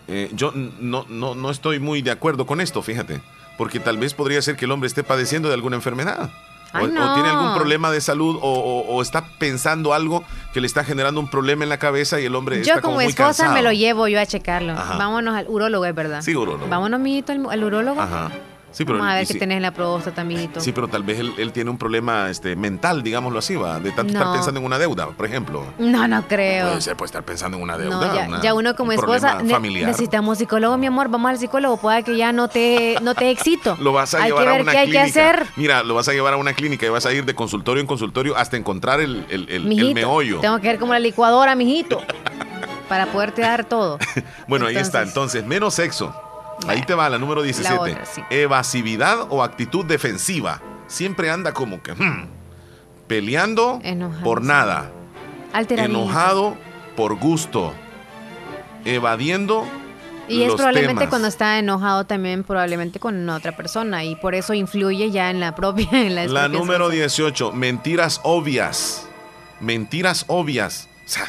Eh, yo no, no, no estoy muy de acuerdo con esto, fíjate. Porque tal vez podría ser que el hombre esté padeciendo de alguna enfermedad. O, Ay, o no. tiene algún problema de salud o, o- o está pensando algo que le está generando un problema en la cabeza y el hombre Yo está como como muy esposa cansado. me lo llevo yo a checarlo. Ajá. Vámonos al urólogo, es verdad. Sí, urólogo. Vámonos, mijito, al, al urólogo. Ajá. Sí, pero, Vamos a ver qué sí- tenés en la próstata, mijito. sí, pero tal vez él, él tiene un problema este, mental, digámoslo así, va, de tanto estar pensando en una deuda, por ejemplo. No, no creo. Puede ser, puede estar pensando en una deuda. No, ya, una- ya uno como un esposa familiar. necesitamos psicólogo, mi amor. Vamos al psicólogo, pueda que ya no te, no te. Lo vas a hay llevar que a ver una qué hay que clínica. hacer. Mira, lo vas a llevar a una clínica y vas a ir de consultorio en consultorio hasta encontrar el, el, el- el Mijito, meollo. tengo que ver como la licuadora, mijito, para poderte dar todo. Bueno, ahí está. Entonces, menos sexo. Ahí te va la número 17. otra, sí. Evasividad o actitud defensiva. Siempre anda como que hmm, peleando Enojado, por nada. Enojado por gusto. Evadiendo Y es probablemente temas. cuando está enojado también probablemente con otra persona y por eso influye ya en la propia en la, número situación. 18, mentiras obvias. Mentiras obvias. O sea,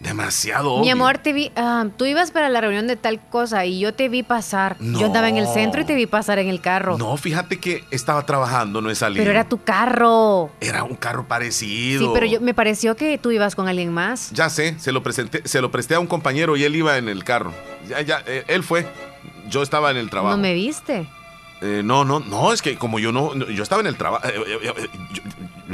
demasiado obvio. Mi amor, te vi, ah, tú ibas para la reunión de tal cosa y yo te vi pasar. Yo andaba en el centro y te vi pasar en el carro. No, fíjate que estaba trabajando, no he salido. Pero era tu carro. Era un carro parecido. Sí, pero yo, me pareció que tú ibas con alguien más. Ya sé, se lo presenté, se lo presté a un compañero y él iba en el carro. Ya, ya, eh, él fue. yo estaba en el trabajo. No me viste. Eh, no, no, no, es que como yo no, no- yo estaba en el trabajo. eh, eh, eh,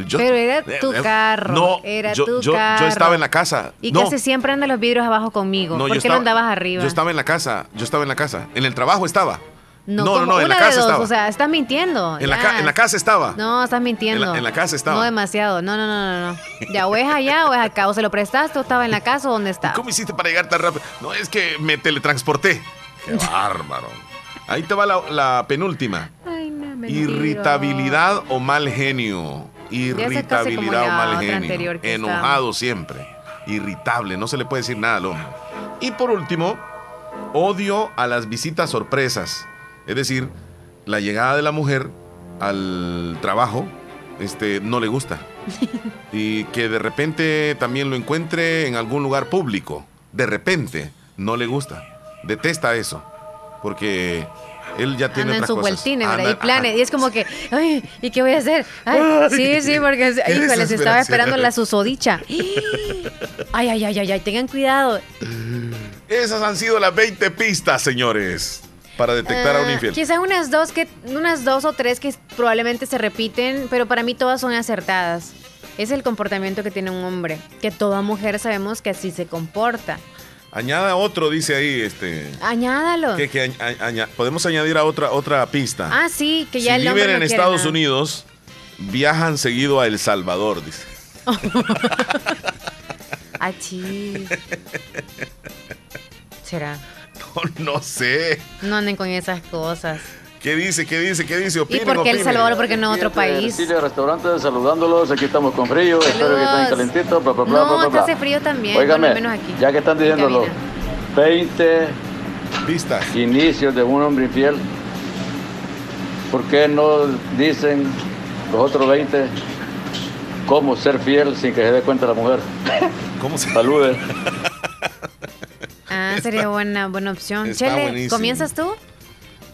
yo- Pero era tu carro, No, era yo, tu yo- yo carro. estaba en la casa. Y no, casi siempre andan los vidrios abajo conmigo. no, ¿Por yo qué estaba- lo andabas arriba? Yo estaba en la casa, yo estaba en la casa. En el trabajo estaba. no, no, no, en la casa estaba. O sea, estás mintiendo. En la, ca- en la casa estaba. No, estás mintiendo. En la- en la casa estaba. No demasiado. No, no, no, no, no. Ya, o es allá o es acá. O se lo prestaste o estaba en la casa o dónde está. ¿Cómo hiciste para llegar tan rápido? No, es que me teletransporté. Qué bárbaro. Ahí te va la, la penúltima. Ay, no, me Irritabilidad o mal genio. Irritabilidad o mal genio. Enojado siempre. Irritable. No se le puede decir nada al hombre. Y por último, odio a las visitas sorpresas. Es decir, la llegada de la mujer al trabajo este, no le gusta. Y que de repente también lo encuentre en algún lugar público. De repente no le gusta. Detesta eso. Porque él ya tiene otras sus cosas. vueltines, Y planes. ajá. Y es como que, ay, ¿y qué voy a hacer? Ay, sí, sí, porque, híjole, se estaba esperando la susodicha. Ay, ay, ay, ay, ay, tengan cuidado. Esas han sido las 20 pistas, señores, para detectar a un Ah, infiel. Quizás unas dos que unas dos o tres que probablemente se repiten, pero para mí todas son acertadas. Es el comportamiento que tiene un hombre, que toda mujer sabemos que así se comporta. Añada otro, dice ahí, este. Añádalo. Que, que añ- añ- aña- podemos añadir a otra, otra pista. Ah, sí, que ya si el viven en Estados nada. Unidos, viajan seguido a El Salvador, dice. Achí. Será. No, no sé. No anden con esas cosas. ¿Qué dice? ¿Qué dice? ¿Qué dice? ¿Y Opinen, por qué El. Salvador? Porque no otro país. Cecilia Restaurante, saludándolos. Aquí estamos con frío. Espero que estén calentitos. Bla, bla, bla, No, bla, bla, acá bla. hace frío también, bueno, menos aquí. ya que están diciendo los 20 inicios de un hombre infiel, ¿por qué no dicen los otros 20 cómo ser fiel sin que se dé cuenta la mujer? ¿Cómo se Salude. Ah, sería buena, buena opción. Está Chele, buenísimo. ¿comienzas tú?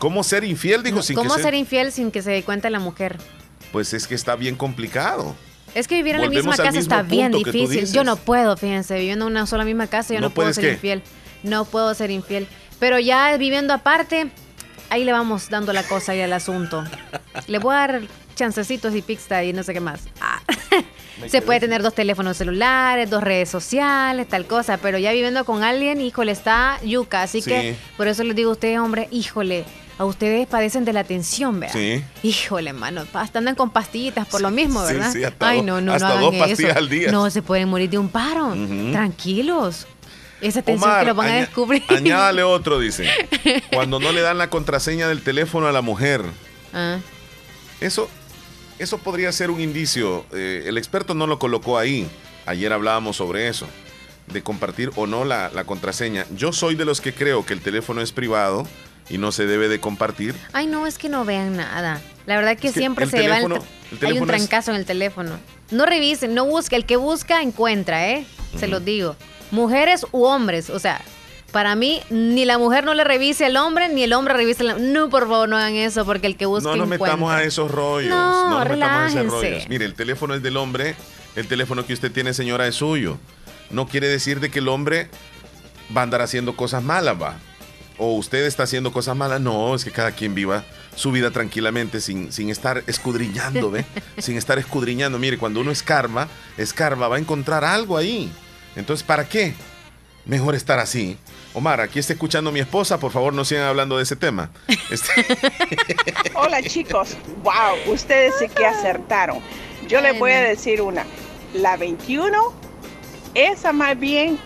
¿Cómo ser infiel? Dijo sin ¿Cómo que ser infiel sin que se dé cuenta la mujer? Pues es que está bien complicado. Es que vivir en la misma casa está bien difícil. Yo no puedo, fíjense, viviendo en una sola misma casa, yo ¿No no, puedo ser qué? infiel. No puedo ser infiel. Pero ya viviendo aparte, ahí le vamos dando la cosa y al asunto. Le voy a dar chancecitos y pizza y no sé qué más. Ah. Se puede tener dos teléfonos celulares, dos redes sociales, tal cosa, pero ya viviendo con alguien, híjole, está yuca. Así Sí. que por eso les digo a ustedes, hombre, híjole, a ustedes padecen de la tensión, ¿verdad? Sí. Híjole, mano, hasta andan con pastillitas por lo mismo, ¿verdad? sí, hasta Ay, no, no, hasta no hagan dos pastillas eso. al día. No, se pueden morir de un paro. Tranquilos. Esa tensión Omar, que lo van a descubrir. Añádale otro, dice. Cuando no le dan la contraseña del teléfono a la mujer. Ah. Eso, eso podría ser un indicio. eh, el experto no lo colocó ahí. Ayer hablábamos sobre eso. De compartir o no la, la contraseña. Yo soy de los que creo que el teléfono es privado y no se debe de compartir. Ay, no, es que no vean nada. La verdad que Es que siempre se lleva el teléfono- el Hay un es- trancazo en el teléfono. No revisen, no busque. El que busca, encuentra, ¿eh? Se los digo. Mujeres u hombres. O sea, para mí, ni la mujer no le revise al hombre, ni el hombre revise al No, por favor, no hagan eso, porque el que busca No nos encuentra. metamos a esos rollos. No, No, nos metamos a esos rollos. Mire, el teléfono es del hombre. El teléfono que usted tiene, señora, es suyo. No quiere decir de que el hombre va a andar haciendo cosas malas, va. O usted está haciendo cosas malas. No, es que cada quien viva su vida tranquilamente sin, sin estar escudriñando, ¿ve? sin estar escudriñando. Mire, cuando uno escarba, escarba, va a encontrar algo ahí. Entonces, ¿para qué? Mejor estar así. Omar, aquí está escuchando mi esposa, por favor no sigan hablando de ese tema. Este- Hola chicos, wow, ustedes sí que acertaron. Yo les voy a decir una, la 21, esa más bien,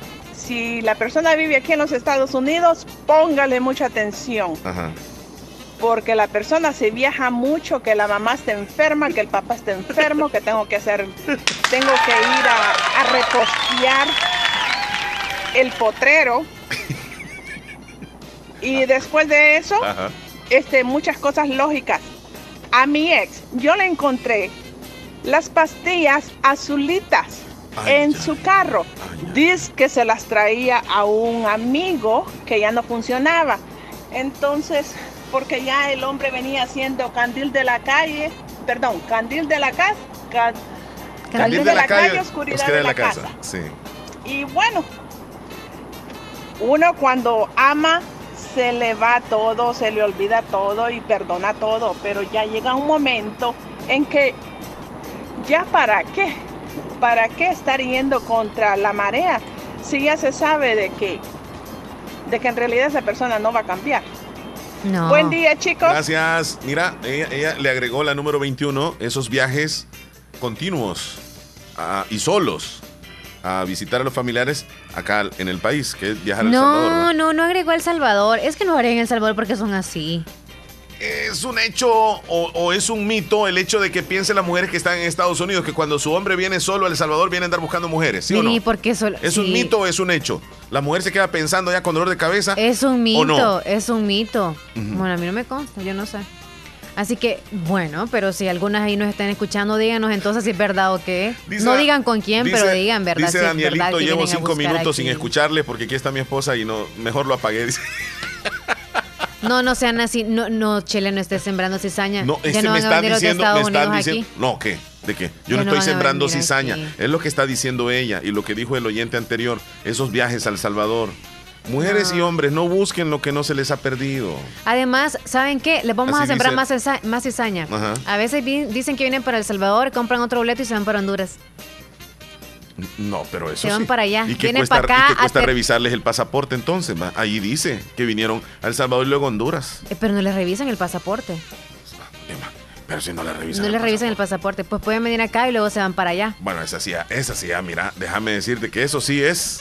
si la persona vive aquí en los Estados Unidos, póngale mucha atención, Ajá. porque la persona se viaja mucho, que la mamá está enferma, que el papá está enfermo, que tengo que hacer, tengo que ir a, a repostear el potrero. Y después de eso, Ajá. este, muchas cosas lógicas. A mi ex, yo le encontré las pastillas azulitas en su carro. Dice que se las traía a un amigo que ya no funcionaba. Entonces, porque ya el hombre venía haciendo candil de la calle, perdón, candil de la casa, ca- candil, de, la, calle, oscuridad de la, casa. Sí. Y bueno, uno cuando ama se le va todo, se le olvida todo y perdona todo, pero ya llega un momento en que ya para qué, para qué estar yendo contra la marea si ya se sabe de que, de que en realidad esa persona no va a cambiar. No. Buen día, chicos. Gracias. Mira, ella, ella le agregó la número 21, esos viajes continuos y solos a visitar a los familiares acá en el país, que es viajar a El Salvador. No, no, no agregó El Salvador. Es que no haré en El Salvador porque son así. ¿Es un hecho o, o es un mito el hecho de que piensen las mujeres que están en Estados Unidos que cuando su hombre viene solo a El Salvador viene a andar buscando mujeres? ¿Sí o no? Porque solo. ¿Es un sí. mito o es un hecho? La mujer se queda pensando ya con dolor de cabeza. Es un mito, es un mito. Bueno, a mí no me consta, yo no sé. Así que, bueno, pero si algunas ahí nos están escuchando, díganos entonces si es verdad o qué. Dice- no digan con quién, dice- pero digan verdad. Dice si es verdad Danielito, que llevo cinco minutos sin escucharle porque aquí está mi esposa y no mejor lo apagué. dice. No, no sean así. No, no, Chile, no esté sembrando cizaña. No, ya es que no me están diciendo, me están diciendo, aquí. no, ¿qué? ¿De qué? Yo Ya no no estoy sembrando cizaña. aquí. Es lo que está diciendo ella y lo que dijo el oyente anterior, esos viajes a El Salvador. Mujeres y hombres, no busquen lo que no se les ha perdido. Además, ¿saben qué? Les vamos Así a sembrar dice- más, más cizaña. Ajá. A veces dicen que vienen para El Salvador, compran otro boleto y se van para Honduras. No, pero eso Se van sí. para allá. ¿Y qué Vienen cuesta, para acá y qué cuesta a ter- revisarles el pasaporte entonces? Ahí dice que vinieron a El Salvador y luego a Honduras. Eh, pero no les revisan el pasaporte. Pero si no le revisan. No les revisan el pasaporte. Pues pueden venir acá y luego se van para allá. Bueno, esa sí, esa sí, ah, mira, déjame decirte que eso sí es,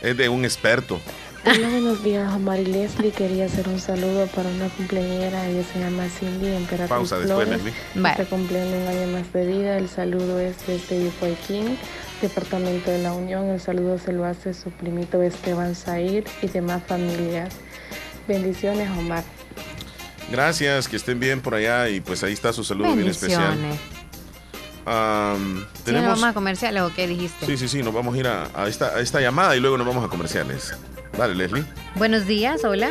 es de un experto. Hola, buenos días, Omar y Leslie. Quería hacer un saludo para una cumpleañera. Ella se llama Cindy Emperatriz Pausa después, Flores. Leslie. Este cumpleaños un año más de vida. El saludo es desde Yucuayquín, Departamento de la Unión. El saludo se lo hace su primito Esteban Zair y demás familias. Bendiciones, Omar. Gracias, que estén bien por allá y pues ahí está su saludo bien especial. Bendiciones. Am, ¿Sí nos tenemos... vamos a comerciales o qué dijiste? Sí, sí, sí, nos vamos a ir a, a esta, a esta llamada y luego nos vamos a comerciales. Dale, Leslie. Buenos días, hola.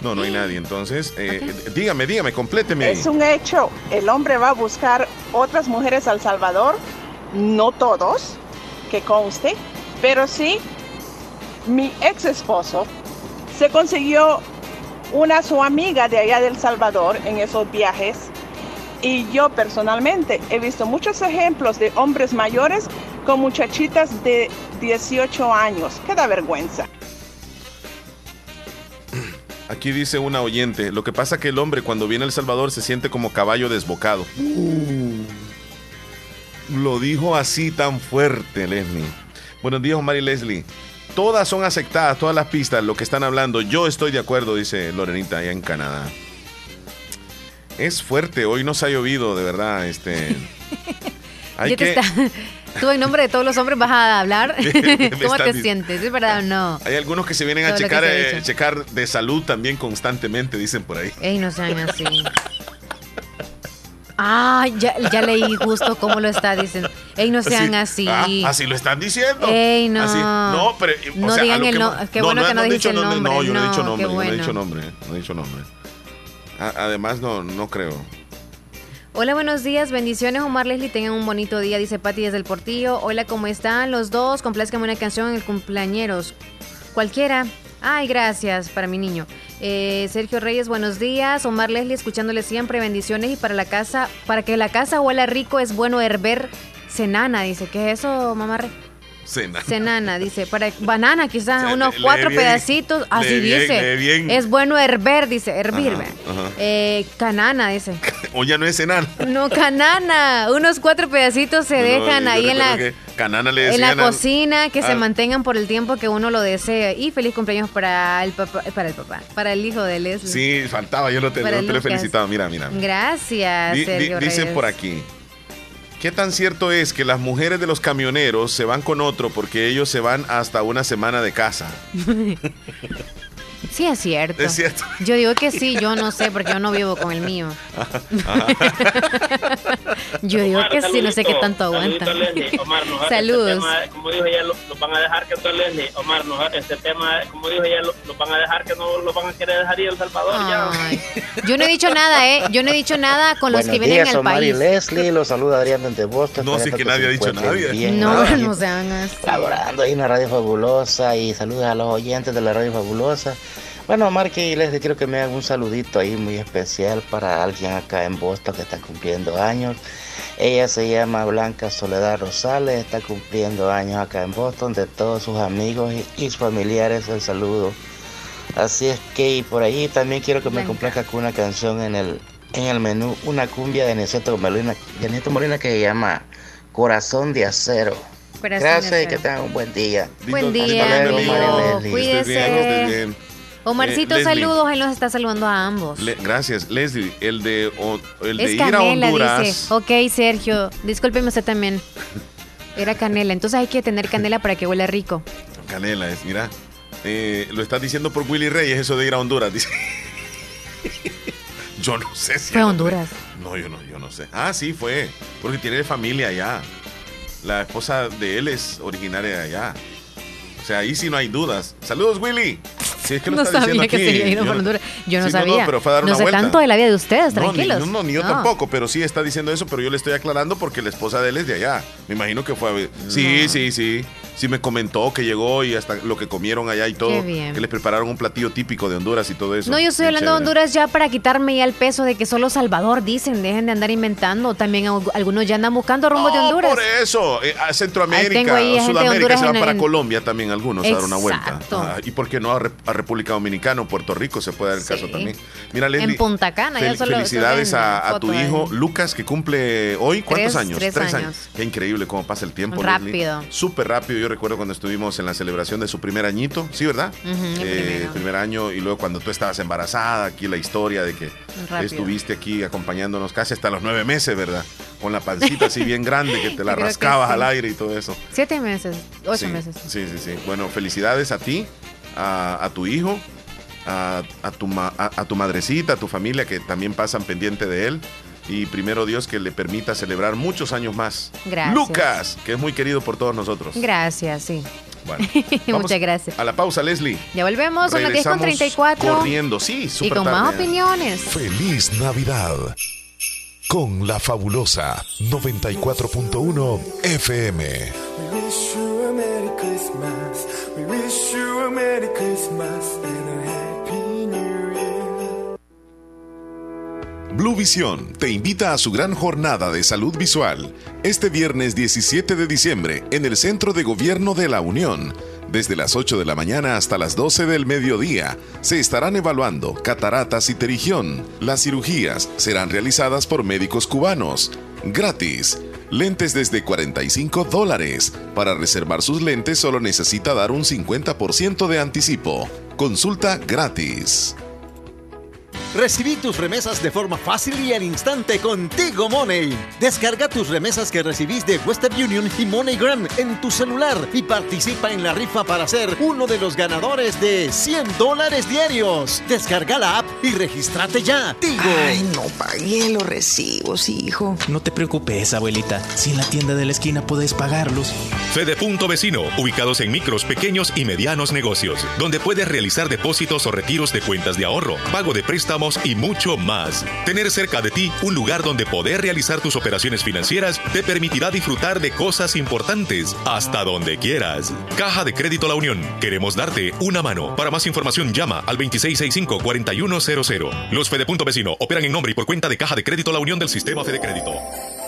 No, no hay nadie, entonces, eh, dígame, dígame, compléteme. Es un hecho. El hombre va a buscar otras mujeres al Salvador, no todos, que conste, pero sí mi ex esposo se consiguió una su amiga de allá del Salvador en esos viajes. Y yo personalmente he visto muchos ejemplos de hombres mayores con muchachitas de 18 años. Qué da vergüenza. Aquí dice una oyente, lo que pasa que el hombre cuando viene a El Salvador se siente como caballo desbocado. Lo dijo así tan fuerte, Leslie. Buenos días, Omar y Leslie. Todas son aceptadas, todas las pistas, lo que están hablando. Yo estoy de acuerdo, dice Lorenita, allá en Canadá. Es fuerte, hoy nos ha llovido, de verdad. Este. Hay Ya te está- Tú en nombre de todos los hombres vas a hablar. ¿Cómo te sientes? ¿Es verdad o no? Hay algunos que se vienen a Todo checar, eh, checar de salud también constantemente, dicen por ahí. Ey, no sean así. Ah, ya, ya leí justo cómo lo está diciendo. Ey, no sean así. Ah, así lo están diciendo. Ey, no. Así- no, pero. No sea, digan el no- hemos- qué bueno que no dijiste dicho el nombre. No, yo no he No, dicho nombre. yo no he dicho nombre. No he dicho nombre. Además, no, no creo. Hola, buenos días, bendiciones Omar Leslie, tengan un bonito día, dice Pati desde el Portillo. Hola, ¿cómo están los dos? Complázcame una canción en el cumpleañeros. Cualquiera. Ay, gracias para mi niño. Eh, Sergio Reyes, buenos días. Omar Leslie, escuchándole siempre, bendiciones. Y para la casa, para que la casa huela rico es bueno hervir cenana, dice. ¿Qué es eso, mamá? Re? Cena. Cenana, dice. Para banana, quizás, sea, unos cuatro bien, pedacitos. Así lee bien, dice. Es bueno hervir, dice. Hervir, Ajá. Eh, canana, dice. O ya no es cenar. No, canana. Unos cuatro pedacitos se dejan ahí en la, Canana le en la al- cocina, que se al- mantengan por el tiempo que uno lo desee. Y feliz cumpleaños para el papá, para el papá, para el hijo de Leslie. Sí, faltaba, yo no te, te lo he Lucas. felicitado. Mira, mira. Gracias, Di- dicen Reyes. por aquí. ¿Qué tan cierto es que las mujeres de los camioneros se van con otro porque ellos se van hasta una semana de casa? Sí, es cierto. Es cierto. Yo digo que sí, yo no sé, porque yo no vivo con el mío. Yo digo que sí, no sé qué tanto aguanta. Saludito. Omar, nos- Saludos. Este tema, como dijo ella, lo, lo van a dejar que Leslie. Omar, nos- este tema, como dijo ella, lo, lo van a dejar que no lo van a querer dejar ir a El Salvador Ay. Yo no he dicho nada, ¿eh? Yo no he dicho nada con los Buenos que vienen al Omar y país. Leslie, los saluda Adrián desde Boston. No, sí Espero que nadie ha se dicho nadie. bien. No, Nada, no sean así. Laborando ahí en la Radio Fabulosa y saludos a los oyentes de la Radio Fabulosa. Bueno, Marque y les quiero que me hagan un saludito ahí muy especial para alguien acá en Boston que está cumpliendo años. Ella se llama Blanca Soledad Rosales, está cumpliendo años acá en Boston. De todos sus amigos y, y sus familiares, el saludo. Así es que y por ahí también quiero que me complazca con una canción en el, en el menú, una cumbia de Neceto Molina, de Neto Molina que se llama Corazón de Acero. Corazón de Gracias y que tengan un buen día. Buen día, amigo. Cuídese. Omarcito, Eh, saludos. Él nos está saludando a ambos. Le- gracias, Leslie. El de, o- el de ir a canela, Honduras. dice. Ok, Sergio. Discúlpeme usted también. Era canela. Entonces hay que tener canela para que huela rico. Canela es, mira. Eh, lo estás diciendo por Willy Reyes, eso de ir a Honduras. Dice. yo no sé si. Fue a Honduras. No, yo no, yo no sé. Ah, sí, fue. Porque tiene familia allá. La esposa de él es originaria de allá. O sea, ahí sí no hay dudas. Saludos, Willy. Si es que No sabía que aquí. sería ir a Yo no- Honduras. Yo no Sí, sabía. pero fue a dar no una sé vuelta. tanto de la vida de ustedes, No, ni- tranquilos. No, no, ni yo No. tampoco, pero sí está diciendo eso, pero yo le estoy aclarando porque la esposa de él es de allá. Me imagino que fue a Sí, sí, sí. Sí me comentó que llegó y hasta lo que comieron allá y todo. Qué bien. Que les prepararon un platillo típico de Honduras y todo eso. No, yo estoy Bien hablando de. Honduras ya para quitarme ya el peso de que solo Salvador dicen, dejen de andar inventando. También al- algunos ya andan buscando rumbo de Honduras. Por eso, eh, a Centroamérica, ahí Sudamérica, se van en- para en- Colombia también algunos a dar una vuelta. Exacto. Ah, y por qué no a, Rep- a República Dominicana o Puerto Rico se puede dar el Sí. caso también. Mira, Leslie. En Punta Cana, ya solo- Felicidades solo a, a tu hijo Lucas que cumple hoy. ¿Cuántos Tres- años? tres años. Qué increíble cómo pasa el tiempo. Rápido. Súper rápido. Yo recuerdo cuando estuvimos en la celebración de su primer añito. Sí, ¿verdad? Eh, primero. primer año y luego cuando tú estabas embarazada, aquí la historia de que Rápido. estuviste aquí acompañándonos casi hasta los nueve meses, ¿verdad? Con la pancita así bien grande que te la rascabas sí. al aire y todo eso. Siete meses, ocho Sí, meses. Sí, sí, sí. Bueno, felicidades a ti, a, a tu hijo, a, a tu ma- a tu madrecita, a tu familia que también pasan pendiente de él. Y primero Dios que le permita celebrar muchos años más. Gracias. Lucas, que es muy querido por todos nosotros. Gracias, sí. Bueno, Muchas gracias. a la pausa, Leslie. Ya volvemos, son las 10 con Regresamos 34. Corriendo, sí, Y con tarde. más opiniones. Feliz Navidad. Con la fabulosa 94.1 FM. We wish you a Merry Christmas. We wish you a Merry Christmas Blue Visión te invita a su gran jornada de salud visual este viernes 17 de diciembre en el Centro de Gobierno de la Unión. Desde las 8 de la mañana hasta las 12 del mediodía se estarán evaluando cataratas y terigión. Las cirugías serán realizadas por médicos cubanos. Gratis. Lentes desde 45 dólares. Para reservar sus lentes solo necesita dar un 50% de anticipo. Consulta gratis. Recibí tus remesas de forma fácil y al instante con Tigo Money. Descarga tus remesas que recibís de Western Union y MoneyGram en tu celular y participa en la rifa para ser uno de los ganadores de 100 dólares diarios. Descarga la app y regístrate ya. Tigo. Ay, no pagué los recibos, hijo. No te preocupes, abuelita. Si en la tienda de la esquina puedes pagarlos. Fede Punto Vecino, ubicados en micros, pequeños y medianos negocios, donde puedes realizar depósitos o retiros de cuentas de ahorro, pago de préstamos y mucho más. Tener cerca de ti un lugar donde poder realizar tus operaciones financieras te permitirá disfrutar de cosas importantes hasta donde quieras. Caja de Crédito La Unión, queremos darte una mano. Para más información llama al 2665-4100. Los Fede Punto Vecino operan en nombre y por cuenta de Caja de Crédito La Unión del Sistema Fede Crédito.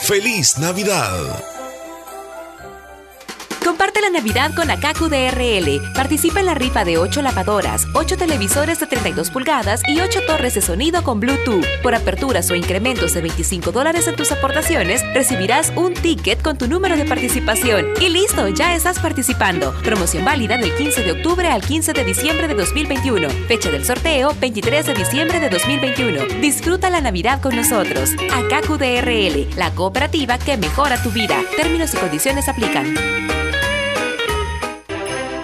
¡Feliz Navidad! Comparte la Navidad con Akaku DRL. Participa en la rifa de 8 lavadoras, 8 televisores de 32 pulgadas y 8 torres de sonido con Bluetooth. Por aperturas o incrementos de 25 dólares en tus aportaciones, recibirás un ticket con tu número de participación. Y listo, ya estás participando. Promoción válida del 15 de octubre al 15 de diciembre de 2021. Fecha del sorteo, 23 de diciembre de 2021. Disfruta la Navidad con nosotros. Akaku DRL, la cooperativa que mejora tu vida. Términos y condiciones aplican.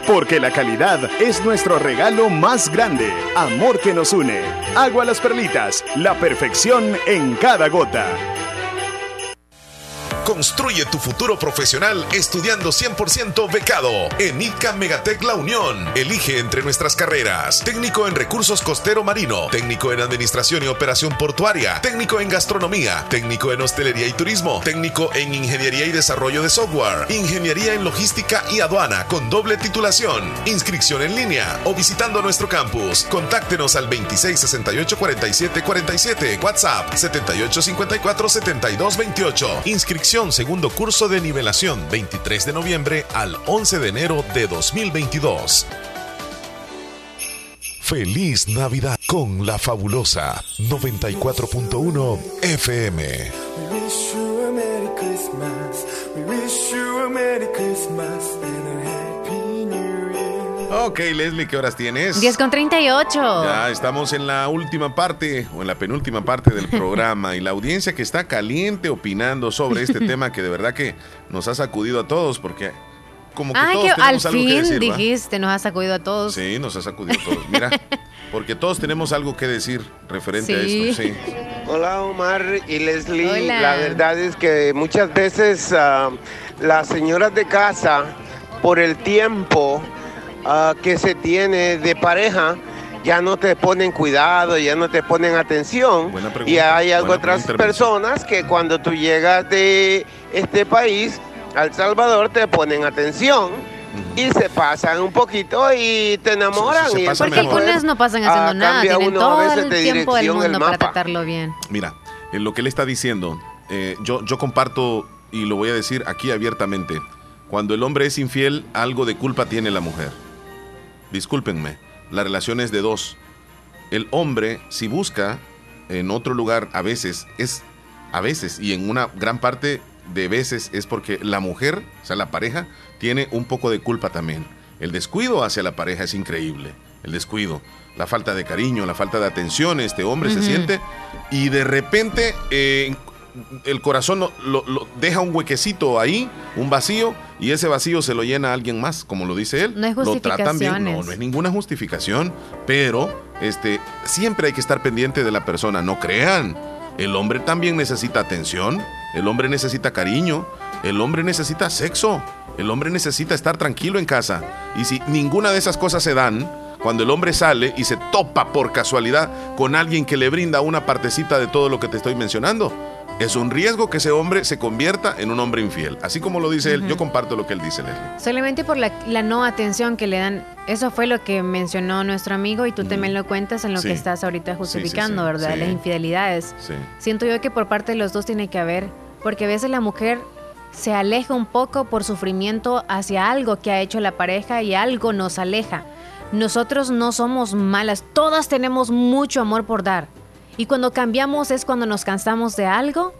Porque la calidad es nuestro regalo más grande. Amor que nos une. Agua Las Perlitas, la perfección en cada gota. Construye tu futuro profesional estudiando 100% becado en ICA Megatec La Unión. Elige entre nuestras carreras: técnico en recursos costero marino, técnico en administración y operación portuaria, técnico en gastronomía, técnico en hostelería y turismo, técnico en ingeniería y desarrollo de software, ingeniería en logística y aduana con doble titulación. Inscripción en línea o visitando nuestro campus. Contáctenos al 2668 47 47, WhatsApp 7854 7228. Inscripción segundo curso de nivelación 23 de noviembre al 11 de enero de 2022. Feliz Navidad con la fabulosa 94.1 FM. We wish you a Merry Christmas. We wish you a Merry Christmas. Ok, Leslie, ¿qué horas tienes? 10 con 38. Ya estamos en la última parte o en la penúltima parte del programa y la audiencia que está caliente opinando sobre este tema que de verdad que nos ha sacudido a todos porque como que Ay, todos que al tenemos algo que fin decir, ¿va? dijiste, nos ha sacudido a todos. Sí, nos ha sacudido a todos. Mira, porque todos tenemos algo que decir referente a esto. Sí. Hola Omar y Leslie. Hola. La verdad es que muchas veces ah, las señoras de casa, por el tiempo ah, que se tiene de pareja, ya no te ponen cuidado, ya no te ponen atención. pregunta, Y hay algo buena otras personas que cuando tú llegas de este país, al Salvador, te ponen atención. Y se pasan un poquito y te enamoran. se y pasa Porque algunas no pasan Ah, haciendo nada, cambia tienen uno a todo veces el de tiempo del mundo para tratarlo bien. Mira, en lo que él está diciendo, eh, yo, yo comparto y lo voy a decir aquí abiertamente. Cuando el hombre es infiel, algo de culpa tiene la mujer. Discúlpenme, la relación es de dos. El hombre, si busca en otro lugar, a veces es, a veces y en una gran parte de veces es porque la mujer, o sea, la pareja, tiene un poco de culpa también. El descuido hacia la pareja es increíble. El descuido, la falta de cariño, la falta de atención, este hombre se siente y de repente eh, el corazón lo, lo- lo- deja un huequecito ahí, un vacío, y ese vacío se lo llena a alguien más, como lo dice él. No hay lo tratan bien. No, no es ninguna justificación, pero este, siempre hay que estar pendiente de la persona. No crean, el hombre también necesita atención, el hombre necesita cariño, el hombre necesita sexo, el hombre necesita estar tranquilo en casa. Y si ninguna de esas cosas se dan, cuando el hombre sale y se topa por casualidad con alguien que le brinda una partecita de todo lo que te estoy mencionando, es un riesgo que ese hombre se convierta en un hombre infiel. Así como lo dice él, yo comparto lo que él dice, Leslie. Solamente por la, la no atención que le dan. Eso fue lo que mencionó nuestro amigo y tú también lo cuentas en lo Sí. que estás ahorita justificando, sí, ¿verdad? Las infidelidades. Siento yo que por parte de los dos tiene que haber, porque a veces la mujer se aleja un poco por sufrimiento hacia algo que ha hecho la pareja y algo nos aleja. Nosotros no somos malas, todas tenemos mucho amor por dar. Y cuando cambiamos es cuando nos cansamos de algo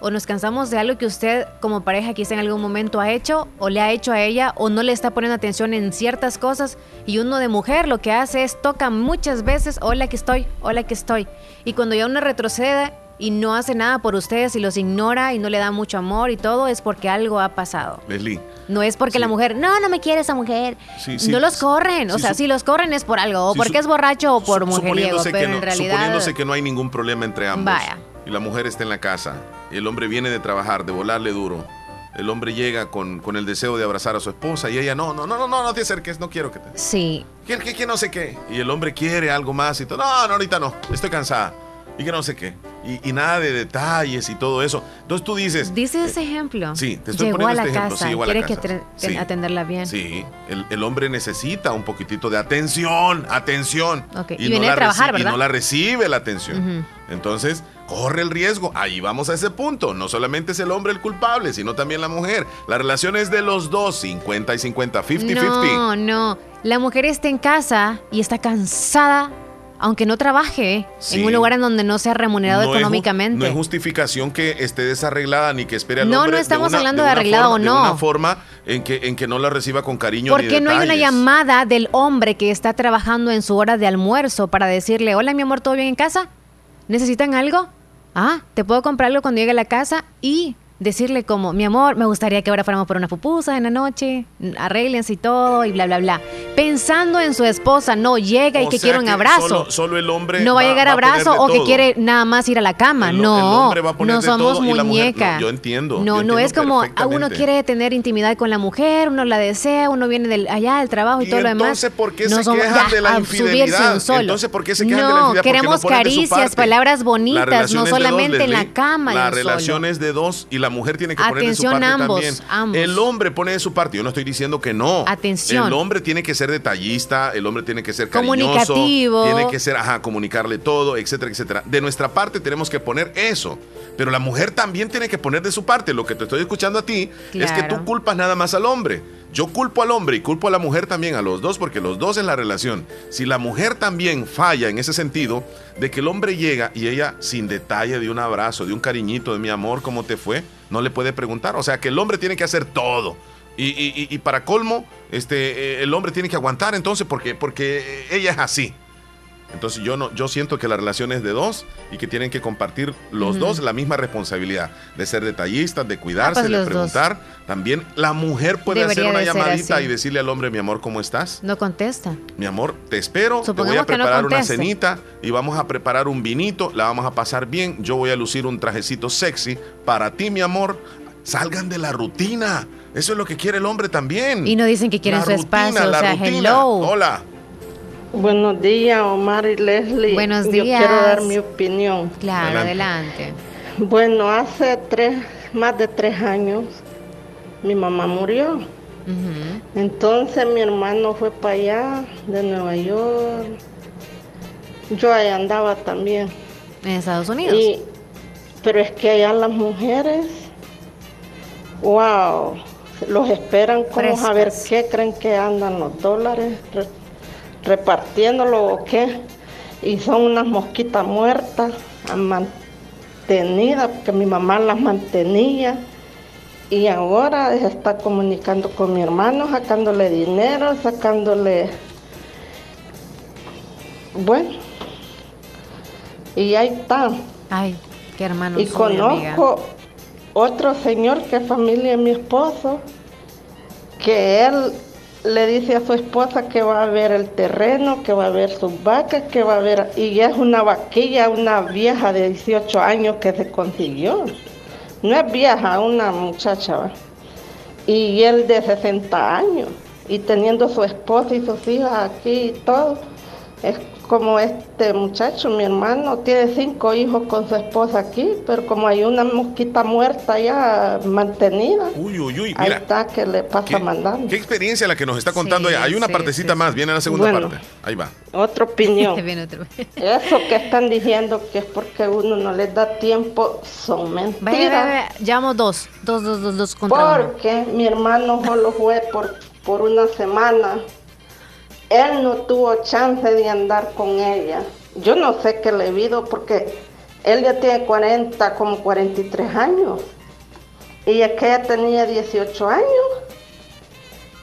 o nos cansamos de algo que usted como pareja quizá en algún momento ha hecho o le ha hecho a ella o no le está poniendo atención en ciertas cosas y uno de mujer lo que hace es toca muchas veces, hola que estoy, hola que estoy. Y cuando ya uno retrocede y no hace nada por ustedes y los ignora y no le da mucho amor y todo es porque algo ha pasado. Leslie, No es porque la mujer, no, no me quiere esa mujer. Sí, sí. no los corren, o sea, si los corren es por algo, o porque es borracho o por mujeriego, suponiéndose, pero que no, en realidad... suponiéndose que no hay ningún problema entre ambos Vaya. y la mujer está en la casa y el hombre viene de trabajar, de volarle duro, el hombre llega con, con el deseo de abrazar a su esposa y ella no, no, no, no, no, no te acerques, no quiero que te... Sí. Que, que, que no sé qué. Y el hombre quiere algo más y todo. No, no, ahorita no, estoy cansada. Y que no sé qué. Y, y nada de detalles y todo eso. Entonces tú dices... Dice ese ejemplo. sí, te estoy Llegó poniendo a la este ejemplo, casa, sí, llegó a la que Sí. atenderla bien. Sí, el, el hombre necesita un poquitito de atención, atención. Y viene la de trabajar, ¿verdad? Y no la recibe la atención. Entonces, corre el riesgo. Ahí vamos a ese punto. No solamente es el hombre el culpable, sino también la mujer. La relación es de los dos, 50 y 50, 50-50. No, no. La mujer está en casa y está cansada, aunque no trabaje Sí. en un lugar en donde no sea remunerado No es ju- económicamente. no es justificación que esté desarreglada ni que espere al No, hombre. no de estamos una- hablando de de arreglado forma- o De no. una forma en que, en que no la reciba con cariño ¿Por qué no hay una llamada del hombre que está trabajando en su hora de almuerzo para decirle, hola mi amor, ¿todo bien en casa? ¿Necesitan algo? Ah, te puedo comprar algo cuando llegue a la casa y decirle como, mi amor, me gustaría que ahora fuéramos por una pupusa en la noche, arréglense y todo, y bla, bla, bla. Pensando en su esposa, no llega y O que quiere un abrazo. Solo, solo el hombre. no va a llegar abrazo o que quiere nada más ir a la cama. El- no, el no somos la mujer- muñeca. no, yo entiendo, No, yo no es como ah, uno quiere tener intimidad con la mujer, uno la desea, uno viene del, allá del trabajo y, ¿Y todo lo demás. por qué no se somos- quejan ya, de la infidelidad? solo. Entonces, ¿por qué se quejan de la infidelidad? Porque no queremos caricias, palabras La bonitas, no solamente en la cama. La y un solo. relación es de dos y la mujer tiene que poner de su parte ambos, también. ambos. El hombre pone de su parte. Yo no estoy diciendo que no. Atención. El hombre tiene que ser detallista, el hombre tiene que ser cariñoso, Comunicativo. tiene que ser, ajá, comunicarle todo, etcétera, etcétera. De nuestra parte tenemos que poner eso. Pero la mujer también tiene que poner de su parte. Lo que te estoy escuchando a ti es que tú culpas nada más al hombre. Yo culpo al hombre y culpo a la mujer también, a los dos, porque los dos en la relación. Si la mujer también falla en ese sentido, de que el hombre llega y ella, sin detalle de un abrazo, de un cariñito, de mi amor, ¿cómo te fue? No le puede preguntar. O sea, que el hombre tiene que hacer todo. Y, y- y- para colmo, este, eh, el hombre tiene que aguantar entonces porque, porque ella es así. Entonces yo no, yo siento que la relación es de dos y que tienen que compartir los dos la misma responsabilidad de ser detallistas, de cuidarse, Ah, pues de dos. preguntar. También la mujer puede hacer una llamadita y decirle al hombre, mi amor, ¿cómo estás? No contesta. Mi amor, te espero, te voy a no preparar una cenita y vamos a preparar un vinito, la vamos a pasar bien, yo voy a lucir un trajecito sexy para ti, mi amor. Salgan de la rutina. Eso es lo que quiere el hombre también. Y no dicen que quieren La su rutina, espacio, o la sea, rutina. hello. Hola. Buenos días, Omar y Leslie. Buenos Yo días. quiero dar mi opinión. Claro, adelante. Bueno, hace tres, más de tres años, mi mamá murió. Entonces mi hermano fue para allá, de Nueva York. Yo ahí andaba también. En Estados Unidos. Y- pero es que allá las mujeres, wow, los esperan como a ver qué creen que andan los dólares, re- repartiéndolo o qué. Y son unas mosquitas muertas, mantenidas, porque mi mamá las mantenía. Y ahora se está comunicando con mi hermano, sacándole dinero, sacándole... Bueno, y ahí está. Ay, qué hermano Y soy, amiga. conozco otro señor que es familia de mi esposo, que él le dice a su esposa que va a ver el terreno, que va a ver sus vacas, que va a ver... Y ya es una vaquilla, una vieja de 18 años que se consiguió. No es vieja, una muchacha, ¿va? Y él de 60 años, y teniendo su esposa y sus hijas aquí y todo. Es como este muchacho, mi hermano, tiene cinco hijos con su esposa aquí, pero como hay una mosquita muerta ya mantenida, Uy, uy, uy, ahí mira. está que le pasa mandando. Qué experiencia la que nos está contando Sí, ella. Hay una sí, partecita sí, más, sí. viene la segunda Bueno. parte. Ahí va. Otra opinión. Eso que están diciendo que es porque uno no les da tiempo son Vaya, mentiras. vaya, vaya, Llamo dos. Dos, dos, dos, dos contra uno. Porque mi hermano solo fue por, por una semana. Él no tuvo chance de andar con ella. Yo no sé qué le visto porque él ya tiene 40, como 43 años. Y aquella tenía 18 años.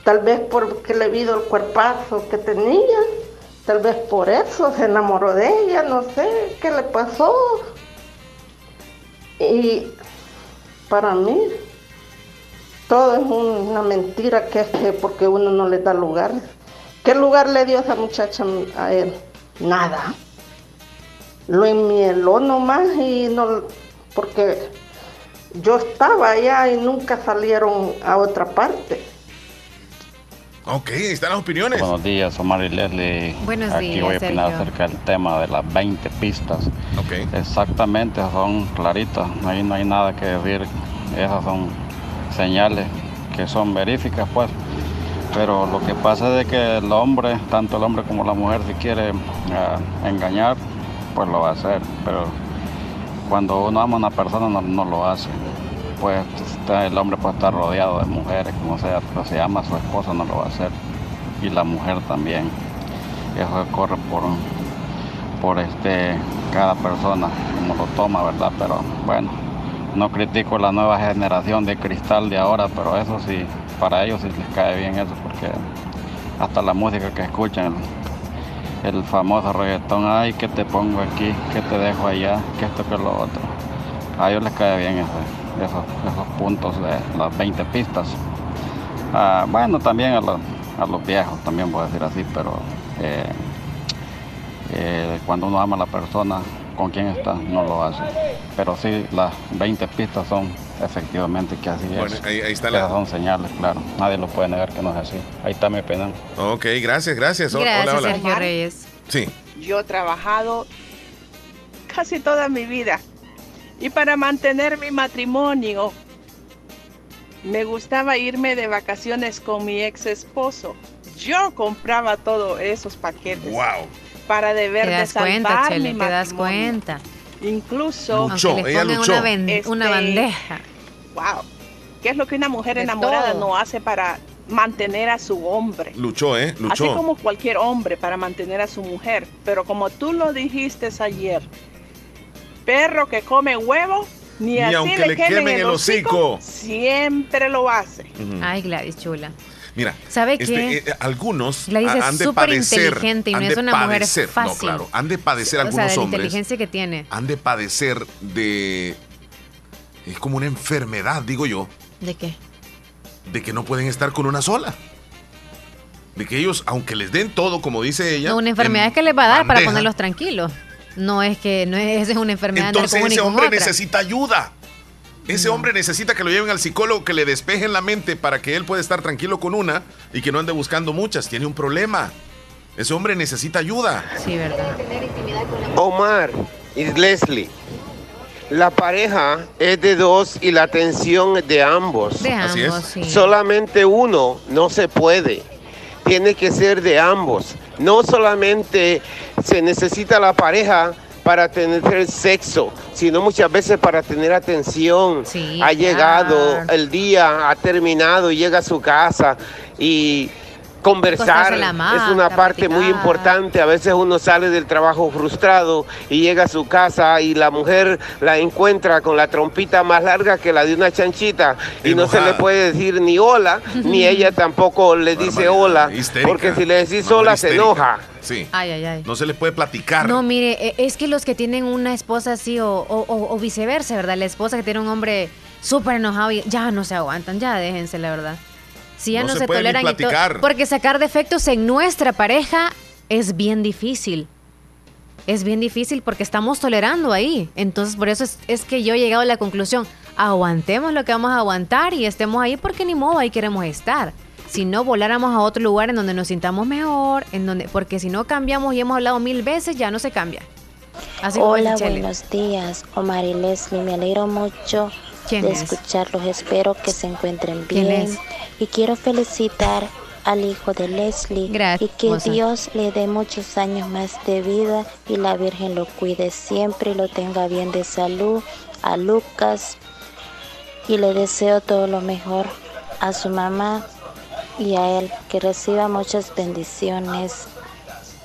Tal vez porque le visto el cuerpazo que tenía. Tal vez por eso se enamoró de ella. No sé qué le pasó. Y para mí, todo es una mentira que es que porque uno no le da lugar. ¿Qué lugar le dio esa muchacha a él? Nada. Lo enmieló nomás y no, porque yo estaba allá y nunca salieron a otra parte. Ok, ahí están las opiniones. Buenos días, Omar y Leslie. Buenos Aquí días, voy a opinar Sergio. acerca del tema de las 20 pistas. Exactamente, son claritas, ahí no hay nada que decir. Esas son señales que son veríficas, pues. Pero lo que pasa es que el hombre, tanto el hombre como la mujer, si quiere ah, engañar, pues lo va a hacer. Pero cuando uno ama a una persona, no, no lo hace. Pues el hombre puede estar rodeado de mujeres, como sea, pero si ama a su esposa, no lo va a hacer. Y la mujer también. Eso corre por, por este, cada persona, como lo toma, ¿verdad? Pero bueno, no critico la nueva generación de cristal de ahora, pero eso sí, para ellos sí les cae bien eso, porque hasta la música que escuchan, el, famoso reggaetón, ay, que te pongo aquí, que te dejo allá, que esto, que lo otro. A ellos les cae bien eso. esos, puntos de las 20 pistas. Ah, bueno, también a, los- a los viejos, también voy a decir así, pero eh, eh, cuando uno ama a la persona con quien está, no lo hace. Pero sí, las 20 pistas son efectivamente que así Bueno, es. ahí- ahí está Esas la- son señales, claro. Nadie lo puede negar que no es así. Ahí está mi opinión. Ok, gracias, gracias. Hola, Gracias, hola. Sergio Reyes. Sí. Yo he trabajado casi toda mi vida y para mantener mi matrimonio me gustaba irme de vacaciones con mi ex esposo. Yo compraba todos esos paquetes Wow. para deber Te de das salvar cuenta, Chele, mi te das matrimonio. cuenta. Incluso Luchó, Aunque les ella pongan luchó. Una, Este, una bandeja. Wow. ¿Qué es lo que una mujer enamorada no hace para mantener a su hombre? Luchó, ¿eh? Luchó. Así como cualquier hombre para mantener a su mujer. Pero como tú lo dijiste ayer, perro que come huevo, ni, Ni así aunque le le quemen, quemen el el hocico, hocico. siempre lo hace. Ay, Gladys, chula. Mira, ¿Sabe este, qué? eh, algunos Gladys es han de súper padecer. inteligente y no es una mujer fácil. No, claro, han de padecer o sea, algunos de la hombres. inteligencia que tiene. Han de padecer de. Es como una enfermedad, digo yo, ¿De qué? de que no pueden estar con una sola. De que ellos, aunque les den todo, como dice ella. No, una enfermedad en es que les va a dar para ponerlos tranquilos. No es que no es, es una enfermedad Entonces ese hombre otra. necesita ayuda. Ese hombre necesita que lo lleven al psicólogo, que le despejen la mente para que él pueda estar tranquilo con una y que no ande buscando muchas. Tiene un problema. Ese hombre necesita ayuda. Sí, verdad. Omar y Leslie, la pareja es de dos y la atención es de ambos. De Así ambos, es. sí. Solamente uno no se puede. Tiene que ser de ambos. No solamente se necesita la pareja para tener sexo, sino muchas veces para tener atención. ha llegado el día, ha terminado, llega a su casa y conversar es una parte muy importante. A veces uno sale del trabajo frustrado y llega a su casa y la mujer la encuentra con la trompita más larga que la de una chanchita y no se le puede decir ni hola, ni ella tampoco le dice hola, Histérica. porque si le decís hola se enoja. Sí. Ay, ay, ay. No se les puede platicar. No, mire, e- es que los que tienen una esposa así o, o- o- o viceversa, ¿verdad? La esposa que tiene un hombre súper enojado y ya no se aguantan, ya déjense, la verdad. Si ya No no, se toleran y. Porque sacar defectos en nuestra pareja es bien difícil. Es bien difícil porque estamos tolerando ahí. Entonces, por eso es, es que yo he llegado a la conclusión, aguantemos lo que vamos a aguantar y estemos ahí porque ni modo ahí queremos estar. Si no, voláramos a otro lugar en donde nos sintamos mejor, en donde, porque si no cambiamos y hemos hablado mil veces, ya no se cambia. Así Hola, buenos días. Omar y Leslie, me alegro mucho ¿Quién de es? escucharlos. Espero que se encuentren ¿Quién bien. Y quiero felicitar al hijo de Leslie y que. Dios le dé muchos años más de vida y la Virgen lo cuide siempre y lo tenga bien de salud. A Lucas y le deseo todo lo mejor a su mamá y a él. Que reciba muchas bendiciones.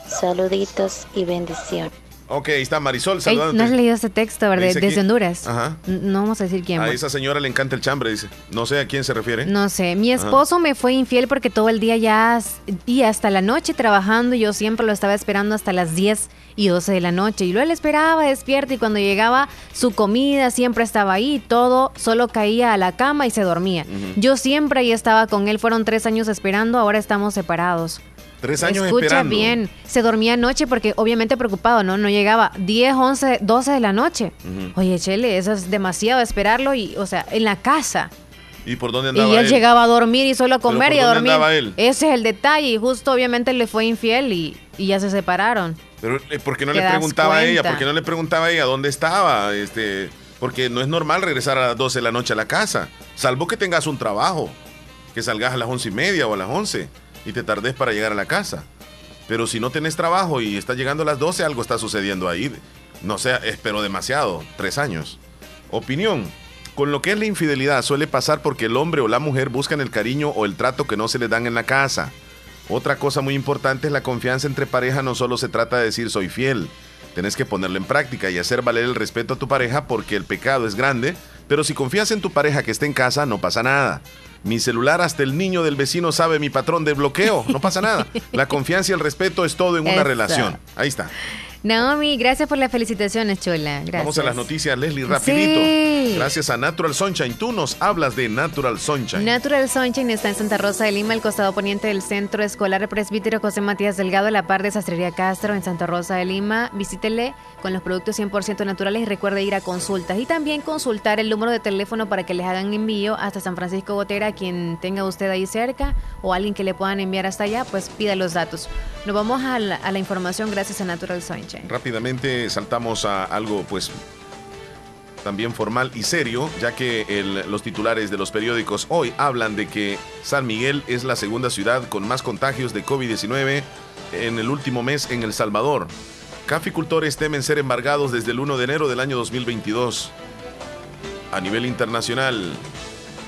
Saluditos y bendiciones. Ok, ahí está Marisol saludándote. no has leído este texto, ¿verdad? Desde aquí- Honduras. Ajá. No vamos a decir quién. A esa señora le encanta el chambre, dice. No sé a quién se refiere. No sé, mi Ajá. esposo me fue infiel porque todo el día ya y hasta la noche trabajando, yo siempre lo estaba esperando hasta las 10 y 12 de la noche y luego él esperaba despierto y cuando llegaba su comida siempre estaba ahí, todo solo caía a la cama y se dormía. Yo siempre ahí estaba con él, fueron tres años esperando, ahora estamos separados. Tres años Escucha esperando. bien, se dormía anoche porque obviamente preocupado, ¿no? No llegaba 10, 11, 12 de la noche. Oye, Chele, eso es demasiado esperarlo y, o sea, en la casa. ¿Y por dónde Y andaba él él? llegaba a dormir y solo a ¿Pero comer y a dónde dormir. andaba él? Ese es el detalle. Y justo obviamente le fue infiel y, y ya se separaron. Pero eh, ¿por qué no ¿Te le preguntaba a ella? ¿Por qué no le preguntaba a ella dónde estaba? Este, porque no es normal regresar a las 12 de la noche a la casa, salvo que tengas un trabajo, que salgas a las once y media o a las 11 y te tardes para llegar a la casa. Pero si no tenés trabajo y estás llegando a las 12, algo está sucediendo ahí. No sé, espero demasiado, tres años. Opinión. Con lo que es la infidelidad suele pasar porque el hombre o la mujer buscan el cariño o el trato que no se les dan en la casa. Otra cosa muy importante es la confianza entre pareja. No solo se trata de decir soy fiel. Tenés que ponerlo en práctica y hacer valer el respeto a tu pareja porque el pecado es grande. Pero si confías en tu pareja que esté en casa, no pasa nada. Mi celular, hasta el niño del vecino sabe mi patrón de bloqueo. No pasa nada. La confianza y el respeto es todo en una Eso. relación. Ahí está. Naomi, gracias por las felicitaciones, Chola. Gracias. Vamos a las noticias, Leslie, rapidito. Gracias a Natural Sunshine. Tú nos hablas de Natural Sunshine. Natural Sunshine está en Santa Rosa de Lima, al costado poniente del Centro Escolar Presbítero José Matías Delgado, a la par de Sastrería Castro, en Santa Rosa de Lima. Visítele con los productos 100% naturales y recuerde ir a consultas. Y también consultar el número de teléfono para que les hagan envío hasta San Francisco Gotera, quien tenga usted ahí cerca o alguien que le puedan enviar hasta allá, pues pida los datos. Nos vamos a la, a la información gracias a Natural Sunshine. Rápidamente saltamos a algo pues también formal y serio, ya que los titulares de los periódicos hoy hablan de que San Miguel es la segunda ciudad con más contagios de COVID-19 en el último mes en El Salvador. Caficultores temen ser embargados desde el 1 de enero del año 2022. A nivel internacional,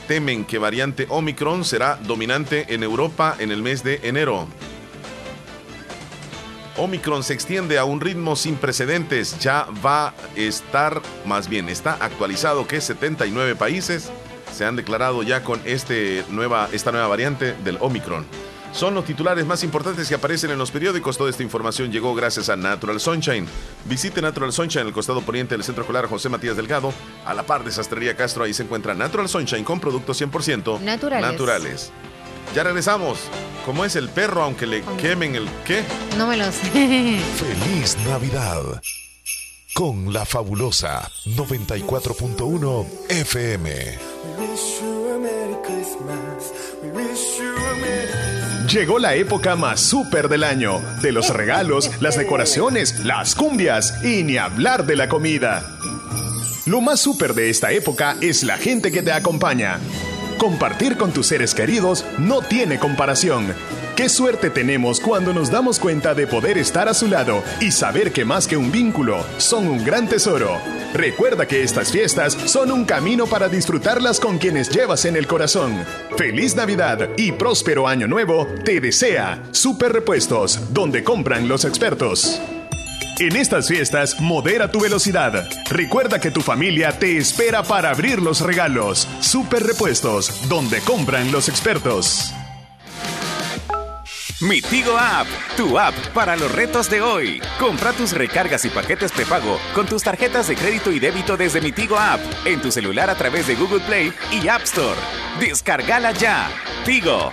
temen que variante Omicron será dominante en Europa en el mes de enero. Omicron se extiende a un ritmo sin precedentes. Ya va a estar, más bien, está actualizado que 79 países se han declarado ya con este nueva, esta nueva variante del Omicron. Son los titulares más importantes que aparecen en los periódicos. Toda esta información llegó gracias a Natural Sunshine. Visite Natural Sunshine en el costado poniente del Centro Escolar José Matías Delgado, a la par de Sastrería Castro. Ahí se encuentra Natural Sunshine con productos 100% Naturales. naturales. Ya regresamos. ¿Cómo es el perro aunque le quemen el qué? No me lo sé. Feliz Navidad con la fabulosa 94.1 FM. Llegó la época más súper del año, de los regalos, las decoraciones, las cumbias y ni hablar de la comida. Lo más súper de esta época es la gente que te acompaña. Compartir con tus seres queridos no tiene comparación. Qué suerte tenemos cuando nos damos cuenta de poder estar a su lado y saber que más que un vínculo, son un gran tesoro. Recuerda que estas fiestas son un camino para disfrutarlas con quienes llevas en el corazón. Feliz Navidad y próspero año nuevo te desea Super Repuestos, donde compran los expertos. En estas fiestas, modera tu velocidad. Recuerda que tu familia te espera para abrir los regalos. Super Repuestos, donde compran los expertos. Mi Tigo App, tu app para los retos de hoy. Compra tus recargas y paquetes prepago con tus tarjetas de crédito y débito desde Mi Tigo App en tu celular a través de Google Play y App Store. Descárgala ya. Tigo.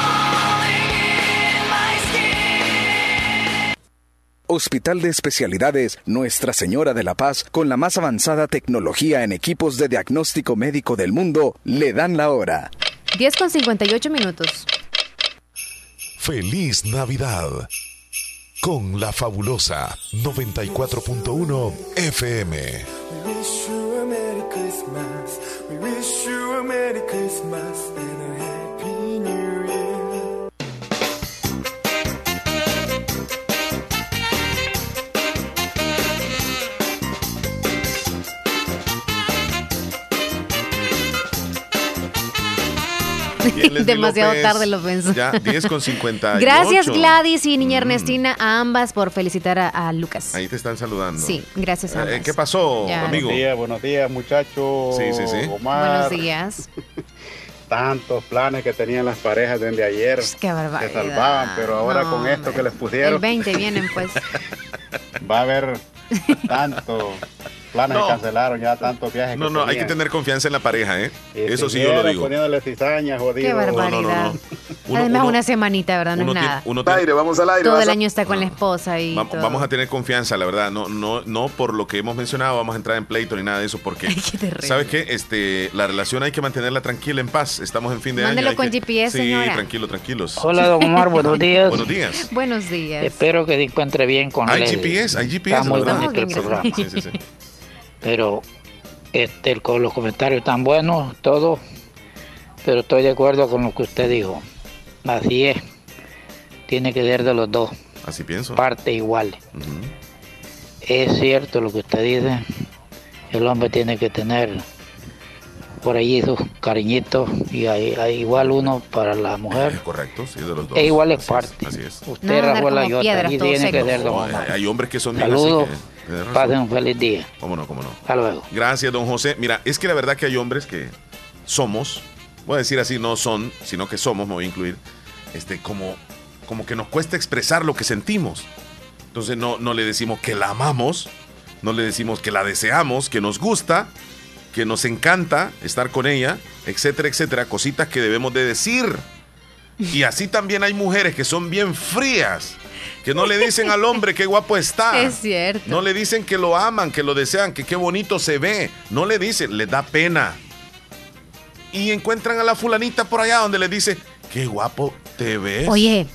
Hospital de Especialidades Nuestra Señora de la Paz, con la más avanzada tecnología en equipos de diagnóstico médico del mundo, le dan la hora. 10 con 58 minutos. Feliz Navidad con la fabulosa 94.1 FM. We wish you a Merry Christmas. We wish you a Merry Christmas Leslie Demasiado López. tarde lo pensó. Ya, 10 con 58. Gracias Gladys y niña Ernestina, a ambas por felicitar a, a Lucas. Ahí te están saludando. Sí, gracias a Eh, ambas. ¿Qué pasó, Ya. amigo? Buenos días, buenos días, muchachos. Sí, sí, sí. Omar, Buenos días. Tantos planes que tenían las parejas desde ayer. Qué barbaridad. Se salvaban, pero ahora No, con esto que les El pusieron, 20 vienen pues. va a haber tantos planes No. cancelaron, ya tantos viajes. No, no, hay que tener confianza en la pareja, ¿eh? Eso sí yo lo digo. poniéndole cizaña, jodido. Qué barbaridad. Además, una semanita, ¿verdad? No uno es tiene- nada. uno tiene- Todo el vas a- año está con la esposa y Va- todo. Vamos a tener confianza, la verdad. No, no, no por lo que hemos mencionado, vamos a entrar en pleito ni nada de eso, porque terrible. ¿sabes qué? Este, la relación hay que mantenerla tranquila, en paz. Estamos en fin de Mándelo año. hay con que- GPS, sí, señora. tranquilo, tranquilos. Hola, don Omar, buenos días. Buenos días. Buenos días. Espero que se encuentre bien con Hay Leslie. GPS, hay GPS, Está muy el programa. Sí, sí, sí. Pero este, el- con los comentarios están buenos, todo. Pero estoy de acuerdo con lo que usted dijo. Así es. Tiene que ser de los dos. Así pienso. Partes iguales. Es cierto lo que usted dice. El hombre tiene que tener por allí sus cariñitos y hay, hay igual uno para la mujer. Correcto, sí, de los dos. E igual es Así parte. Así es. Usted, No, Rafaela, como y piedras, tiene que ser No, hay, hay hombres que son bien así que-. Pasen un feliz día. ¿Cómo no, cómo no? Hasta luego. Gracias, don José. Mira, es que la verdad que hay hombres que somos, voy a decir así, no son, sino que somos, me voy a incluir, este, como, como que nos cuesta expresar lo que sentimos. Entonces no, no le decimos que la amamos, no le decimos que la deseamos, que nos gusta, que nos encanta estar con ella, etcétera, etcétera, cositas que debemos de decir. Y así también hay mujeres que son bien frías, que no le dicen al hombre qué guapo está. Es cierto. No le dicen que lo aman, que lo desean, que qué bonito se ve. No le dicen, les da pena. Y encuentran a la fulanita por allá donde le dice, qué guapo te ves. Oye,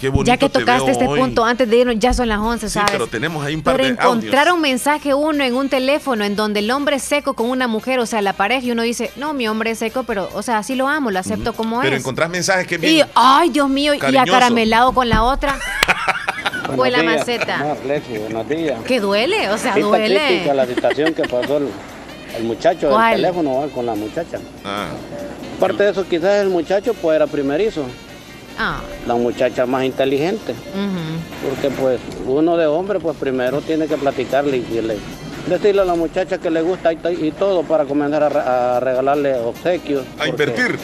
qué bonito ya que te tocaste este hoy". punto, antes de irnos, ya son las 11, Sí, ¿sabes? pero tenemos ahí un par Pero de encontrar audios. un mensaje uno en un teléfono en donde el hombre es seco con una mujer, o sea, la pareja, y uno dice, no, mi hombre es seco, pero, o sea, así lo amo, lo acepto como Pero es. encontrás mensajes que Y, bien. ay, Dios mío, y Cariñoso. acaramelado con la otra. Fue la Buenos días, maceta. Leslie, buenos días. Que duele, o sea, Sí, está crítica duele. la situación que pasó el, el muchacho ¿Cuál? del teléfono ¿va? con la muchacha. Ah. Aparte de eso, quizás el muchacho pues era primerizo, Ah, la muchacha más inteligente, porque pues uno de hombre pues primero tiene que platicarle y decirle, decirle a la muchacha que le gusta y, to- y todo para comenzar a, re- a regalarle obsequios. A invertir.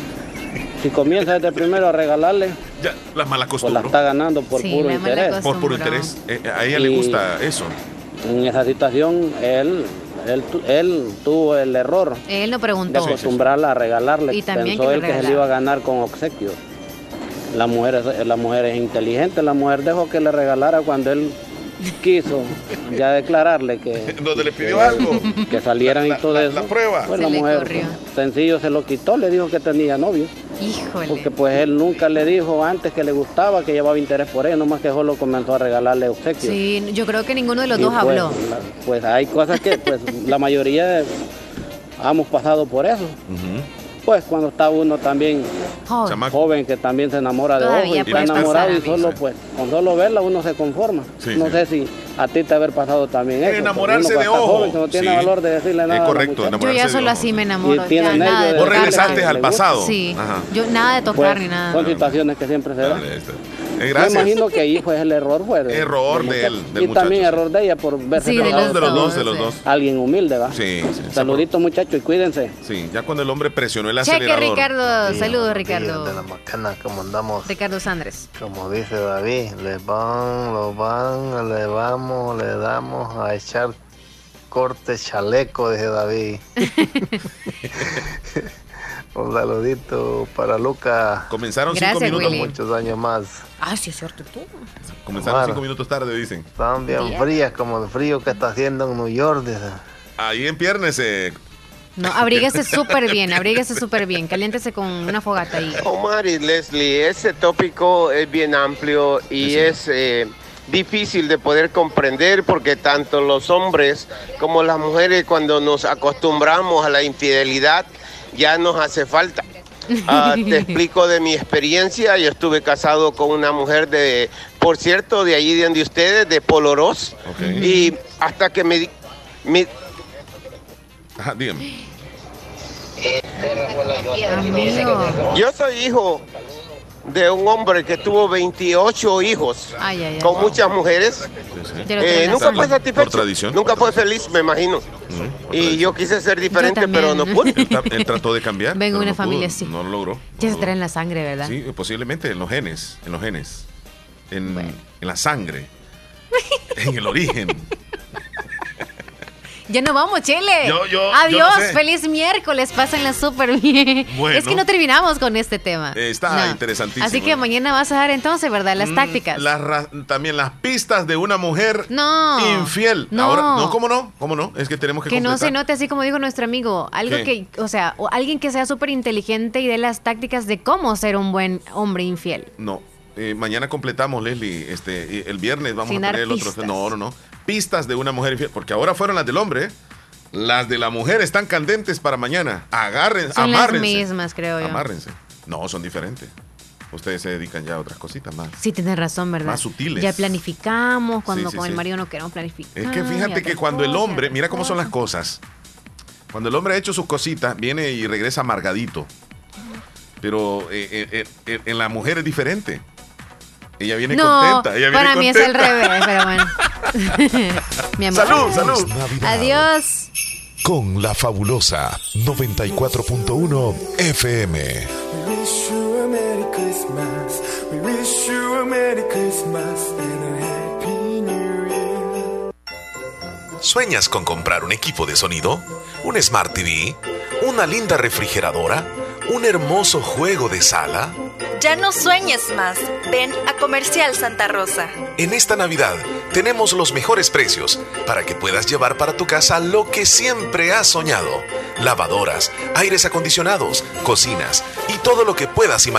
Si comienza desde primero a regalarle, Ya, las malas pues la costumbres. está ganando por Sí, puro la mala interés. Por puro interés. Eh, a ella le gusta eso. En esa situación, él, él, él tuvo el error Él no de preguntó. acostumbrarla a regalarle. Y también Pensó que él que se le iba a ganar con obsequios. La mujer, es- la mujer es inteligente, la mujer dejó que le regalara cuando él quiso ya declararle que, Donde le pidió que- algo. que salieran y todo eso. prueba. Pues Se la mujer corrió. sencillo se lo quitó, le dijo que tenía novio. Híjole. Porque pues él nunca le dijo antes que le gustaba, que llevaba interés por ella, nomás que solo comenzó a regalarle obsequios. Sí, yo creo que ninguno de los Y, dos pues, habló. la- pues hay cosas que pues la mayoría de- hemos pasado por eso. Pues cuando está uno también Joven. joven que también se enamora de ojo y está enamorado y solo pues con solo verla uno se conforma. Sí, no sí. sé si a ti te haber pasado también eso. enamorarse de ojo. joven no tiene Sí. valor de decirle Es nada. a la correcto, muchacha. Yo ya solo ojo. así me enamoro. Y ya nada de de Vos regresaste al pasado. Sí, Ajá. yo nada de tocar Pues, ni nada. son situaciones que siempre se dan. Gracias. Me imagino que ahí fue el error. Fue de- Error de él, del Y también error de ella por verse Sí, de los De los dos, de los dos. Alguien humilde, ¿va? Sí, sí. Saluditos, muchachos, y cuídense. Sí, ya cuando el hombre presionó el Cheque, acelerador. Ricardo. Sí, Saludos, Ricardo. De la macana, ¿cómo andamos? Ricardo Sandres. Como dice David, le van, lo van, le vamos, le damos a echar corte chaleco, dice David. Un saludito para Luca. Comenzaron Gracias, cinco minutos. Willy. Muchos años más. Ah, sí, es cierto, tú. Comenzaron cinco minutos tarde, dicen. Están bien frías como el frío que está haciendo en New York. Ahí en Piernese. No, abríguese súper bien, abríguese súper bien. Caliéntese con una fogata ahí. Omar y Leslie, ese tópico es bien amplio y es eh, difícil de poder comprender porque tanto los hombres como las mujeres cuando nos acostumbramos a la infidelidad ya nos hace falta. Ah, te explico de mi experiencia. Yo estuve casado con una mujer de, por cierto, de allí de donde ustedes, de Polorós. Y hasta que me, di- me, Ajá, dígame. Yo soy hijo de un hombre que tuvo 28 hijos Ay, ay, ay. con muchas mujeres. Eh, nunca fue satisfecho. Por tradición. Nunca fue feliz, me imagino. Y yo quise ser diferente, pero no pude. Él, tra- él trató de cambiar. Vengo de una no pudo, familia así. No lo logró. Ya se trae en la sangre, ¿verdad? Sí, posiblemente en los genes. En los genes. En, en la sangre. en el origen. Ya no vamos, Chele. Yo- yo- Adiós, yo no sé. feliz miércoles, pásenla súper bien. Bueno. Es que no terminamos con este tema. Está No. interesantísimo. Así que mañana vas a dar entonces, ¿verdad? Las tácticas. Mm, Las ra- también las pistas de una mujer No. infiel. No. Ahora, no, ¿cómo no? ¿Cómo no? Es que tenemos que Que no se note así como dijo nuestro amigo, algo ¿Qué? que, o sea, o alguien que sea súper inteligente y dé las tácticas de cómo ser un buen hombre infiel. No. Eh, mañana completamos, Leslie. Este, el viernes vamos Sin a tener el otro. No, no, no. Pistas de una mujer infiel. Porque ahora fueron las del hombre. ¿eh? Las de la mujer están candentes para mañana. Agarren, Son las amárrense. mismas, creo yo. Amárrense. No, son diferentes. Ustedes se dedican ya a otras cositas más. Sí, tienes razón, ¿verdad? Más sutiles. Ya planificamos, cuando Sí, sí, con el marido no queremos planificar. Es que fíjate que cuando el hombre, mira cómo son las cosas. Cuando el hombre ha hecho sus cositas, viene y regresa amargadito. Pero eh, eh, eh, en la mujer es diferente. Ella viene No, contenta. Ella viene para mí es el revés, pero bueno. Mi amor. Salud, salud. Adiós. Con la fabulosa 94.1 FM. We wish you a Merry Christmas. We wish you a Merry Christmas and a Happy New Year. ¿Sueñas con comprar un equipo de sonido? ¿Un Smart TV? ¿Una linda refrigeradora? ¿Un hermoso juego de sala? Ya no sueñes más. Ven a Comercial Santa Rosa. En esta Navidad tenemos los mejores precios para que puedas llevar para tu casa lo que siempre has soñado. Lavadoras, aires acondicionados, cocinas y todo lo que puedas imaginar.